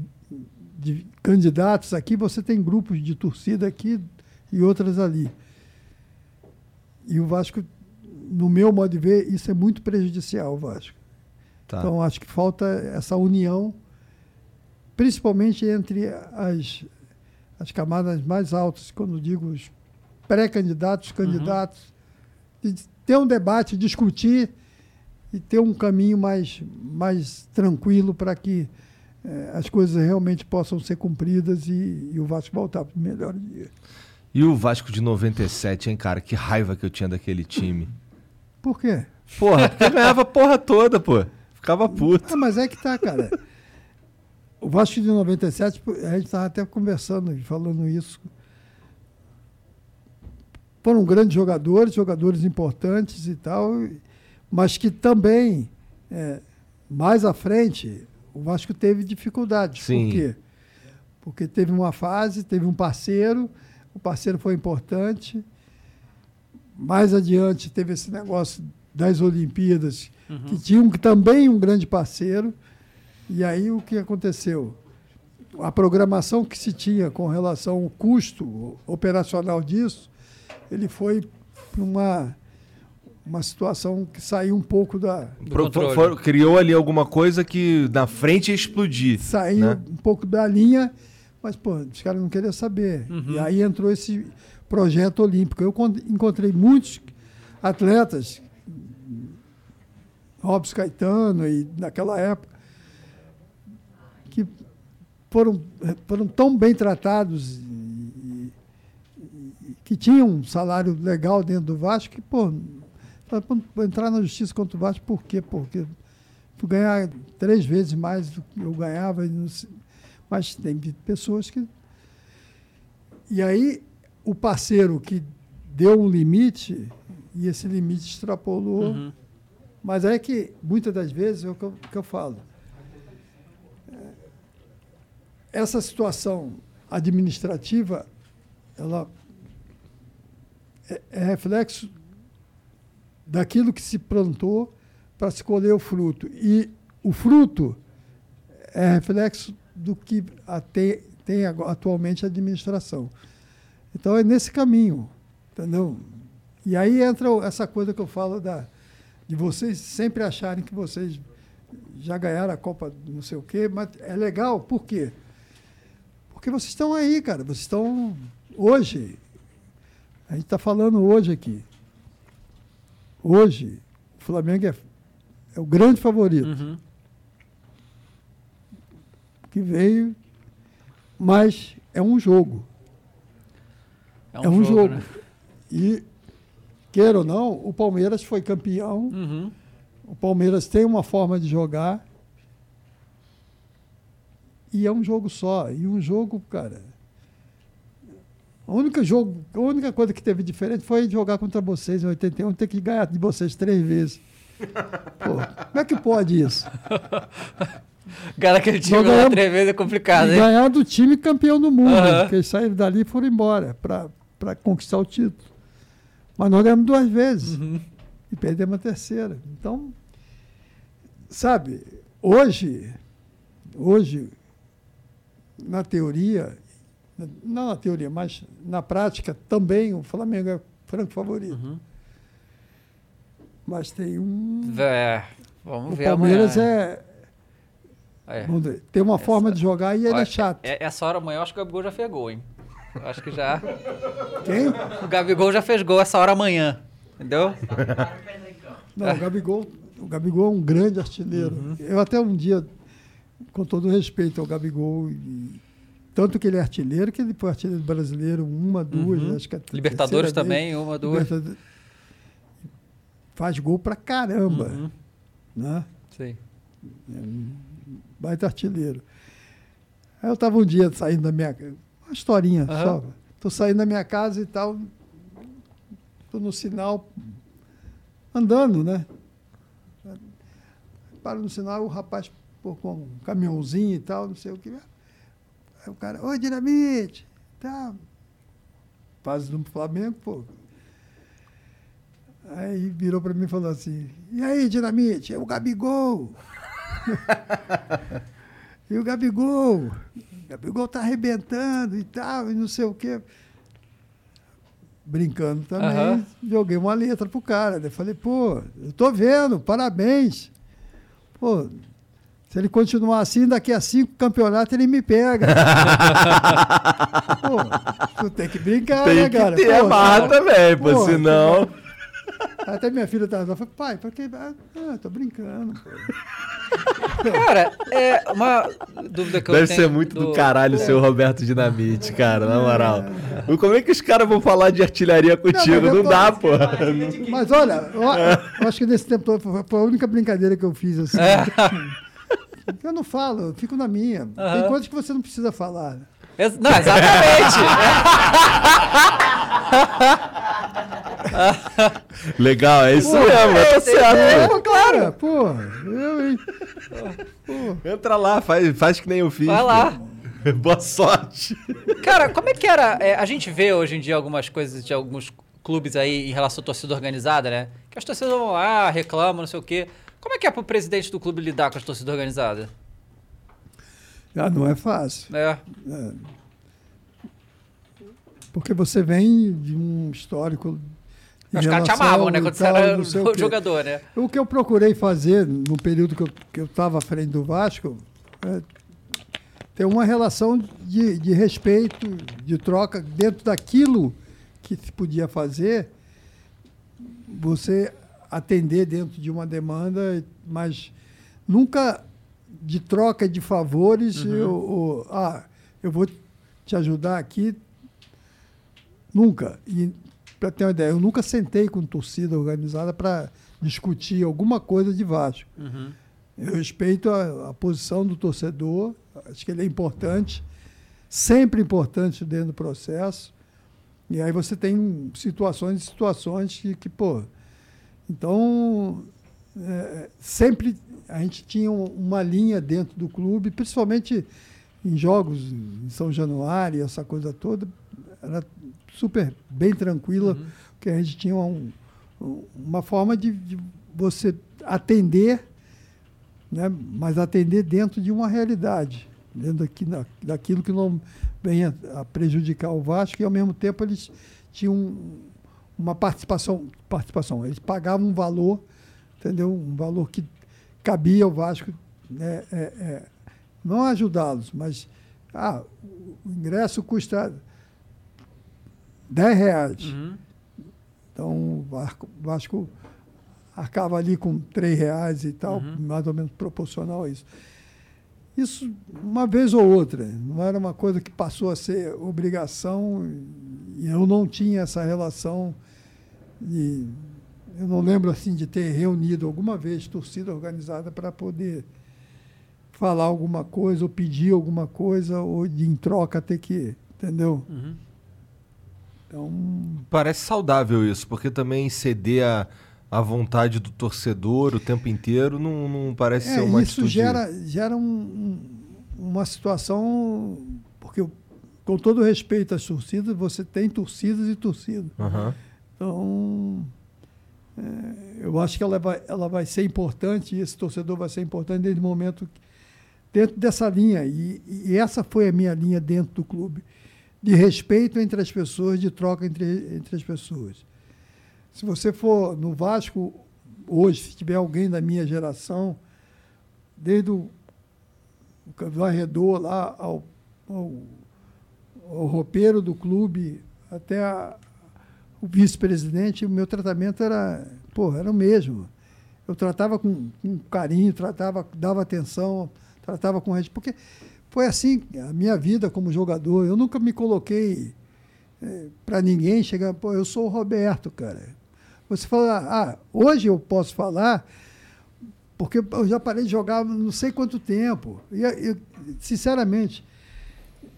de candidatos aqui, você tem grupos de torcida aqui e outras ali. E o Vasco, no meu modo de ver, isso é muito prejudicial Vasco. Tá. Então, acho que falta essa união, principalmente entre as, as camadas mais altas, quando digo os pré-candidatos, candidatos, de ter um debate, discutir e ter um caminho mais, mais tranquilo para que eh, as coisas realmente possam ser cumpridas e, e o Vasco voltar para o melhor dia. E o Vasco de 97, hein, cara? Que raiva que eu tinha daquele time. Por quê? Porra, porque ganhava a porra toda, pô. Ficava puto. Ah, mas é que tá, cara. O Vasco de 97, a gente estava até conversando e falando isso. Foram grandes jogadores, jogadores importantes e tal, mas que também, é, mais à frente, o Vasco teve dificuldades. Sim. Por quê? Porque teve uma fase, teve um parceiro, o parceiro foi importante. Mais adiante teve esse negócio das Olimpíadas, que tinha um- também um grande parceiro. E aí o que aconteceu? A programação que se tinha com relação ao custo operacional disso, ele foi para uma, uma situação que saiu um pouco da. Pro- for- criou ali alguma coisa que na frente ia explodir. Saiu né? um pouco da linha, mas, pô, os caras não queriam saber. E aí entrou esse projeto olímpico. Eu con- encontrei muitos atletas, Robson Caetano, e naquela época, que foram, foram tão bem tratados e, e- e que tinham um salário legal dentro do Vasco que, pô, pra entrar na justiça contra o Vasco, por quê? Porque tu ganhar três vezes mais do que eu ganhava, mas tem pessoas que. E aí, o parceiro que deu um limite, e esse limite extrapolou. Mas é que, muitas das vezes, é o que eu, que eu falo. É, Essa situação administrativa, ela é, é reflexo daquilo que se plantou para se colher o fruto. E o fruto é reflexo do que tem agora- atualmente a administração. Então é nesse caminho, entendeu? E aí entra essa coisa que eu falo da, de vocês sempre acharem que vocês já ganharam a Copa não sei o quê, mas é legal, por quê? Porque vocês estão aí, cara, vocês estão hoje, a gente está falando hoje aqui, hoje, o Flamengo é, é o grande favorito Uhum. que veio, mas é um jogo. É um, jogo. né? E, queira ou não, o Palmeiras foi campeão. Uhum. O Palmeiras tem uma forma de jogar. E é um jogo só. E um jogo, cara. A única, jogo, a única coisa que teve diferente foi jogar contra vocês em 81, ter que ganhar de vocês três vezes. Pô, como é que pode isso? Cara, aquele time Nós lá três vezes é complicado, hein? ganhar do time campeão do mundo. Aham. Porque eles saíram dali e foram embora para conquistar o título. Mas nós ganhamos duas vezes. Uhum. E perdemos a terceira. Então, sabe, hoje, hoje, na teoria, não na teoria, mas na prática, também o Flamengo é franco favorito. Uhum. Mas tem um. É, vamos O ver Palmeiras amanhã. é, É. dizer, tem uma forma de jogar e ele Olha, é chato. é- Essa hora amanhã eu acho que o Gabigol já fez gol, hein? Eu Acho que já. Quem? O Gabigol já fez gol essa hora amanhã. Entendeu? Não, o Gabigol, o Gabigol é um grande artilheiro. Uhum. Eu até um dia, com todo respeito ao Gabigol, e- tanto que ele é artilheiro, que ele foi artilheiro brasileiro uma, duas, Uhum. acho que é Libertadores também, vez. uma, duas. Faz gol pra caramba, Uhum. né? Sim. baita artilheiro. Aí eu estava um dia saindo da minha uma historinha Aham. só. Tô saindo da minha casa e tal. Tô no sinal andando, né? Paro no sinal, o rapaz pô, com um caminhãozinho e tal, não sei o que. O cara, oi, dinamite, tá. Fase do Flamengo, pô. Aí virou para mim e falou assim: E aí, dinamite, é o Gabigol. E o Gabigol, o Gabigol tá arrebentando e tal, e não sei o quê. Brincando também, Aham. joguei uma letra pro cara. Eu falei, pô, eu tô vendo, parabéns. Pô, se ele continuar assim, daqui a cinco campeonatos ele me pega. pô, tu tem que brincar, Tem né, que cara? ter a marra também, pô, pô, senão- Até minha filha tava lá, falei, pai, por que. Ah, tô brincando, pô. Cara, é uma dúvida que eu Deve tenho. ser muito do, caralho o seu Roberto Dinamite, cara, na moral. Como é que os caras vão falar de artilharia contigo? eu Não, tô- dá, pô. Mas olha, eu, eu acho que nesse tempo todo foi foi a única brincadeira que eu fiz assim. Eu não falo, eu fico na minha. Tem Aham. coisas que você não precisa falar. Ex- Não, exatamente. Legal, é isso Pô, mesmo, é, tá certo. é, claro. Pô, eu, hein? Entra lá, faz, faz que nem eu fiz. Vai lá. pô. Boa sorte. Cara, como é que era? é, a gente vê hoje em dia algumas coisas de alguns clubes aí em relação à torcida organizada, né? Que as torcidas vão lá, reclamam, não sei o quê. Como é que é pro presidente do clube lidar com a torcida organizada? Ah, não é fácil. É. É. Porque você vem de um histórico. Os caras te amavam, né? Quando você tal, era o quê. jogador, né? O que eu procurei fazer no período que eu estava que eu estava à frente do Vasco é ter uma relação de, de respeito, de troca, dentro daquilo que se podia fazer, você atender dentro de uma demanda, mas nunca de troca de favores, Uhum. eu, ou, ah, eu vou te ajudar aqui, Nunca. E para ter uma ideia, eu nunca sentei com torcida organizada para discutir alguma coisa de Vasco. Uhum. Eu respeito a, a posição do torcedor, acho que ele é importante, sempre importante dentro do processo. E aí você tem situações e situações que, que, pô. Então, é, sempre a gente tinha um- uma linha dentro do clube, principalmente em jogos em São Januário, essa coisa toda, era super bem tranquila, porque a gente tinha um- um- uma forma de, de você atender, né, mas atender dentro de uma realidade, dentro daqui, da- daquilo que não venha a prejudicar o Vasco, e ao mesmo tempo eles tinham uma participação, participação, eles pagavam um valor, entendeu? Um valor que cabia ao Vasco, né, é, é, não ajudá-los, mas ah, o ingresso custa 10 reais. Uhum. Então o Vasco, Vasco arcava ali com 3 reais e tal, Uhum. mais ou menos proporcional a isso. Isso uma vez ou outra, não era uma coisa que passou a ser obrigação e eu não tinha essa relação de, eu não lembro assim de ter reunido alguma vez torcida organizada para poder falar alguma coisa ou pedir alguma coisa ou de em troca ter que, entendeu? Uhum. Então, Parece saudável isso, porque também ceder a, a vontade do torcedor o tempo inteiro não, não parece ser É, uma isso atitude... gera, gera um- um- uma situação, porque com todo respeito às torcidas, você tem torcidas e torcidas. Aham. Então, é, eu acho que ela vai, ela vai ser importante, esse torcedor vai ser importante desde o momento, que- dentro dessa linha. E, e essa foi a minha linha dentro do clube, de respeito entre as pessoas, de troca entre, entre as pessoas. Se você for no Vasco, hoje, se tiver alguém da minha geração, desde o o varredor lá ao, ao, o roupeiro do clube até o vice-presidente, o meu tratamento era, pô, era o mesmo. Eu tratava com, com carinho, tratava, dava atenção, tratava com respeito, porque foi assim a minha vida como jogador. Eu nunca me coloquei para ninguém chegar, pô, eu sou o Roberto, cara. Você fala, ah, hoje eu posso falar porque eu já parei de jogar não sei quanto tempo. E eu, sinceramente,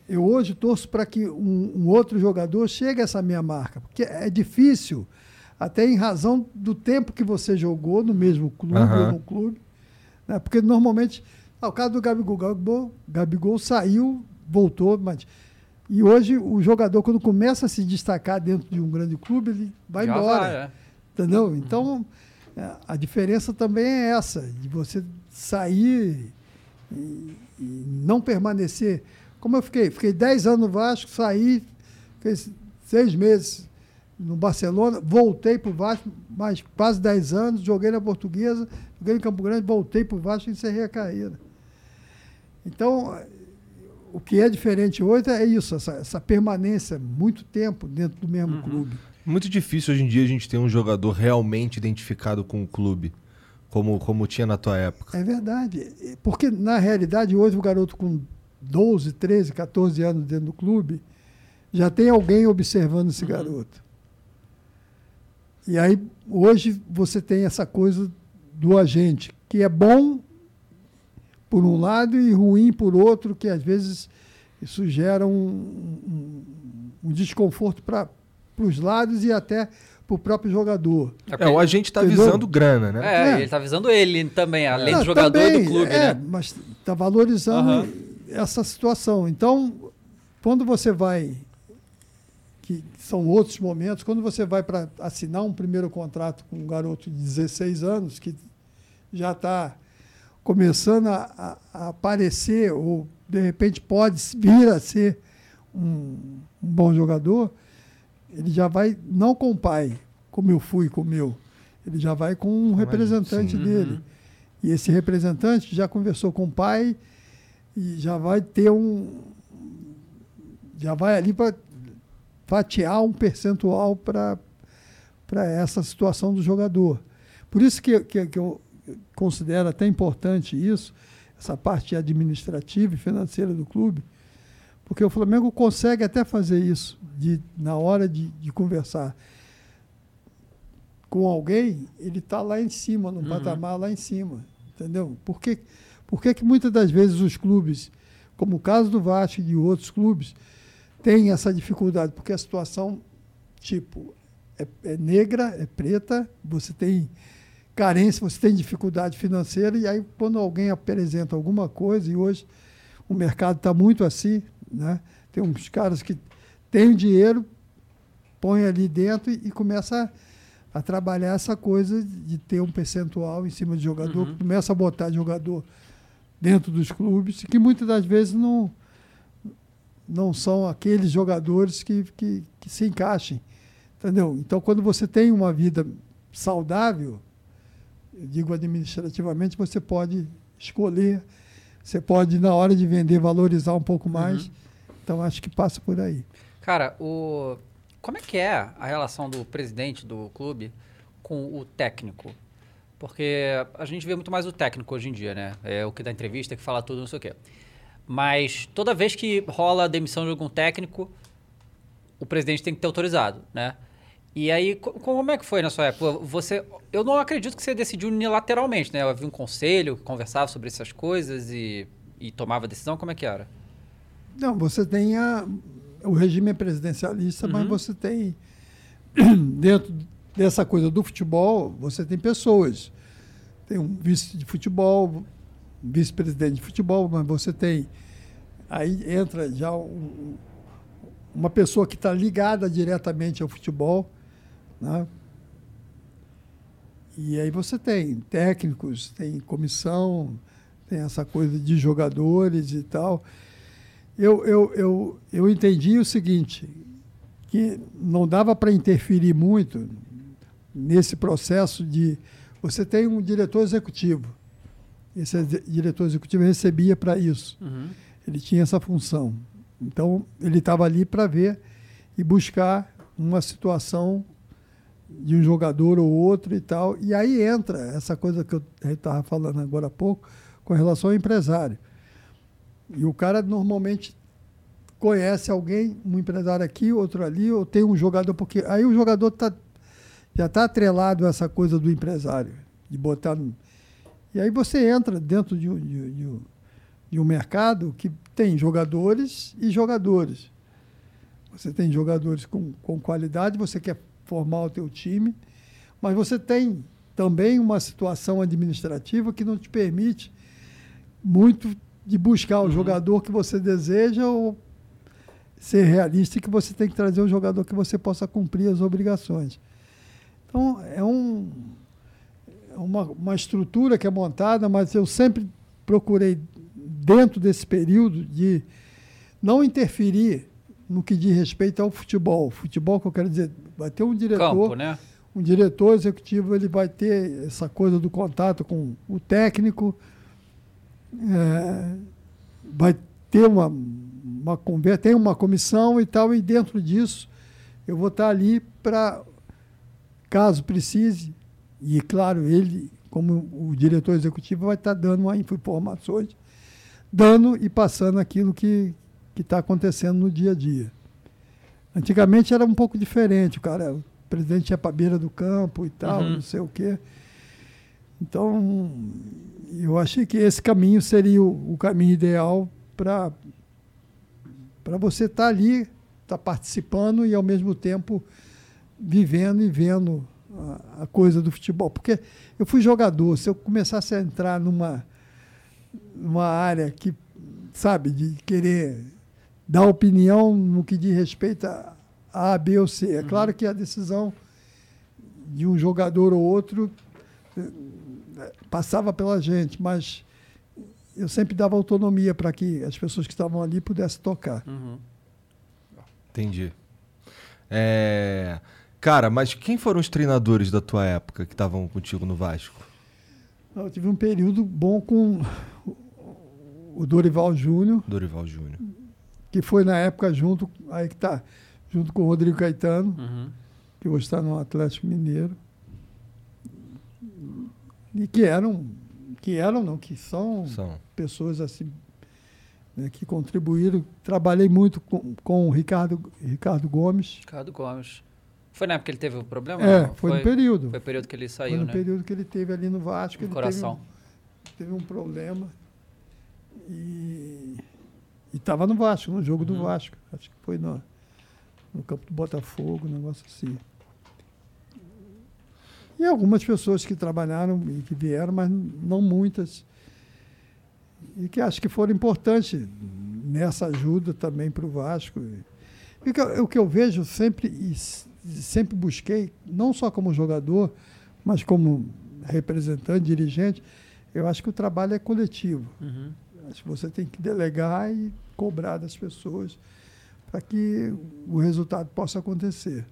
eu hoje torço para que um, um outro jogador chegue a essa minha marca, porque é difícil, até em razão do tempo que você jogou no mesmo clube Aham. ou no clube, né? porque normalmente, ah, o caso do Gabigol, Gabigol, Gabigol saiu, voltou, mas e hoje o jogador quando começa a se destacar dentro de um grande clube, ele vai Já embora. vai, é. Entendeu? Então, é, a diferença também é essa, de você sair e, e não permanecer. Como eu fiquei? Fiquei 10 anos no Vasco, saí, fiquei seis meses no Barcelona, voltei para o Vasco, mais quase 10 anos, joguei na Portuguesa, joguei em Campo Grande, voltei para o Vasco e encerrei a carreira. Então, o que é diferente hoje é isso, essa, essa permanência, muito tempo dentro do mesmo clube. Muito difícil hoje em dia a gente ter um jogador realmente identificado com o clube, como, como tinha na tua época. É verdade. Porque, na realidade, hoje o garoto com 12, 13, 14 anos dentro do clube, já tem alguém observando esse garoto. E aí, hoje, você tem essa coisa do agente, que é bom por um lado e ruim por outro, que às vezes isso gera um, um, um desconforto para os lados e até para o próprio jogador. É, o agente tá Entendeu? visando grana, né? É, É. ele tá avisando ele também, além Não, do jogador e também, do clube, é, né? Mas está valorizando Aham. Essa situação. Então, quando você vai, que são outros momentos, quando você vai para assinar um primeiro contrato com um garoto de 16 anos, que já está começando a, a- a aparecer, ou de repente pode vir a ser um, um bom jogador, ele já vai, não com o pai, como eu fui com o meu, ele já vai com um representante sim. dele. E esse representante já conversou com o pai e já vai ter um. Já vai ali para fatiar um percentual para essa situação do jogador. Por isso que, que, que eu considero até importante isso, essa parte administrativa e financeira do clube, porque o Flamengo consegue até fazer isso, de, na hora de, de conversar com alguém, ele está lá em cima, num patamar lá em cima. Entendeu? Por que, por que, que muitas das vezes os clubes, como o caso do Vasco e de outros clubes, têm essa dificuldade? Porque a situação, tipo, é, é negra, é preta, você tem carência, você tem dificuldade financeira, e aí quando alguém apresenta alguma coisa, e hoje o mercado está muito assim, né? tem uns caras que têm o dinheiro, põe ali dentro e, e começa a, a trabalhar essa coisa de ter um percentual em cima de jogador, começa a botar jogador dentro dos clubes, que muitas das vezes não, não são aqueles jogadores que, que, que se encaixem. Entendeu? Então, quando você tem uma vida saudável, eu digo administrativamente, você pode escolher, você pode, na hora de vender, valorizar um pouco mais. Então, acho que passa por aí. Cara, o... como é que é a relação do presidente do clube com o técnico? Porque a gente vê muito mais o técnico hoje em dia, né? É o que dá entrevista, que fala tudo, não sei o quê. Mas toda vez que rola a demissão de algum técnico, o presidente tem que ter autorizado, né? E aí, co- como é que foi na sua época? Você, eu não acredito que você decidiu unilateralmente, né? Havia um conselho que conversava sobre essas coisas e, e tomava decisão. Como é que era? Não, você tem a, o regime é presidencialista, mas Uhum. você tem dentro dessa coisa do futebol, você tem pessoas. Tem um vice de futebol, vice-presidente de futebol, mas você tem aí entra já um- uma pessoa que está ligada diretamente ao futebol, né? E aí você tem técnicos, tem comissão, tem essa coisa de jogadores e tal. Eu, eu, eu, eu entendi o seguinte, que não dava para interferir muito nesse processo de... Você tem um diretor executivo. Esse diretor executivo recebia para isso. Ele tinha essa função. Então, ele estava ali para ver e buscar uma situação de um jogador ou outro e tal. E aí entra essa coisa que eu estava falando agora há pouco com relação ao empresário. E o cara normalmente conhece alguém, um empresário aqui, outro ali, ou tem um jogador, porque aí o jogador tá, já está atrelado a essa coisa do empresário, de botar. no- E aí você entra dentro de um, de, de um, de um mercado que tem jogadores e jogadores. Você tem jogadores com, com qualidade, você quer formar o teu time, mas você tem também uma situação administrativa que não te permite muito de buscar o jogador que você deseja ou ser realista e que você tem que trazer um jogador que você possa cumprir as obrigações. Então, é um, é uma, uma estrutura que é montada, mas eu sempre procurei, dentro desse período, de não interferir no que diz respeito ao futebol. Futebol, que eu quero dizer, vai ter um diretor, Campo, né? um diretor executivo, ele vai ter essa coisa do contato com o técnico, é, vai ter uma, uma conversa, tem uma comissão e tal, e dentro disso eu vou estar ali para, caso precise, e claro, ele, como o diretor executivo, vai estar dando uma informações, dando e passando aquilo que está acontecendo no dia a dia. Antigamente era um pouco diferente, o cara, o presidente ia para a beira do campo e tal, Uhum. não sei o quê. Então, eu achei que esse caminho seria o, o caminho ideal para para você estar ali, estar participando e ao mesmo tempo vivendo e vendo a, a coisa do futebol. Porque eu fui jogador, se eu começasse a entrar numa, numa área que, sabe, de querer dar opinião no que diz respeito a A, B ou C. É claro que a decisão de um jogador ou outro eh, passava pela gente, mas eu sempre dava autonomia para que as pessoas que estavam ali pudessem tocar. Entendi. É, Cara, mas quem foram os treinadores da tua época que estavam contigo no Vasco? Eu tive um período bom com o Dorival Júnior, Dorival Júnior. que foi na época junto, aí que tá, junto com o Rodrigo Caetano, Uhum. que hoje está no Atlético Mineiro. E que eram, que eram não, que são, São. pessoas assim né, que contribuíram. Trabalhei muito com, com o Ricardo, Ricardo Gomes. Ricardo Gomes. Foi na época que ele teve o problema? É, Não? foi no período. Foi o período que ele Foi saiu, no né? período que ele teve ali no Vasco. No coração. Teve um, teve um problema. E estava no Vasco, no jogo do Uhum. Vasco. Acho que foi no, no campo do Botafogo, um negócio assim. E algumas pessoas que trabalharam e que vieram, mas não muitas. E que acho que foram importantes nessa ajuda também para o Vasco. E o que, eu, o que eu vejo sempre e sempre busquei, não só como jogador, mas como representante, dirigente, eu acho que o trabalho é coletivo. Uhum. Acho que você tem que delegar e cobrar das pessoas para que o resultado possa acontecer.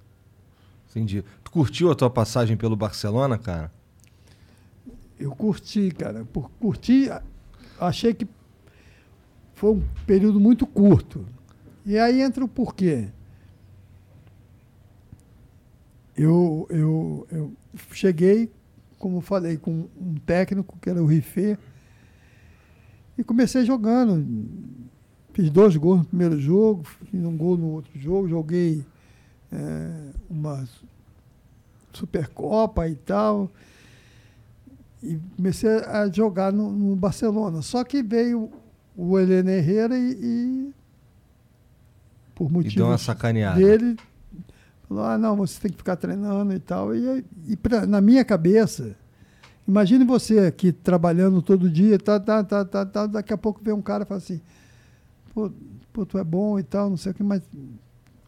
Entendi. Tu curtiu a tua passagem pelo Barcelona, cara? Eu curti, cara. Por curti, a- achei que foi um período muito curto. E aí entra o porquê. Eu, eu, eu cheguei, como falei, com um técnico que era o Rifê, e comecei jogando. Fiz dois gols no primeiro jogo, fiz um gol no outro jogo, joguei eh, uma Supercopa e tal. E comecei a jogar no, no Barcelona. Só que veio o Helene Herrera e, e por E deu uma motivos sacaneada. dele, falou, ah, não, você tem que ficar treinando e tal. E, e pra, na minha cabeça, imagine você aqui trabalhando todo dia, tá, tá, tá, tá, tá, daqui a pouco vem um cara e fala assim, pô, pô, tu é bom e tal, não sei o que, mas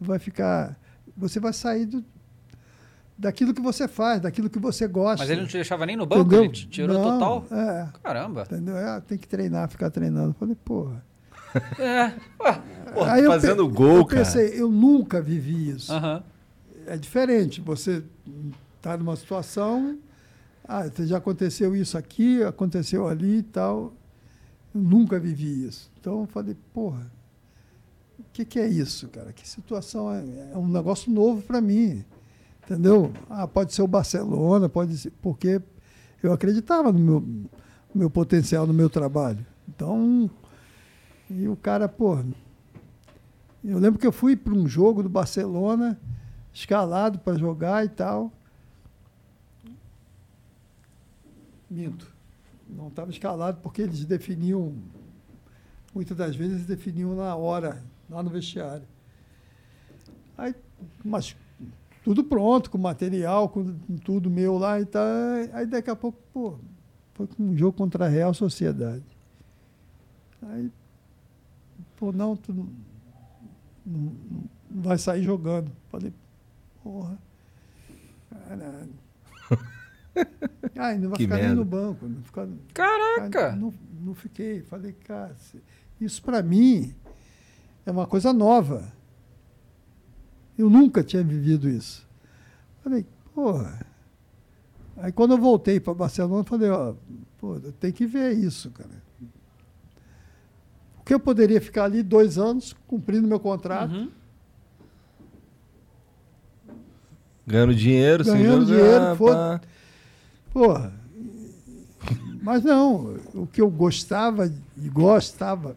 vai ficar. Você vai sair do, daquilo que você faz, daquilo que você gosta. Mas ele não te deixava nem no banco? Entendeu? Ele te tirou Não, total? É. Caramba. Entendeu? É, tem que treinar, ficar treinando. Eu falei, porra. É. Ué. Pô, Aí eu fazendo pe- gol, eu cara. pensei, eu nunca vivi isso. Aham. É diferente. Você está numa situação, ah, já aconteceu isso aqui, aconteceu ali e tal. Eu nunca vivi isso. Então eu falei, porra, o que, que é isso, cara? Que situação é, é um negócio novo para mim, entendeu? Ah, pode ser o Barcelona, pode ser porque eu acreditava no meu, no meu potencial, no meu trabalho. Então, e o cara, pô, eu lembro que eu fui para um jogo do Barcelona, escalado para jogar e tal. Minto. Não estava escalado porque eles definiam, muitas das vezes definiam na hora, lá no vestiário. Aí, mas tudo pronto, com material, com tudo meu lá e tal. Aí daqui a pouco, pô, foi um jogo contra a Real Sociedade. Aí, pô, não, tu não, não, não vai sair jogando. Falei, porra, caralho. Ai, não vai Que ficar nem merda. no banco. Não ficar, Caraca! Não, não fiquei. Falei, cara, isso para mim é uma coisa nova. Eu nunca tinha vivido isso. Falei, porra. Aí quando eu voltei para Barcelona, eu falei, ó, pô, eu tenho que ver isso, cara. Porque eu poderia ficar ali dois anos cumprindo meu contrato, Uhum. Ganhando dinheiro, sem Ganhando jogar, dinheiro, foda- Porra. Mas não, o que eu gostava e gostava,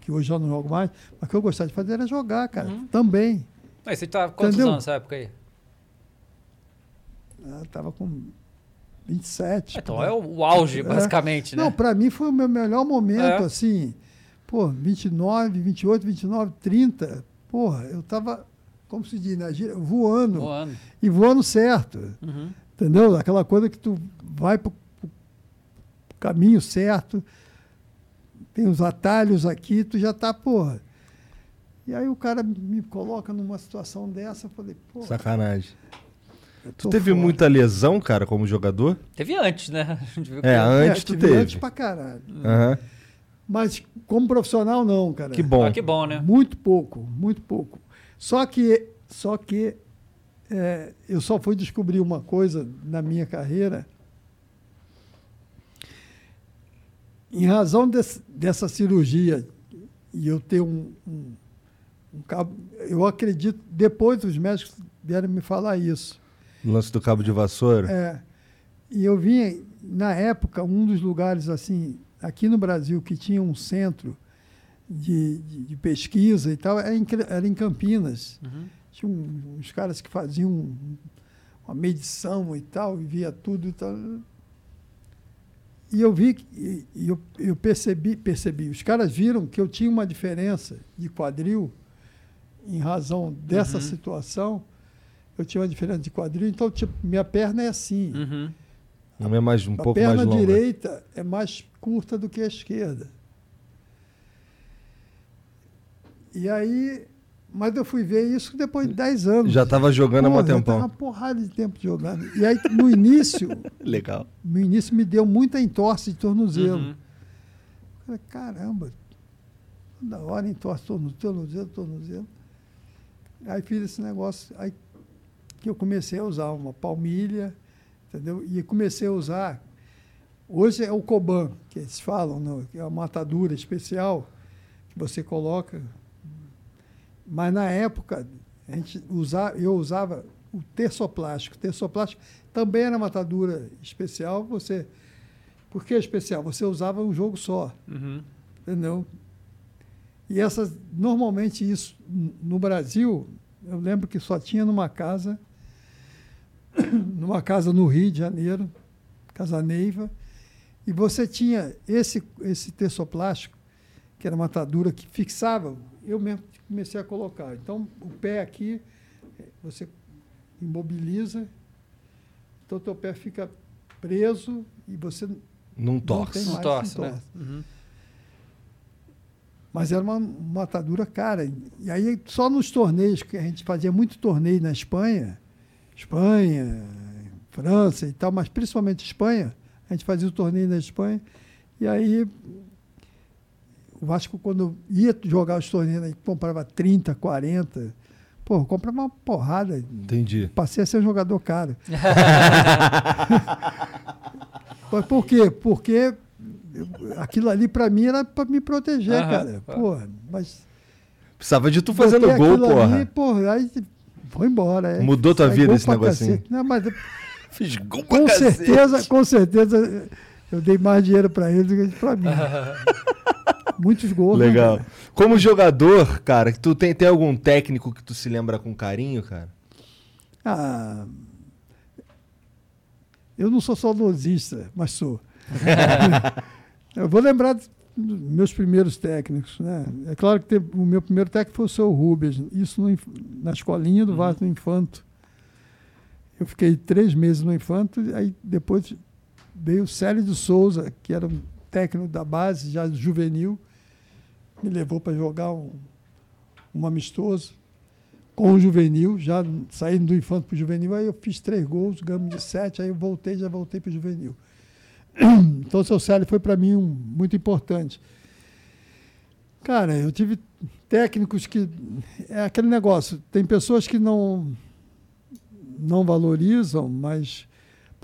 que hoje eu não jogo mais, mas o que eu gostava de fazer era jogar, cara. Também. Mas você tá quantos Entendeu? anos nessa época aí? Eu tava com 27. Então pô. é o, auge, É. basicamente, né? Não, pra mim foi o meu melhor momento, É. assim. Pô, 29, 28, 29, 30. Porra, eu tava, como se diz, na gíria, voando. Voando. E voando certo. Uhum. Entendeu? Aquela coisa que tu vai pro, pro caminho certo, tem os atalhos aqui, tu já tá, porra. E aí o cara me coloca numa situação dessa, eu falei, pô. Sacanagem. Tu teve fora. muita lesão, cara, como jogador? Teve antes, né? É, antes É, tu teve. Antes pra caralho. Aham. Mas como profissional, não, cara. Que bom. Ah, que bom, né? Muito pouco, muito pouco. Só que, só que é, eu só fui descobrir uma coisa na minha carreira em razão desse- dessa cirurgia e eu ter um, um, um cabo, eu acredito depois os médicos vieram me falar isso. O lance do cabo de vassoura. É, e eu vinha, na época, um dos lugares assim, aqui no Brasil, que tinha um centro de, de, de pesquisa e tal, era em, era em Campinas. Tinha um- uns caras que faziam um- uma medição e tal, e via tudo e tal. E eu vi, que- e, e eu, eu percebi, percebi, os caras viram que eu tinha uma diferença de quadril em razão dessa Uhum. situação. Eu tinha uma diferença de quadril, então tipo, minha perna é assim. Uhum. Uma é mais, um a pouco perna mais longa. direita é mais curta do que a esquerda. E aí, mas eu fui ver isso depois de 10 anos. Já tava jogando há um tempão. uma porrada de tempo jogando. E aí, no início, Legal. no início me deu muita entorse de tornozelo. Uhum. Eu Falei, caramba, toda hora entorse tornozelo, tornozelo, tornozelo. Aí fiz esse negócio, aí que eu comecei a usar uma palmilha, entendeu? E comecei a usar. Hoje é o Coban, que eles falam, não, que é uma atadura especial que você coloca. Mas na época, a gente usava, eu usava o terçoplástico. O terçoplástico também era uma atadura especial. Você, por que especial? Você usava um jogo só, Uhum. entendeu? E essas, normalmente isso no Brasil, eu lembro que só tinha numa casa, numa casa no Rio de Janeiro, Casa Neiva, e você tinha esse esse terçoplástico, que era uma atadura que fixava, eu mesmo comecei a colocar. Então, o pé aqui, eh, você imobiliza, então o teu pé fica preso e você Não não torce. tem Não mais torce, né? Uhum. Mas era uma, uma atadura cara. E aí, só nos torneios, que a gente fazia muito torneio na Espanha, Espanha, França e tal, mas principalmente Espanha, a gente fazia o torneio na Espanha. E aí, o Vasco, quando ia jogar os torneios, a gente comprava 30, 40. Pô, comprava uma porrada. Entendi. Passei a ser um jogador caro. Mas por quê? Porque aquilo ali para mim era para me proteger, Aham, cara. claro. Pô, mas Precisava de tu fazendo gol, porra. Ali, porra, aí foi embora. é. Mudou tua vida esse negocinho? cacete. Não, mas Fiz gol pra com cacete. certeza, com certeza, eu dei mais dinheiro pra ele do que pra mim. Muitos gols. né, Legal. cara? Como jogador, cara, tu tem, tem algum técnico que tu se lembra com carinho, cara? Ah, eu não sou saudosista, mas sou. eu vou lembrar dos meus primeiros técnicos. Né? É claro que teve- o meu primeiro técnico foi o seu Rubens, isso no na escolinha do Vasco do Infanto. Eu fiquei três meses no Infanto, aí depois veio o Célio de Souza, que era um técnico da base, já juvenil, me levou para jogar um, um amistoso com o juvenil, já saindo do infanto para o juvenil, aí eu fiz três gols, ganhamos de sete, aí eu voltei, já voltei para o juvenil. Então o seu Célio foi para mim um, muito importante. Cara, eu tive técnicos que. É aquele negócio, tem pessoas que não, não valorizam, mas.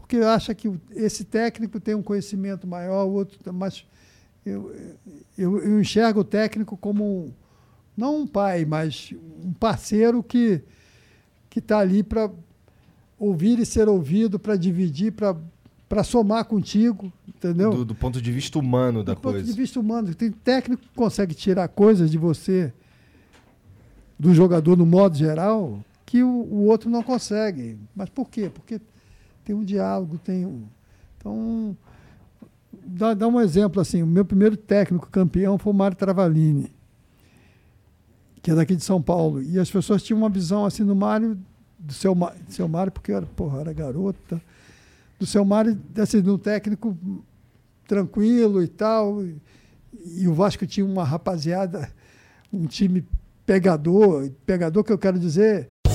Porque acha que esse técnico tem um conhecimento maior, o outro. Mas eu, eu, eu enxergo o técnico como um, não um pai, mas um parceiro que que está ali para ouvir e ser ouvido, para dividir, para somar contigo, entendeu? Do, do ponto de vista humano da Do ponto coisa. de vista humano, tem técnico que consegue tirar coisas de você, do jogador no modo geral, que o, o outro não consegue. Mas por quê? Porque tem um diálogo, tem um. Então, dá, dá um exemplo assim: o meu primeiro técnico campeão foi o Mário Travalini, que é daqui de São Paulo. E as pessoas tinham uma visão assim do Mário, do seu, Ma- seu Mário, porque era, porra, era garota, do seu Mário, assim, de um técnico tranquilo e tal. E, e o Vasco tinha uma rapaziada, um time pegador, pegador que eu quero dizer,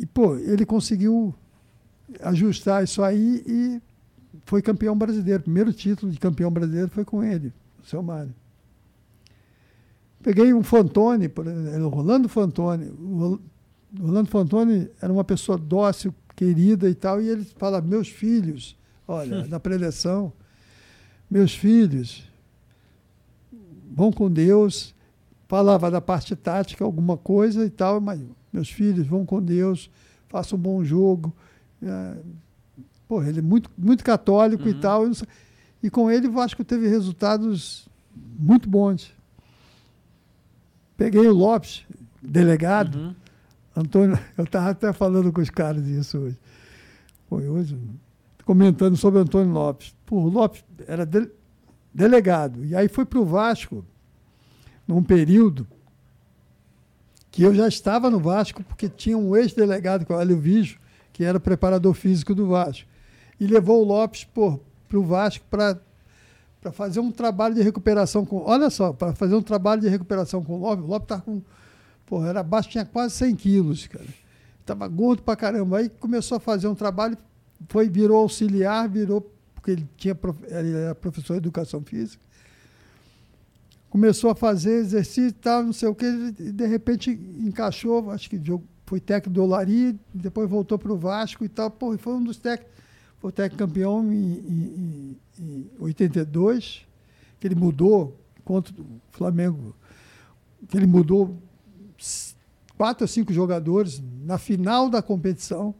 E, pô, ele conseguiu ajustar isso aí e foi campeão brasileiro. O primeiro título de campeão brasileiro foi com ele, o seu Mário. Peguei um Fantoni, o Rolando Fantoni. O Rolando Fantoni era uma pessoa dócil, querida e tal, e ele fala: meus filhos, olha, na preleção, meus filhos, vão com Deus. Falava da parte tática, alguma coisa e tal, mas meus filhos vão com Deus, façam um bom jogo. É, pô, ele é muito, muito católico e tal. e E com ele o Vasco teve resultados muito bons. Peguei o Lopes, delegado. Antônio, eu estava até falando com os caras isso hoje. Foi hoje, comentando sobre o Antônio Lopes. Pô, o Lopes era de- delegado. E aí foi para o Vasco, num período que eu já estava no Vasco, porque tinha um ex-delegado, que é o Hélio que era preparador físico do Vasco. E levou o Lopes para o Vasco para para fazer um trabalho de recuperação com. Olha só, para fazer um trabalho de recuperação com o Lopes. O Lopes estava com. Porra, era baixo, tinha quase 100 quilos, cara. Estava gordo pra caramba. Aí começou a fazer um trabalho, foi, virou auxiliar, virou. Porque ele, tinha, ele era professor de educação física. Começou a fazer exercício e tal, não sei o que, e de repente encaixou, acho que foi técnico do Olaria, depois voltou para o Vasco e tal. Pô, e foi um dos técnicos. Foi técnico campeão em, em, em, em 82, que ele mudou contra o Flamengo, que ele mudou quatro ou cinco jogadores na final da competição,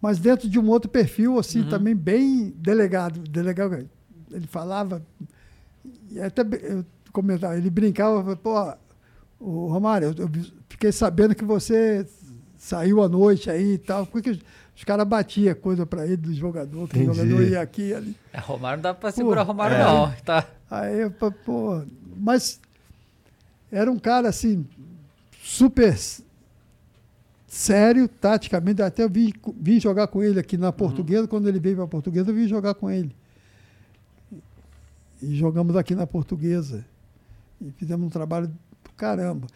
mas dentro de um outro perfil, assim, também bem delegado. delegado. Ele falava, e até eu comentava, ele brincava, pô, o Romário, eu, eu fiquei sabendo que você saiu à noite aí e tal, porque os, os caras batiam coisa para ele do jogador, que o Entendi. jogador ia aqui e ali. É, Romário não dá pra segurar Pô, Romário, é. não. Tá. Aí, eu, pô, mas era um cara assim, super sério, taticamente. Até eu vim, vim jogar com ele aqui na Portuguesa. Quando ele veio para a Portuguesa, eu vim jogar com ele. E jogamos aqui na Portuguesa. E fizemos um trabalho do caramba.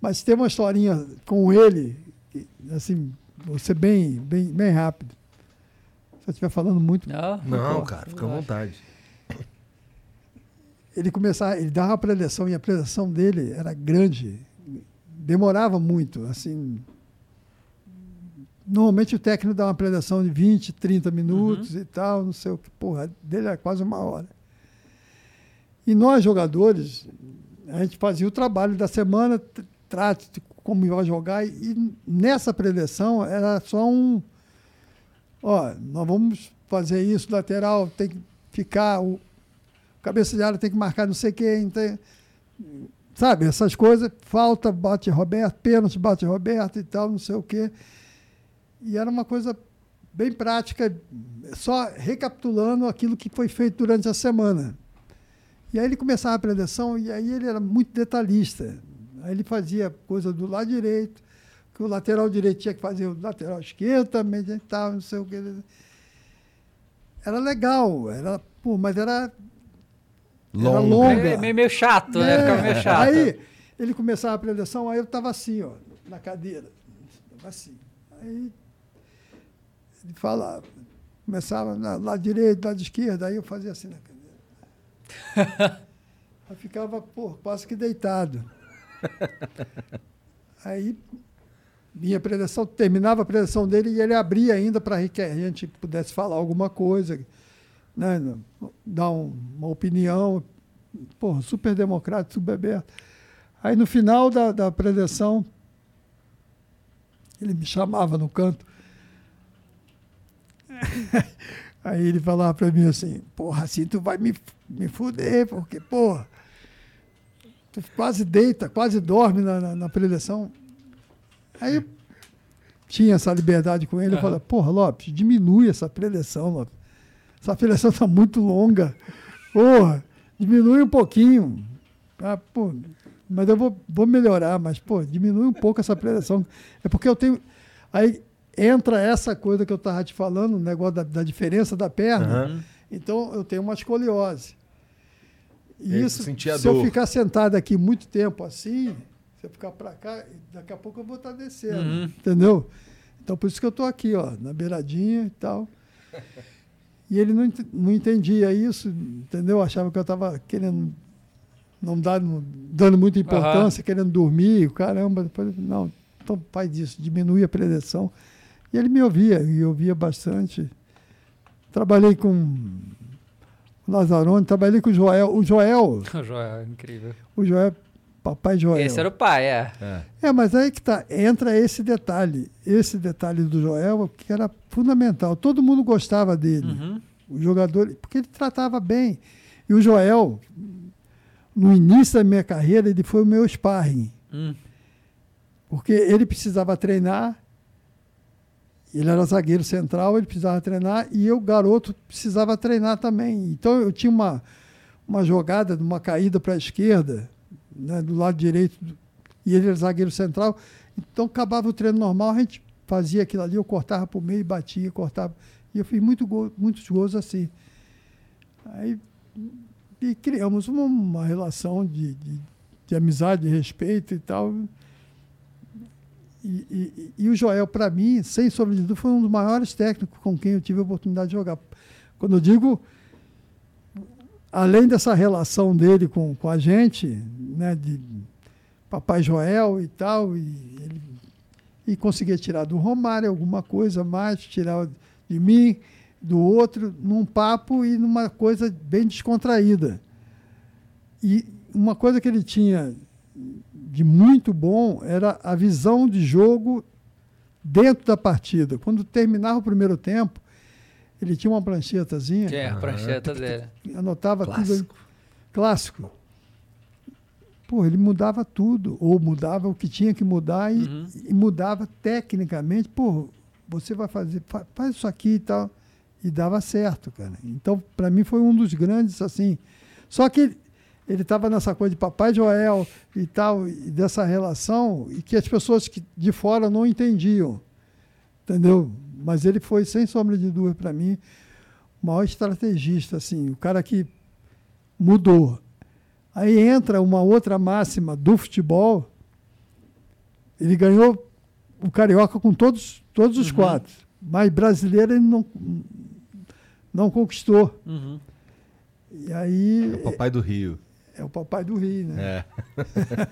Mas tem uma historinha com ele, assim, vou ser bem, bem, bem rápido. Se eu estiver falando muito. Não, Não, cara, fica à vontade. ele começava, ele dava uma preleção e a preleção dele era grande, demorava muito, assim. Normalmente o técnico dá uma preleção de 20, 30 minutos e tal, não sei o que, porra, dele era quase uma hora. E nós jogadores, a gente fazia o trabalho da semana, tr- trate como ia jogar e nessa preleção era só um ó, nós vamos fazer isso lateral, tem que ficar o cabeça de área tem que marcar não sei quem, tem, sabe, essas coisas, falta, bate Roberto, pênalti, bate Roberto e tal, não sei o quê. E era uma coisa bem prática, só recapitulando aquilo que foi feito durante a semana. E aí ele começava a preleção e aí ele era muito detalhista. Aí ele fazia coisa do lado direito, que o lateral direito tinha que fazer o lateral esquerdo também, tal, não sei o que. Era legal, era, pô, mas era era Longo. longa. Meio, meio, meio chato, né? É, Ficava meio chato. Aí ele começava a preleção, aí eu estava assim, ó, na cadeira. Tava assim. Aí ele falava, começava na- lado direito, lado esquerdo, aí eu fazia assim na cadeira. Aí ficava, pô, quase que deitado. Aí minha preleção, terminava a preleção dele e ele abria ainda para que a gente pudesse falar alguma coisa, né, dar um- uma opinião. Porra, super democrático, super aberto. Aí no final da, da preleção, ele me chamava no canto. Aí ele falava para mim assim, porra, assim tu vai me, me fuder, porque, porra, tu quase deita, quase dorme na, na, na preleção. Aí eu tinha essa liberdade com ele, eu falei, porra, Lopes, diminui essa preleção, Lopes. Essa preleção está muito longa. Porra, diminui um pouquinho. Ah, pô, mas eu vou, vou melhorar, mas, pô, diminui um pouco essa preleção. É porque eu tenho. Aí entra essa coisa que eu estava te falando, o negócio da, da diferença da perna. Aham. Então eu tenho uma escoliose. E isso, se eu ficar sentado aqui muito tempo assim, se eu ficar para cá, daqui a pouco eu vou estar descendo. Uhum. Entendeu? Então por isso que eu estou aqui, ó, na beiradinha e tal. E ele não, não entendia isso, entendeu? Achava que eu estava querendo não dar, não- dando muita importância, querendo dormir, caramba. Depois, não, então faz isso, diminui a preleção. E ele me ouvia, e ouvia bastante. Trabalhei com o Lazzaroni, trabalhei com o Joel. O Joel, Joel, incrível. o Joel, papai Joel. Esse era o pai, é. É, mas aí que tá, entra esse detalhe, esse detalhe do Joel, que era fundamental. Todo mundo gostava dele, Uhum. o jogador, porque ele tratava bem. E o Joel, no início da minha carreira, ele foi o meu sparring, Hum. porque ele precisava treinar, ele era zagueiro central, ele precisava treinar, e eu, garoto, precisava treinar também. Então eu tinha uma, uma jogada, uma caída para a esquerda, né, do lado direito, e ele era zagueiro central. Então acabava o treino normal, a gente fazia aquilo ali, eu cortava para o meio, batia, cortava. E eu fiz muito gol, muitos gols assim. Aí criamos uma, uma relação de, de, de amizade, de respeito e tal. E, e- e o Joel, para mim, sem sombra de dúvida, foi um dos maiores técnicos com quem eu tive a oportunidade de jogar. Quando eu digo, além dessa relação dele com, com a gente, né, de Papai Joel e tal, e ele e conseguia tirar do Romário alguma coisa mais, tirar de mim, do outro, num papo e numa coisa bem descontraída. E uma coisa que ele tinha de muito bom era a visão de jogo dentro da partida. Quando terminava o primeiro tempo, ele tinha uma pranchetazinha, Que é a prancheta dele. anotava tudo. Clássico. Clássico. Pô, ele mudava tudo, ou mudava o que tinha que mudar e, Uhum. e mudava tecnicamente. Pô, você vai fazer, fa- faz isso aqui e tal. E dava certo, cara. Então, para mim, foi um dos grandes, assim. Só que ele, estava nessa coisa de Papai Joel e tal, e dessa relação, e que as pessoas que de fora não entendiam. Entendeu? Mas ele foi, sem sombra de dúvida, para mim, o maior estrategista, assim, o cara que mudou. Aí entra uma outra máxima do futebol. Ele ganhou o Carioca com todos, todos os quatro. Mas brasileiro ele não, não conquistou. Uhum. E aí É o papai do Rio. É o papai do Rio, né? É.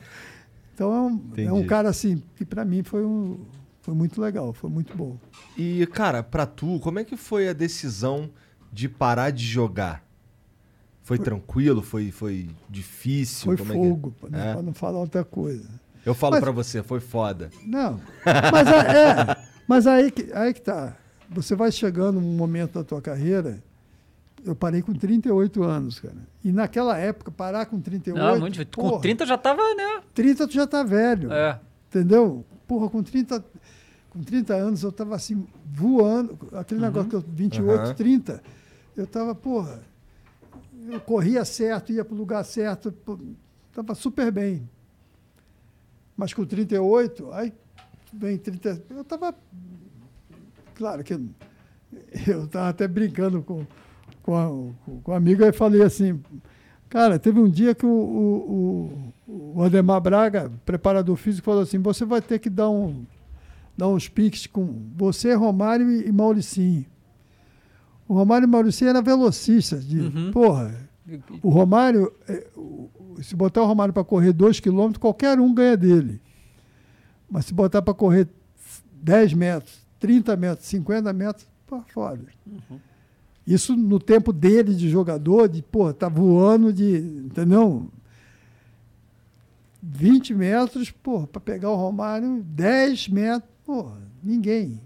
Então é um, é um cara assim, que para mim foi, um, foi muito legal, foi muito bom. E, cara, pra tu, como é que foi a decisão de parar de jogar? Foi, tranquilo? Foi, foi difícil? Foi Como é que- fogo, pra não- É? pra não falar outra coisa. Eu falo pra você, foi foda. Não, mas, é, mas aí, que, aí que tá. Você vai chegando num momento da tua carreira, eu parei com 38 anos, cara. E naquela época, parar com 38... Não, muito difícil. Com porra, 30 já tava, né? 30 tu já tá velho. É. Entendeu? Porra, com 30, com 30 anos eu tava assim, voando. Aquele negócio que eu, 28, Aham. 30, eu tava, porra, eu corria certo, ia pro lugar certo, pô, tava super bem. Mas com 38, aí vem 30. Eu tava. Claro que eu tava até brincando com, com, a, com, um amigo e falei assim. Cara, teve um dia que o, o, o, o Ademar Braga, preparador físico, falou assim: você vai ter que dar, um, dar uns piques com você, Romário e, e Mauricinho. O Romário e Mauricinho era velocista. De, Uhum. Porra, o Romário, é, se botar o Romário para correr 2 km, qualquer um ganha dele. Mas se botar para correr 10 metros, 30 metros, 50 metros, pô, foda. Isso no tempo dele de jogador, de, pô, tá voando de, entendeu? 20 metros, pô, para pegar o Romário, 10 metros, pô, ninguém.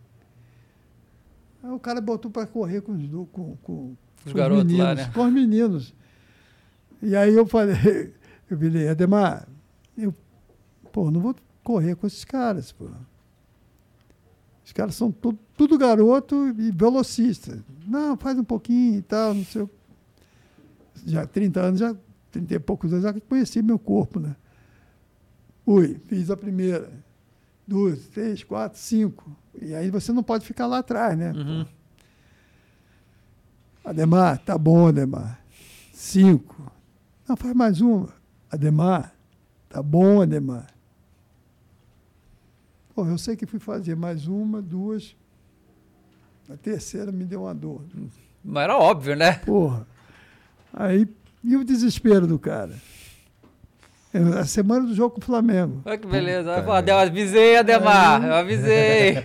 Aí o cara botou para correr com os, do- com, com, Os com garotos meninos, lá, né? Com os meninos. E aí eu falei, eu falei, Ademar, eu, pô, não vou correr com esses caras, pô. Os caras são tudo, tudo garoto e velocista. Não, faz um pouquinho e tal, não sei. Já 30 anos, já 30 e poucos anos, já conheci meu corpo, né? Fui, fiz a primeira. Duas, três, quatro, cinco. E aí você não pode ficar lá atrás, né? Uhum. Ademar, tá bom, Ademar. Cinco. Não, faz mais uma. Ademar, tá bom, Ademar. Pô, eu sei que fui fazer mais uma, duas. A terceira me deu uma dor. Mas era óbvio, né? Porra. Aí, e o desespero do cara? A semana do jogo com o Flamengo. Olha que beleza. Eu falei, eu avisei, Ademar. Eu avisei.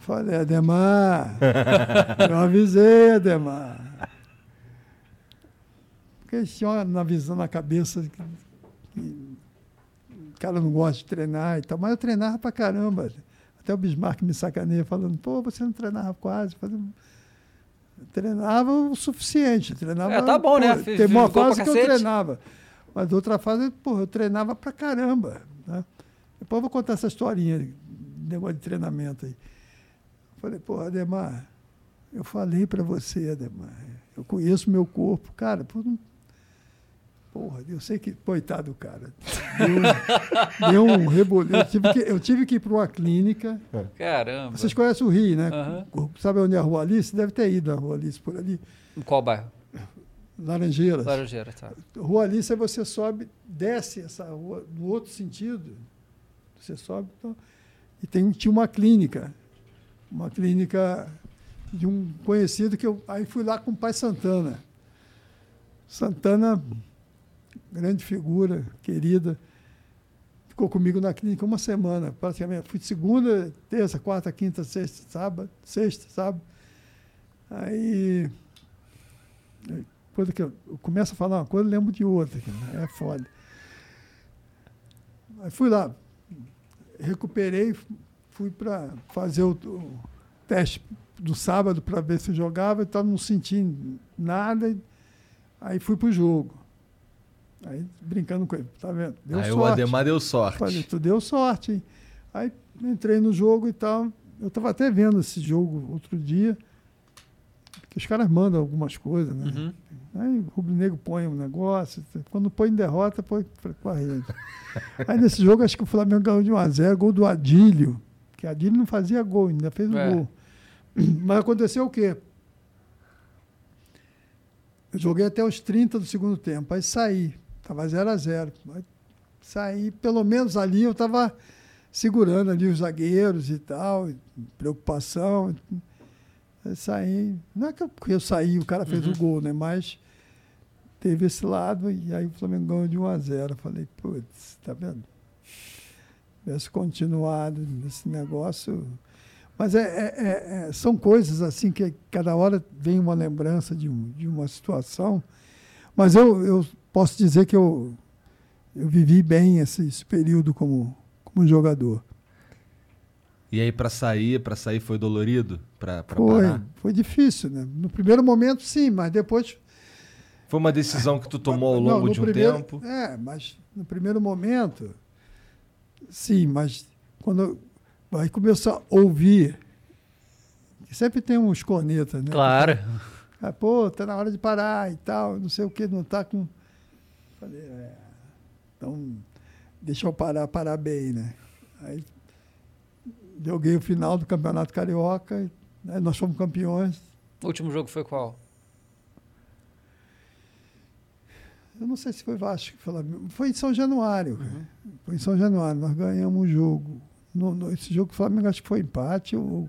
Falei, Ademar. eu avisei, Ademar. Porque eles tinham uma visão na cabeça cara não gosta de treinar e tal. Mas eu treinava pra caramba. Até o Bismarck me sacaneia falando, pô, você não treinava quase. Eu treinava o suficiente. Treinava, É, tá bom, né? pô, Fiz- Teve uma fase que eu treinava. Mas outra fase, pô, eu treinava pra caramba. Né? Depois eu vou contar essa historinha, negócio de treinamento aí. Falei, pô, Ademar, eu falei pra você, Ademar, eu conheço meu corpo. Cara, pô, não- porra, eu sei que, coitado do cara, deu, deu um reboliço. Eu tive que, eu tive que ir para uma clínica. Caramba. Vocês conhecem o Rio, né? Aham. Sabe onde é a Rua Alice? Deve ter ido na Rua Alice por ali. Em qual bairro? Laranjeiras. Laranjeira, tá. Rua Alice, aí você sobe, desce essa rua no outro sentido. Você sobe então, e tem, tinha uma clínica. Uma clínica de um conhecido que eu. Aí fui lá com o pai Santana. Santana, grande figura, querida, ficou comigo na clínica uma semana, praticamente. Fui de segunda, terça, quarta, quinta, sexta, sábado, sexta, sábado. Aí coisa que eu, começo a falar uma coisa, lembro de outra. É foda. Aí fui lá, recuperei, fui para fazer o, o teste do sábado para ver se jogava e tal, não senti nada. Aí fui pro jogo. Aí brincando com ele, tá vendo? Deu Aí o sorte. Ademar deu sorte. Falei, tu deu sorte, hein? Aí entrei no jogo e tal. Eu estava até vendo esse jogo outro dia, que os caras mandam algumas coisas, né? Uhum. Aí o Rubro Negro põe um negócio, quando põe em derrota, põe com a rede. Aí nesse jogo, acho que o Flamengo ganhou de 1x0, gol do Adílio, que Adílio não fazia gol, ainda fez o É. gol. Mas aconteceu o quê? Eu joguei até os 30 do segundo tempo, aí saí, estava 0 a 0 Aí Saí, pelo menos ali eu estava segurando ali os zagueiros e tal, preocupação. Aí saí, não é que eu, eu saí, o cara fez o gol, né? Mas teve esse lado e aí o Flamengo ganhou de 1 a 0 Falei, putz, tá vendo? Tivesse continuado nesse negócio. Mas é, é- é- é- são coisas assim que cada hora vem uma lembrança de, um- de uma situação. Mas eu, eu posso dizer que eu, eu vivi bem esse, esse período como, como jogador. E aí pra sair, para sair foi dolorido? Pra, pra Foi, parar? foi difícil, né? No primeiro momento, sim, mas depois Foi uma decisão que tu tomou ao Não, longo no de um primeiro- tempo? É, mas no primeiro momento, sim, mas quando aí começou a ouvir, sempre tem uns cornetas, né? Claro. Ah, pô, tá na hora de parar e tal, não sei o que, não tá com. Falei, é, então deixa eu parar, parar bem, né? Aí joguei o final do Campeonato Carioca, né, nós fomos campeões. O último jogo foi qual? Eu não sei se foi Vasco que falou. Foi em São Januário. cara. Foi em São Januário. Nós ganhamos o jogo. No, no- esse jogo do Flamengo acho que foi empate. O,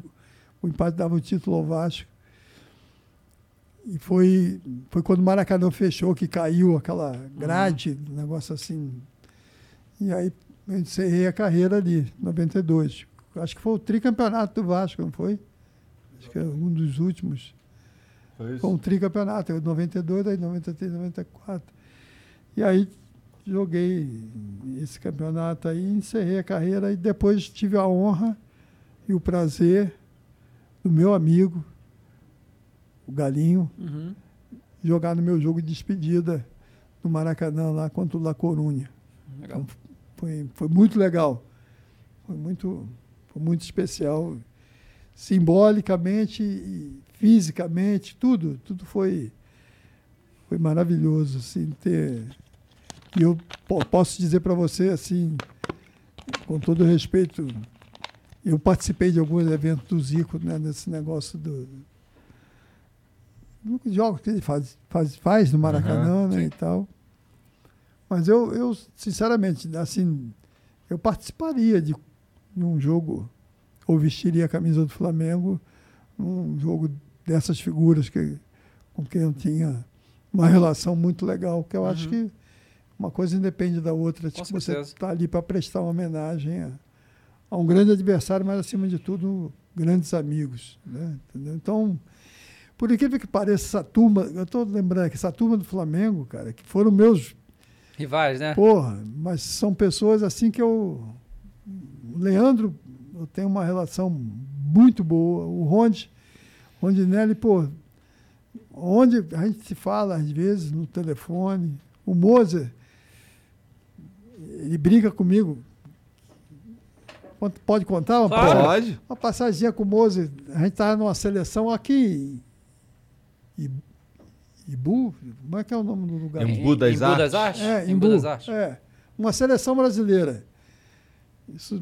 o empate dava o título ao Vasco. E foi, foi quando o Maracanã fechou, que caiu aquela grade, um negócio assim. E aí eu encerrei a carreira ali, 92. Acho que foi o tricampeonato do Vasco, não foi? Acho que é um dos últimos. Foi Foi um tricampeonato, eu 92, aí 93, 94. E aí joguei esse campeonato aí, encerrei a carreira e depois tive a honra e o prazer do meu amigo, o Galinho, Uhum. jogar no meu jogo de despedida no Maracanã lá contra o La Corunha. Legal. Foi, foi muito legal. Foi muito, foi muito especial. Simbolicamente e fisicamente, tudo, tudo foi, foi maravilhoso, assim, ter... E eu po- posso dizer para você, assim, com todo respeito, eu participei de alguns eventos do Zico, né, nesse negócio do... jogos que ele faz, faz, faz no Maracanã, né, e tal. Mas eu, eu, sinceramente, assim, eu participaria de um jogo, ou vestiria a camisa do Flamengo, num jogo dessas figuras que, com quem eu tinha uma relação muito legal, que eu acho que uma coisa independe da outra. Tipo, você está ali para prestar uma homenagem a, a um grande adversário, mas acima de tudo, grandes amigos. Né? Entendeu? Então, por incrível que pareça, essa turma, eu estou lembrando que essa turma do Flamengo, cara, que foram meus Rivais, né? Porra, mas são pessoas assim que eu. O Leandro, eu tenho uma relação muito boa. O Ronde, Rondinelli, pô, onde a gente se fala às vezes no telefone. O Moser, ele brinca comigo. Pode- contar? Uma, Claro. Pode. uma passaginha com o Moser. A gente estava numa seleção aqui Ibu, como é que é o nome do lugar? Embu das Embu das Artes? É, Embu das Artes. É, uma seleção brasileira. Isso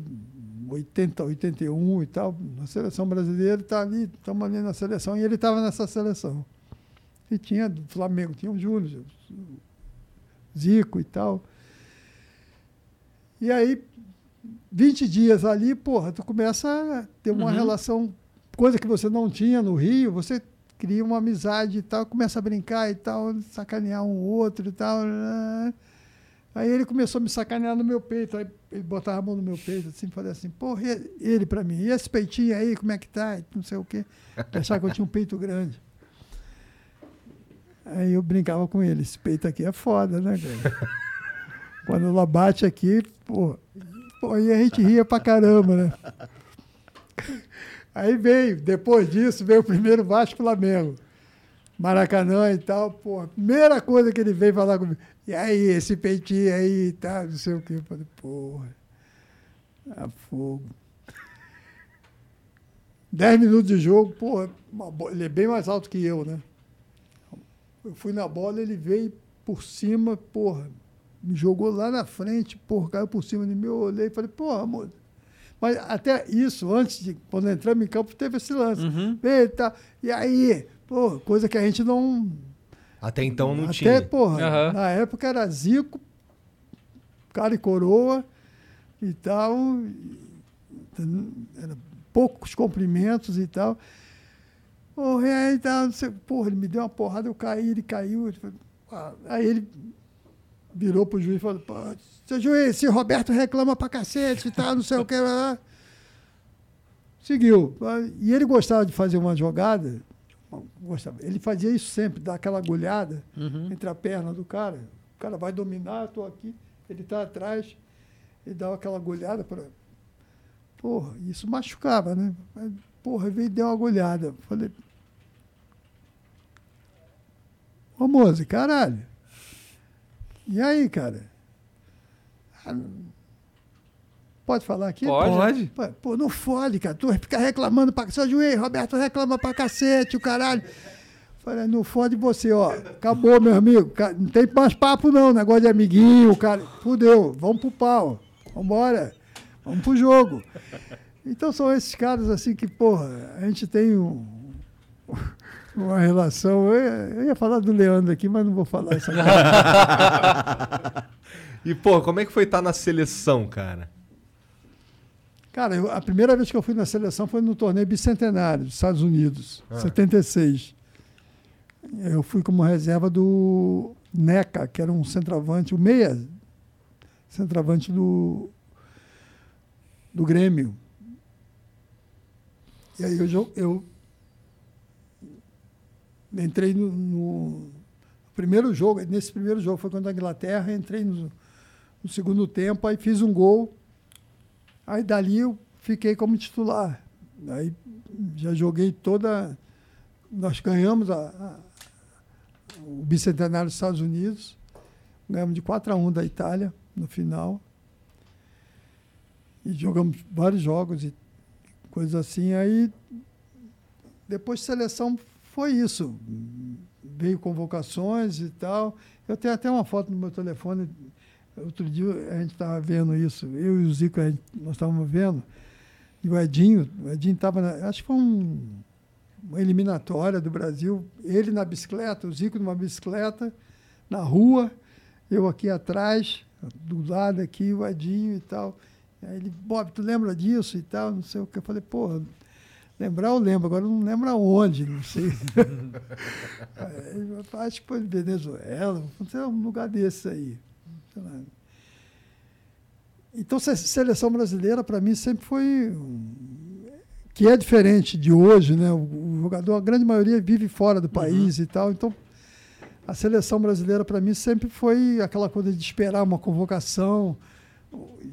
80, 81 e tal, uma seleção brasileira, está ali, estamos ali na seleção, e ele estava nessa seleção. E tinha do Flamengo, tinha o Júlio, o Zico e tal. E aí, 20 dias ali, porra, tu começa a ter uma Uhum. relação, coisa que você não tinha no Rio, você cria uma amizade e tal, começa a brincar e tal, sacanear um outro e tal. né? Aí ele começou a me sacanear no meu peito, aí ele botava a mão no meu peito, assim, falei assim, porra, ele pra mim, e esse peitinho aí, como é que tá? Não sei o quê. Achava que eu tinha um peito grande. Aí eu brincava com ele, esse peito aqui é foda, né, cara? Quando ela bate aqui, pô, pô, aí a gente ria pra caramba, né? Aí veio, depois disso, veio o primeiro Vasco Flamengo. Maracanã e tal, pô, a primeira coisa que ele veio falar comigo, e aí, esse peitinho aí e tal, não sei o quê. Eu falei, porra, a fogo. Dez minutos de jogo, porra, ele é bem mais alto que eu, né? Eu fui na bola, ele veio por cima, porra, me jogou lá na frente, porra, caiu por cima de mim, eu olhei e falei, porra, amor. Mas até isso, antes de, quando entramos em campo, teve esse lance. Eita, e aí? Pô, coisa que a gente não. Até então não até, tinha. porra, Aham. na época era Zico, cara e coroa e tal. e- Era poucos cumprimentos e tal. Porra, e aí tal, não sei, porra, ele me deu uma porrada, eu caí, ele caiu. "Ah", Aí ele virou pro juiz e falou, seu juiz, se Roberto reclama pra cacete e tal, não sei o que. lá, lá." Seguiu. E ele gostava de fazer uma jogada. Gostava. Ele fazia isso sempre, dar aquela agulhada entre a perna do cara. O cara vai dominar, eu estou aqui, ele está atrás, ele dava aquela agulhada para. Porra, isso machucava, né? Mas, Porra, veio e deu uma agulhada. Falei. Ô moço, caralho. E aí, cara? Ah, Pode falar aqui? Pode. Pô, Pô, não fode, cara. Tu fica reclamando pra seu juiz, Roberto reclama pra cacete, o caralho. Falei, não fode você, ó. Acabou, meu amigo. Não tem mais papo, não. Negócio de amiguinho, cara. Fudeu. Vamos pro pau. Vambora. Vamos pro jogo. Então são esses caras assim que, porra, a gente tem um- uma relação. Eu ia, falar do Leandro aqui, mas não vou falar isso. E, pô, como é que foi estar na seleção, cara? Cara, eu- a primeira vez que eu fui na seleção foi no torneio bicentenário dos Estados Unidos, 76. Eu fui como reserva do NECA, que era um centroavante, o meia centroavante do, do Grêmio. E aí eu, eu entrei no, no primeiro jogo, nesse primeiro jogo foi contra a Inglaterra, entrei no, no segundo tempo, aí fiz um gol. Aí dali eu fiquei como titular. Aí já joguei toda. Nós ganhamos a- a- o bicentenário dos Estados Unidos, ganhamos de 4 a 1 da Itália no final. E jogamos vários jogos e coisas assim. Aí depois de seleção foi isso. Veio convocações e tal. Eu tenho até uma foto no meu telefone. Outro dia a gente estava vendo isso. Eu e o Zico, gente- nós estávamos vendo. E o Edinho, o Edinho estava, acho que foi um, uma eliminatória do Brasil. Ele na bicicleta, o Zico numa bicicleta, na rua, eu aqui atrás, do lado aqui, o Edinho e tal. Aí ele, Bob, tu lembra disso e tal? Não sei o que. Eu falei, porra, lembrar eu lembro, agora eu não lembro aonde, não sei. Falei, acho que foi Venezuela, não sei, um lugar desse aí. Então, se- seleção brasileira, para mim, sempre foi. que é diferente de hoje, né? O, jogador, a grande maioria, vive fora do país e tal. Então, a seleção brasileira, para mim, sempre foi aquela coisa de esperar uma convocação,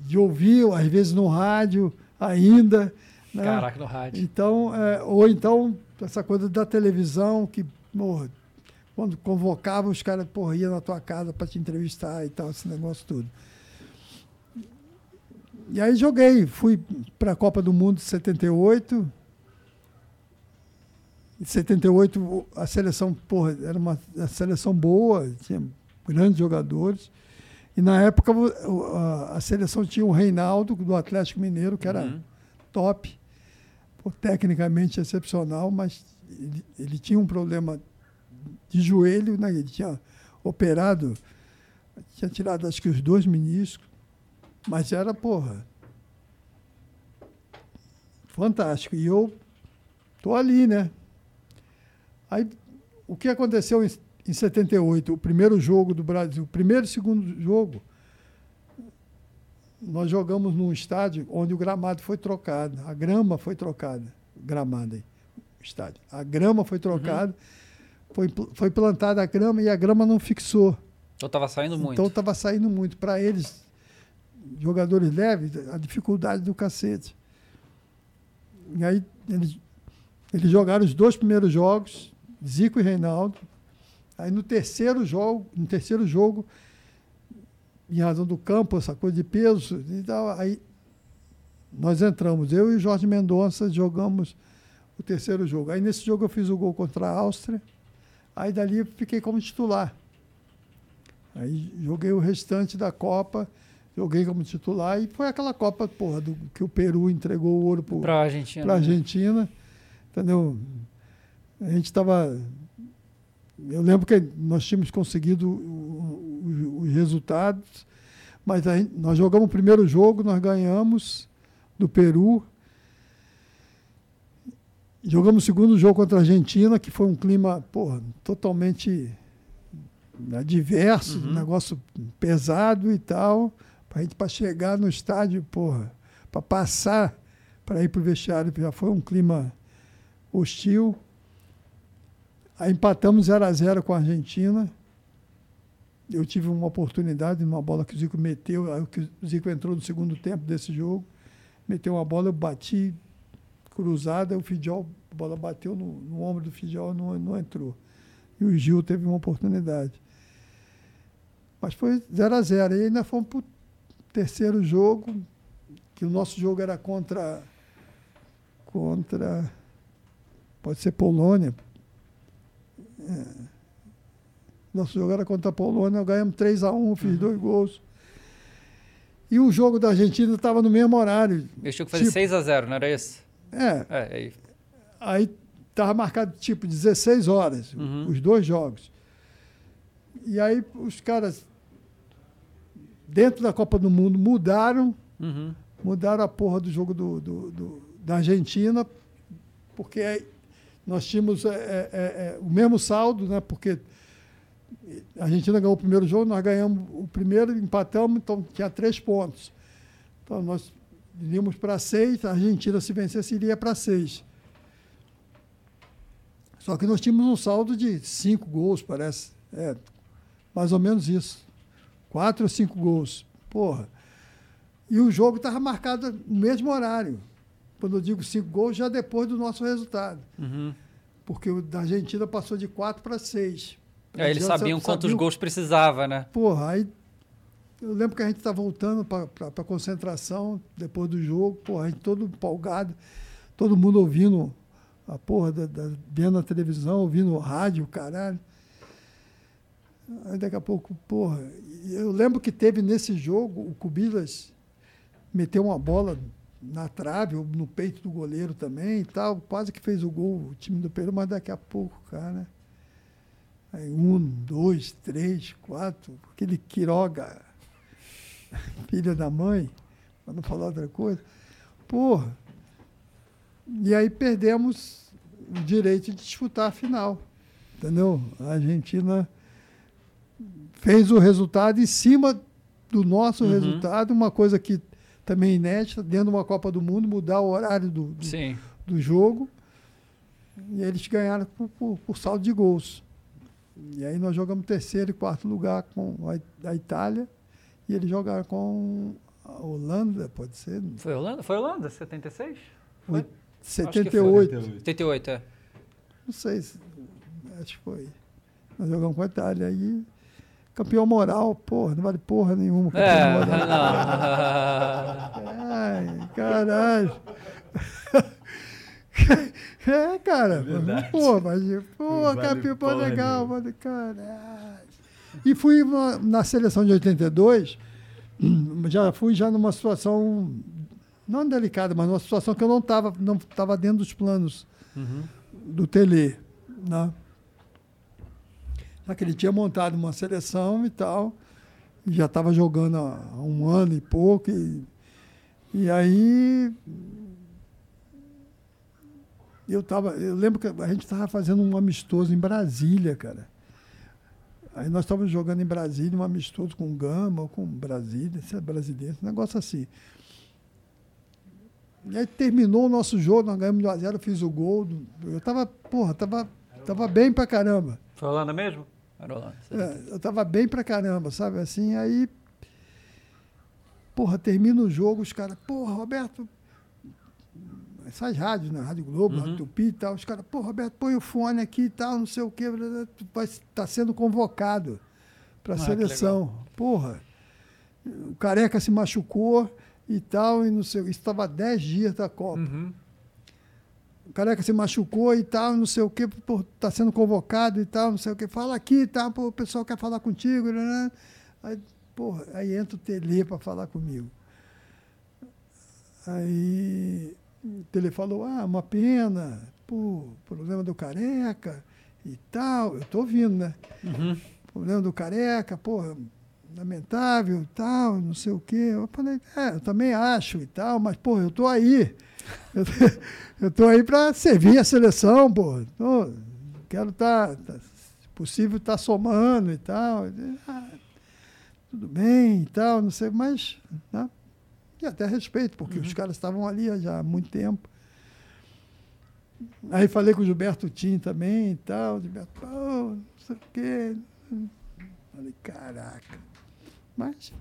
de ouvir, às vezes no rádio ainda. Né? Caraca, no rádio. Então, é, ou então, essa coisa da televisão, que, porra, quando convocava, os caras, porra, iam na tua casa para te entrevistar e tal, esse negócio tudo. E aí joguei, fui para a Copa do Mundo de 78. Em 78 o- a seleção, porra, era uma a seleção boa, tinha grandes jogadores. E na época a, a seleção tinha o Reinaldo do Atlético Mineiro, que era top, pô, tecnicamente excepcional, mas ele, ele tinha um problema de joelho, né? ele tinha operado, tinha tirado acho que os dois meniscos, mas era, porra, fantástico. E eu tô ali, né? Aí, o que aconteceu em, em 78? O primeiro jogo do Brasil, o primeiro e segundo jogo, nós jogamos num estádio onde o gramado foi trocado, a grama foi trocada, gramado aí, estádio. A grama foi trocada, foi, pl- foi plantada a grama e a grama não fixou. Eu tava saindo muito. Então estava saindo muito. Para eles, jogadores leves, a dificuldade do cacete. E aí eles, eles jogaram os dois primeiros jogos, Zico e Reinaldo. Aí no terceiro jogo, no terceiro jogo, em razão do campo, essa coisa de peso e tal, aí nós entramos, eu e o Jorge Mendonça jogamos o terceiro jogo. Aí nesse jogo eu fiz o gol contra a Áustria. Aí dali fiquei como titular. Aí joguei o restante da Copa, joguei como titular e foi aquela Copa, porra, do, que o Peru entregou o ouro pro, Pra Argentina. pra né? Argentina. Entendeu? A gente estava. Eu lembro que nós tínhamos conseguido os resultados, mas a nós jogamos o primeiro jogo, nós ganhamos do Peru. Jogamos o segundo jogo contra a Argentina, que foi um clima porra, totalmente adverso, um negócio pesado e tal. Para gente para chegar no estádio, porra, para passar para ir para o vestiário, já foi um clima hostil. Aí empatamos 0 a 0 com a Argentina. Eu tive uma oportunidade numa bola que o Zico meteu, o Zico entrou no segundo tempo desse jogo, meteu uma bola, eu bati cruzada, o Fidjol, a bola bateu no, no ombro do Fidjol não, não entrou. E o Gil teve uma oportunidade. Mas foi 0 a 0 E ainda fomos para o terceiro jogo, que o nosso jogo era contra. contra. pode ser Polônia. É. Nosso jogo era contra a Polônia, ganhamos 3 a 1 fiz dois gols. E o jogo da Argentina estava no mesmo horário. Eles tinham que fazer Tipo, 6 a 0 não era isso? É, É, aí. aí estava marcado tipo 16 horas, Uhum. os dois jogos. E aí os caras, dentro da Copa do Mundo, mudaram, Uhum. mudaram a porra do jogo do, do- do- da Argentina, porque nós tínhamos é, é, é, é, o mesmo saldo, né? Porque a Argentina ganhou o primeiro jogo, nós ganhamos o primeiro, empatamos, então tinha três pontos. Então nós iríamos para seis, a Argentina, se vencesse, iria para seis. Só que nós tínhamos um saldo de cinco gols, parece. É, mais ou menos isso. Quatro ou cinco gols. Porra. E o jogo estava marcado no mesmo horário. Quando eu digo cinco gols, já depois do nosso resultado. Uhum. Porque o da Argentina passou de quatro para seis. É, eles sabiam quantos gols precisava, né? Porra, aí eu lembro que a gente tá voltando para a concentração depois do jogo, porra, a gente todo empolgado, todo mundo ouvindo a porra, da, da- vendo a televisão, ouvindo o rádio, caralho. Aí daqui a pouco, porra, eu lembro que teve nesse jogo, o Cubilas meteu uma bola na trave, no peito do goleiro também e tal, quase que fez o gol o time do Peru, mas daqui a pouco, cara. Aí um, dois, três, quatro, aquele Quiroga, filha da mãe, para não falar outra coisa. Porra. E aí perdemos o direito de disputar a final. Entendeu? A Argentina fez o resultado em cima do nosso Uhum. resultado, uma coisa que também é inédita, dentro de uma Copa do Mundo, mudar o horário do, do, do jogo. E eles ganharam por, por- por saldo de gols. E aí nós jogamos terceiro e quarto lugar com a, a Itália. E eles jogaram com a Holanda, pode ser? Foi Holanda? Foi Holanda, 76? Foi Acho que 78. 78, é. Não sei se. Acho que foi. Nós jogamos com a Itália. Aí, campeão moral, porra, não vale porra nenhuma. Campeão É, moral. não. Ai, caralho. É, cara. Pô, mas, pô, vale pô, porra legal, mano, caralho. E fui na, na seleção de 82, já fui já numa situação, não delicada, mas numa situação que eu não estava não tava dentro dos planos do Tele. Né? Já que ele tinha montado uma seleção e tal, e já estava jogando há há um ano e pouco, e, e aí eu tava, eu lembro que a gente estava fazendo um amistoso em Brasília, cara. Aí nós estávamos jogando em Brasília, um amistoso com Gama, ou com Brasília, se é brasileiro, um negócio assim. E aí terminou o nosso jogo, nós ganhamos de 1 a 0 fiz o gol. Eu tava, porra, tava, tava bem pra caramba. Foi Holanda mesmo? Era Holanda. É, eu tava bem pra caramba, sabe? Assim, aí. Porra, termina o jogo, os caras, porra, Roberto. Essas rádios, né? Rádio Globo, Rádio Tupi e tal. Os caras, pô, Roberto, põe o fone aqui e tal, não sei o quê. vai estar sendo convocado pra Ah, que seleção. Porra. O careca se machucou e tal, e não sei. Estava 10 dias da Copa. Uhum. o Careca se machucou e tal, não sei o quê, pô, tá sendo convocado e tal, não sei o quê. Fala aqui, tá, pô, o pessoal quer falar contigo, né? Aí, porra, aí entra o Tele para falar comigo. Aí o Tele falou, ah, uma pena, pô, problema do Careca e tal. Eu tô ouvindo, né? Problema do Careca, pô, lamentável e tal, não sei o quê. Eu falei, é, eu também acho e tal, mas, pô, eu tô aí. Eu, tô aí para servir a seleção, pô. Tô- quero estar, se possível, estar somando e tal. Ah, tudo bem e tal, não sei, mas. Né? Até respeito, porque os caras estavam ali já há muito tempo. Aí falei com o Gilberto Tim também e tal. Gilberto, pô, não sei o quê. Falei, caraca. Mas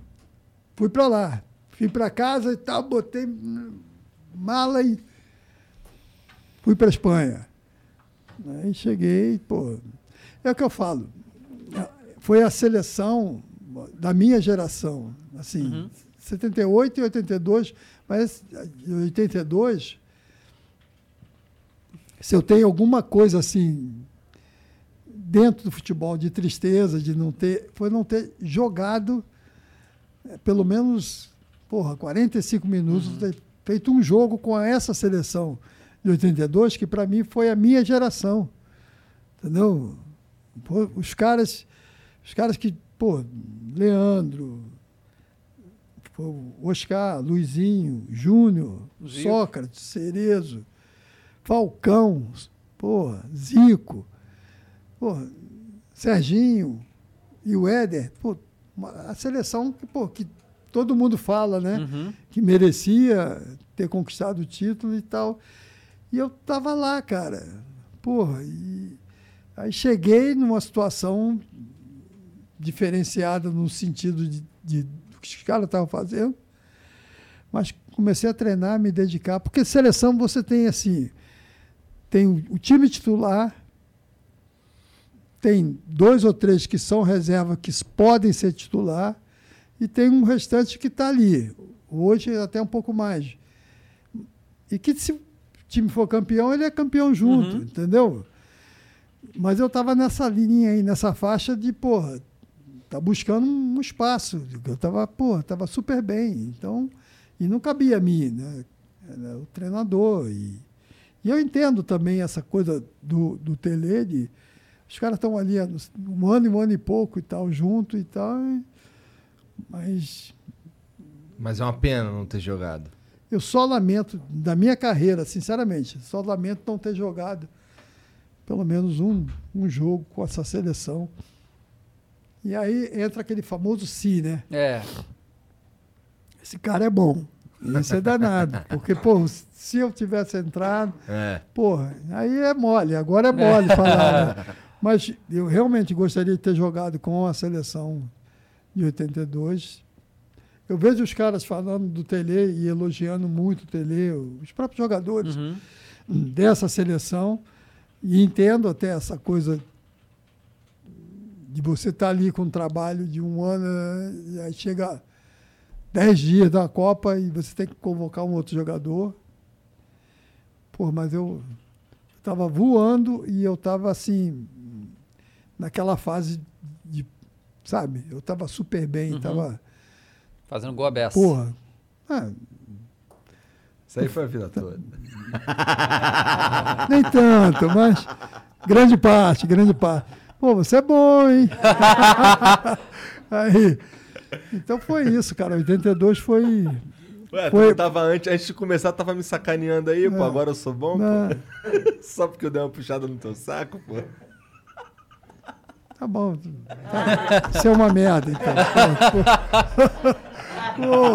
fui para lá. Fui para casa e tal, botei mala e fui para Espanha. Aí cheguei, pô. É o que eu falo. Foi a seleção da minha geração. Assim, 78 e 82, mas em 82, se eu tenho alguma coisa assim dentro do futebol de tristeza, de não ter, foi não ter jogado eh, pelo menos, porra, 45 minutos, ter feito um jogo com essa seleção de 82, que para mim foi a minha geração. Entendeu? Pô, os caras, os caras que, pô, Leandro, pô, Oscar, Luizinho, Júnior, Zico. Sócrates, Cerezo, Falcão, porra, Zico, porra, Serginho e o Éder, pô, uma- a seleção que, pô, que todo mundo fala, né? Uhum. Que merecia ter conquistado o título e tal. E eu tava lá, cara. Porra, e aí cheguei numa situação diferenciada no sentido de, de que os caras estavam fazendo, mas comecei a treinar, me dedicar, porque seleção você tem assim, tem o, time titular, tem dois ou três que são reserva que podem ser titular e tem um restante que está ali. Hoje até um pouco mais. E que se o time for campeão, ele é campeão junto, entendeu? Mas eu estava nessa linha aí, nessa faixa de, porra, tá buscando um espaço. Eu estava, porra, tava super bem. Então, e não cabia a mim, né? Era o treinador. E, e eu entendo também essa coisa do, do Tele, de os caras estão ali há um ano e um ano e pouco e tal, junto e tal. e- mas Mas é uma pena não ter jogado. eu só lamento, da minha carreira, sinceramente, só lamento não ter jogado pelo menos um, um jogo com essa seleção. E aí entra aquele famoso si, né? É. Esse cara é bom. Esse é danado. Porque, pô, se eu tivesse entrado, É. porra, aí é mole. Agora é mole falar. né? Mas eu realmente gostaria de ter jogado com a seleção de 82. Eu vejo os caras falando do Tele e elogiando muito o Tele, os próprios jogadores Uhum. dessa seleção. E entendo até essa coisa de você estar ali com um trabalho de um ano, aí chega 10 dias da Copa e você tem que convocar um outro jogador. Pô, mas eu estava voando e eu estava assim, naquela fase de, sabe, eu estava super bem, Uhum. estava, Fazendo gol aberto. porra, ah, Isso aí foi a vida toda. Nem tanto, mas grande parte, grande parte. Pô, você é bom, hein? Aí, então foi isso, cara. 82 foi. Ué, Foi- tu tava antes, antes de começar, tava me sacaneando aí, pô. Não. Agora eu sou bom, Não. pô. Só porque eu dei uma puxada no teu saco, pô. Tá bom. Tá. Isso é uma merda, então. Pô.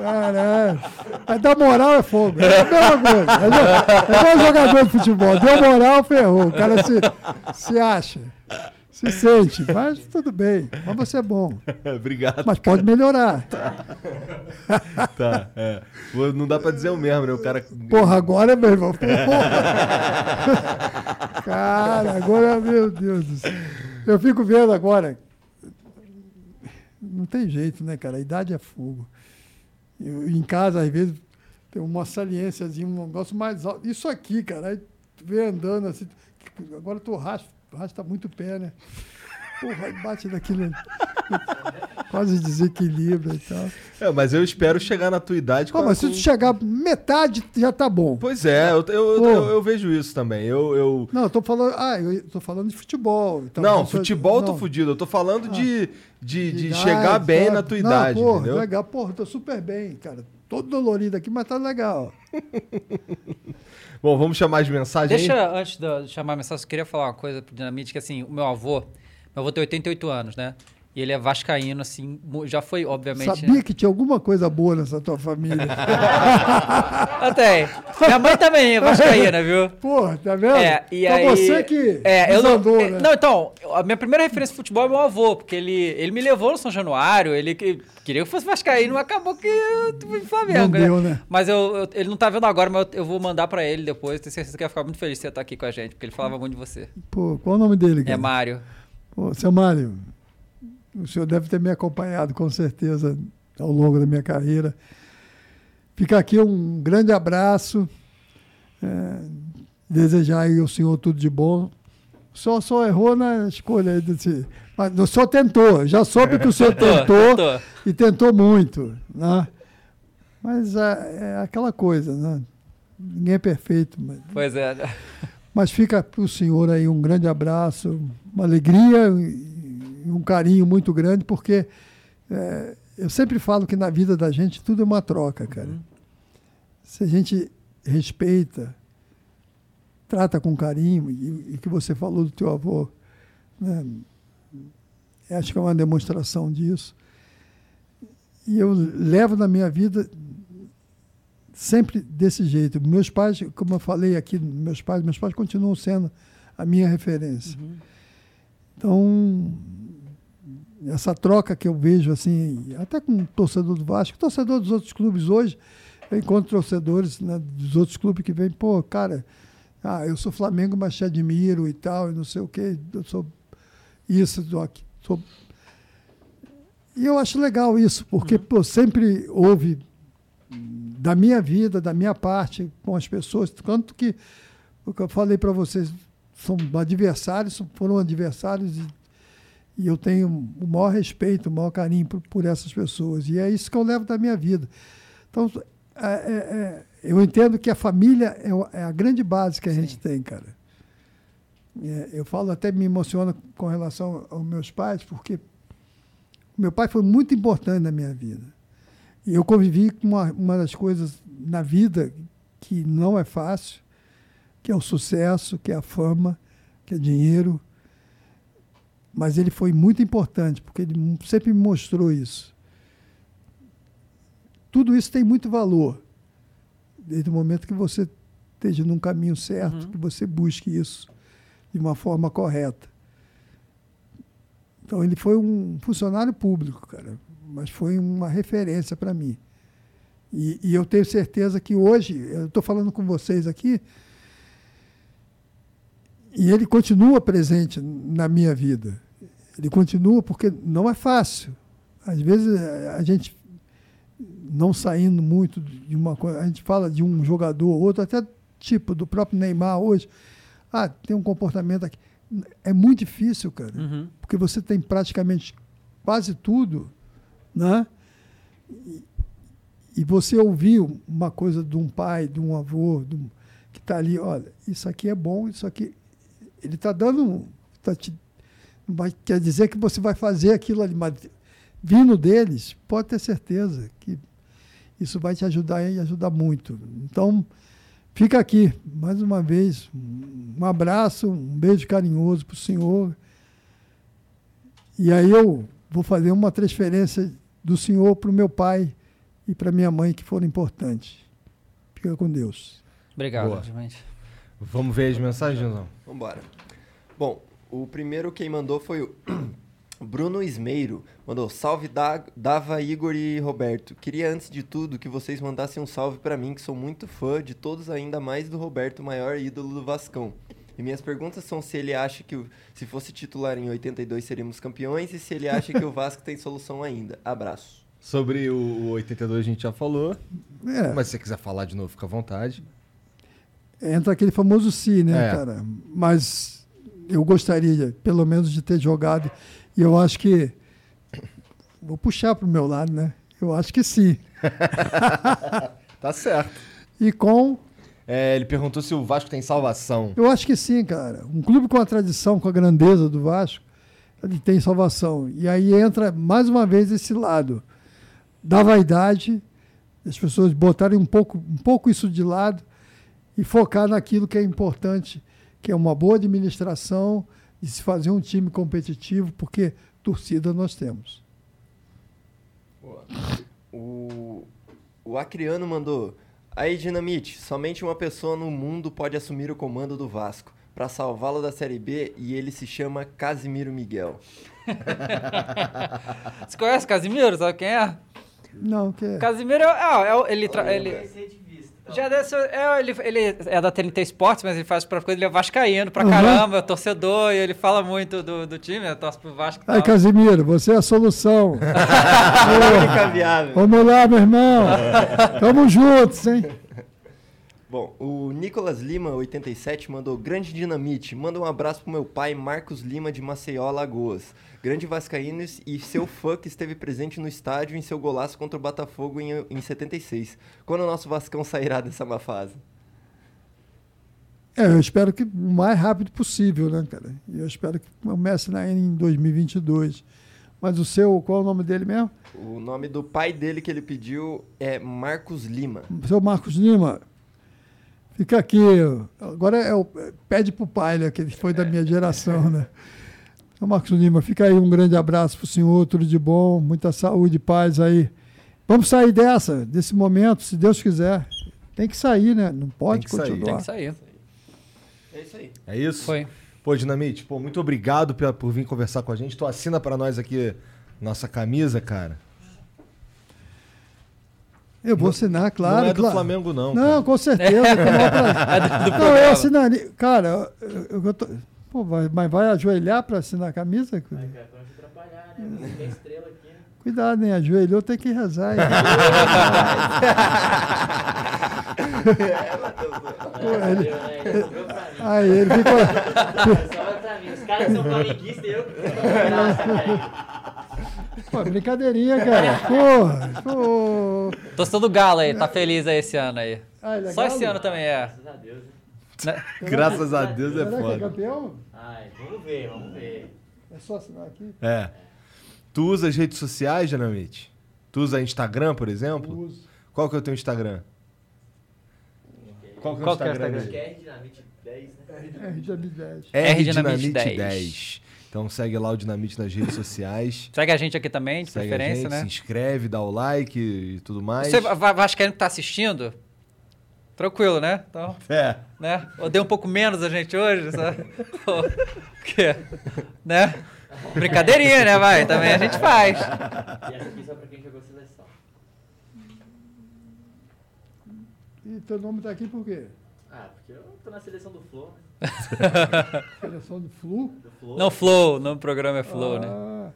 Caralho. Mas dar moral é fogo. É a mesma coisa. É igual- é igual jogador de futebol. Deu moral, ferrou. O cara se, se acha. Se sente. Mas tudo bem. Mas você é bom. Obrigado. Mas pode melhorar. Tá, é. Pô, Não dá pra dizer o mesmo, né? O cara. Porra, agora, meu irmão. Porra. Cara, agora, meu Deus do céu. Eu fico vendo agora. Não tem jeito, né, cara? A idade é fogo. Eu, em casa, às vezes, tem uma saliênciazinha, um negócio mais alto. Isso aqui, cara, aí tu vê andando assim. Agora tu raspa, raspa muito o pé, né? Porra, aí bate naquilo. Quase desequilibra e tal. É, mas eu espero chegar na tua idade Pô, mas se com- tu chegar metade, já tá bom. Pois é, eu, eu, eu, eu vejo isso também. Eu, eu... Não, eu tô falando. Ah, eu tô falando de futebol. então, não, eu sou- futebol eu tô não. fudido. Eu tô falando de, de, de Idade, chegar bem sabe? na tua Não, idade, porra, entendeu? Legal, porra, tô super bem, cara. Todo dolorido aqui, mas tá legal. Bom, vamos chamar as mensagens aí? Deixa, antes de chamar a mensagem, eu queria falar uma coisa pro Dinamite, que assim, o meu avô, meu avô tem 88 anos, né? E ele é vascaíno, assim, já foi, obviamente... Sabia que tinha alguma coisa boa nessa tua família. Até. Minha mãe também é vascaína, viu? Porra, tá vendo? É, e Pra aí... você que é, eu não, é, né? não, então, a minha primeira referência de futebol é meu avô, porque ele, ele me levou no São Januário, ele que- queria que eu fosse vascaíno, acabou que eu fui Flamengo, Não deu, né? Mas eu, eu- ele não tá vendo agora, mas eu, eu vou mandar pra ele depois, tenho certeza que ele vai ficar muito feliz de você estar aqui com a gente, porque ele falava muito de você. Pô, qual o nome dele, cara? É Mário. Pô, seu Mário, o senhor deve ter me acompanhado com certeza ao longo da minha carreira. Fica aqui um grande abraço. é, desejar aí ao senhor tudo de bom. Só, só errou na escolha desse. Mas o senhor tentou, já soube que o senhor Tentou, tentou, tentou. e tentou muito. Né? Mas é, é aquela coisa, né? Ninguém é perfeito, mas Pois é. Mas fica para o senhor aí um grande abraço, uma alegria e e um carinho muito grande, porque é, eu sempre falo que na vida da gente tudo é uma troca, cara. Se a gente respeita, trata com carinho, e o que você falou do teu avô, né, acho que é uma demonstração disso. E eu levo na minha vida sempre desse jeito. Meus pais, como eu falei aqui, meus pais, meus pais continuam sendo a minha referência. Então, essa troca que eu vejo assim, até com o torcedor do Vasco, torcedor dos outros clubes hoje, eu encontro torcedores né, dos outros clubes que vêm, pô, cara, ah, eu sou Flamengo, mas te admiro e tal, e não sei o quê, eu sou isso, aqui, sou... E eu acho legal isso, porque pô, sempre houve da minha vida, da minha parte com as pessoas, tanto que o que eu falei para vocês são adversários, foram adversários e, e eu tenho o maior respeito, o maior carinho por, por essas pessoas e é isso que eu levo da minha vida. Então é, é, é, eu entendo que a família é, é a grande base que a gente tem, cara. É, eu falo até me emociona com relação aos meus pais porque meu pai foi muito importante na minha vida. E eu convivi com uma, uma das coisas na vida que não é fácil, que é o sucesso, que é a fama, que é dinheiro. Mas ele foi muito importante, porque ele sempre me mostrou isso. Tudo isso tem muito valor, desde o momento que você esteja num caminho certo, que você busque isso de uma forma correta. Então ele foi um funcionário público, cara, mas foi uma referência para mim. E, e eu tenho certeza que hoje, eu estou falando com vocês aqui, e ele continua presente na minha vida. Ele continua porque não é fácil. Às vezes a gente não saindo muito de uma coisa, a gente fala de um jogador ou outro, até tipo do próprio Neymar hoje. Ah, tem um comportamento aqui. É muito difícil, cara, Uhum. porque você tem praticamente quase tudo, né? E, você ouvir uma coisa de um pai, de um avô, de um- que está ali, olha, isso aqui é bom, isso aqui. Ele está dando. Tá te, vai, quer dizer que você vai fazer aquilo ali, mas vindo deles, pode ter certeza que isso vai te ajudar e ajudar muito. Então, fica aqui, mais uma vez, um abraço, um beijo carinhoso para o senhor. E aí eu vou fazer uma transferência do senhor para o meu pai e para minha mãe, que foram importantes. Fica com Deus. Obrigado. Vamos ver as mensagens, não? Vambora. Bom, o primeiro quem mandou foi o Bruno Ismeiro. Mandou salve Da- Dava, Igor e Roberto. Queria antes de tudo que vocês mandassem um salve pra mim, que sou muito fã de todos, ainda mais do Roberto, maior ídolo do Vascão. E minhas perguntas são se ele acha que o- se fosse titular em 82 seríamos campeões e se ele acha que o Vasco tem solução ainda. Abraço. Sobre o, o 82 a gente já falou. É. Mas se você quiser falar de novo, fica à vontade. Entra aquele famoso si, né, É. cara? Mas eu gostaria, pelo menos, de ter jogado. E eu acho que. Vou puxar para o meu lado, né? Eu acho que sim. Tá certo. E com. É, ele perguntou se o Vasco tem salvação. Eu acho que sim, cara. Um clube com a tradição, com a grandeza do Vasco, ele tem salvação. E aí entra mais uma vez esse lado da vaidade, as pessoas botarem um pouco, um pouco isso de lado e focar naquilo que é importante, que é uma boa administração e se fazer um time competitivo, porque torcida nós temos. O, o Acriano mandou. Aí, Dinamite, somente uma pessoa no mundo pode assumir o comando do Vasco para salvá-lo da Série B e ele se chama Casimiro Miguel. Você conhece Casimiro? Sabe quem é? Não, que é. Casimiro é, é, é ele, tra- ele já deve ser, é, ele, ele é da TNT Sports, mas ele faz pra coisa, ele é vascaíno pra Uhum. caramba, é torcedor, e ele fala muito do, do time, né, torce pro Vasco Ai. Casimiro, você é a solução. Vamos lá, meu irmão. Tamo juntos, hein? Bom, o Nicolas Lima, 87, mandou grande dinamite. Manda um abraço pro meu pai, Marcos Lima, de Maceió, Alagoas. Grande Vascaíno e seu fã que esteve presente no estádio em seu golaço contra o Botafogo em, em 76. Quando o nosso Vascão sairá dessa má fase? É, eu espero que o mais rápido possível, né, cara? E eu espero que comece na em 2022. Mas o seu, qual é o nome dele mesmo? O nome do pai dele que ele pediu é Marcos Lima. Seu Marcos Lima. Fica aqui. Agora é o, pede pro pai, né? Que ele foi da minha geração, né? Então, Marcos Lima, fica aí um grande abraço pro senhor, tudo de bom, muita saúde e paz aí. Vamos sair dessa, desse momento, se Deus quiser. Tem que sair, né? Não pode Tem que sair. continuar. Tem que sair. É isso aí. É isso? Foi. Pô, Dinamite, pô, muito obrigado pela- por vir conversar com a gente. Tu assina pra nós aqui nossa camisa, cara. Eu vou assinar, claro. não é do claro. Flamengo, não. Não, com certeza. com o maior prazer. não, eu assinaria. Cara, eu, eu tô- pô, vai- mas vai ajoelhar para assinar a camisa? Cuidado, hein? Ajoelhou, tem que rezar. hein? Pô, ele- Aí ele ficou. Os caras são flamenguistas e eu. Pô, brincadeirinha, cara. Porra, pô. Torcedor do Galo aí, tá feliz aí esse ano aí. Ah, é Só esse ano também é. Graças a Deus. Né? Graças a Deus é Será que é foda. campeão? Ai, vamos ver, vamos ver. É só assinar aqui? É. Tu usa as redes sociais, Dinamite? Tu usa Instagram, por exemplo? Uso. Qual que é o teu Instagram? Qual que é o Qual que é o Instagram? Instagram? Quer Dinamite 10, né? Dinamite 10. R R Dinamite Dinamite 10. 10. Então segue lá o Dinamite nas redes sociais. Segue a gente aqui também, de Segue a preferência, gente, né? se inscreve, dá o like e tudo mais. Você va- Vascaíno que tá assistindo, tranquilo, né? Então, É. né? Odeia um pouco menos a gente hoje, sabe? Porque, né? Brincadeirinha, né, vai? Também a gente faz. E essa aqui só pra quem jogou seleção. E teu nome tá aqui por quê? Ah, porque eu tô na seleção do Flow, né? Seleção do Flu? Do Flow. Não, Flow, no programa é Flow, né? Ah,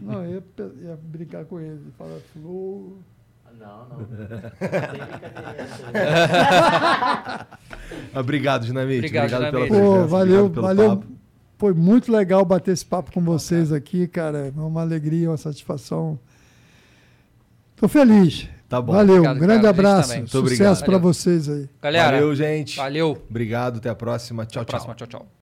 Não, eu ia, ia brincar com ele. Falar Flu. Não. Obrigado, Dinamite. Obrigado, pela Dinamite. presença. Pô, valeu, obrigado valeu. papo. Foi muito legal bater esse papo com vocês aqui, cara. É uma alegria, uma satisfação. Tô feliz. Tá bom. Valeu, Obrigado, um grande cara, abraço. Muito obrigado. Sucesso para vocês aí. Galera, Valeu, gente. valeu. Obrigado, até a próxima. Tchau, Até a tchau. próxima, tchau, tchau.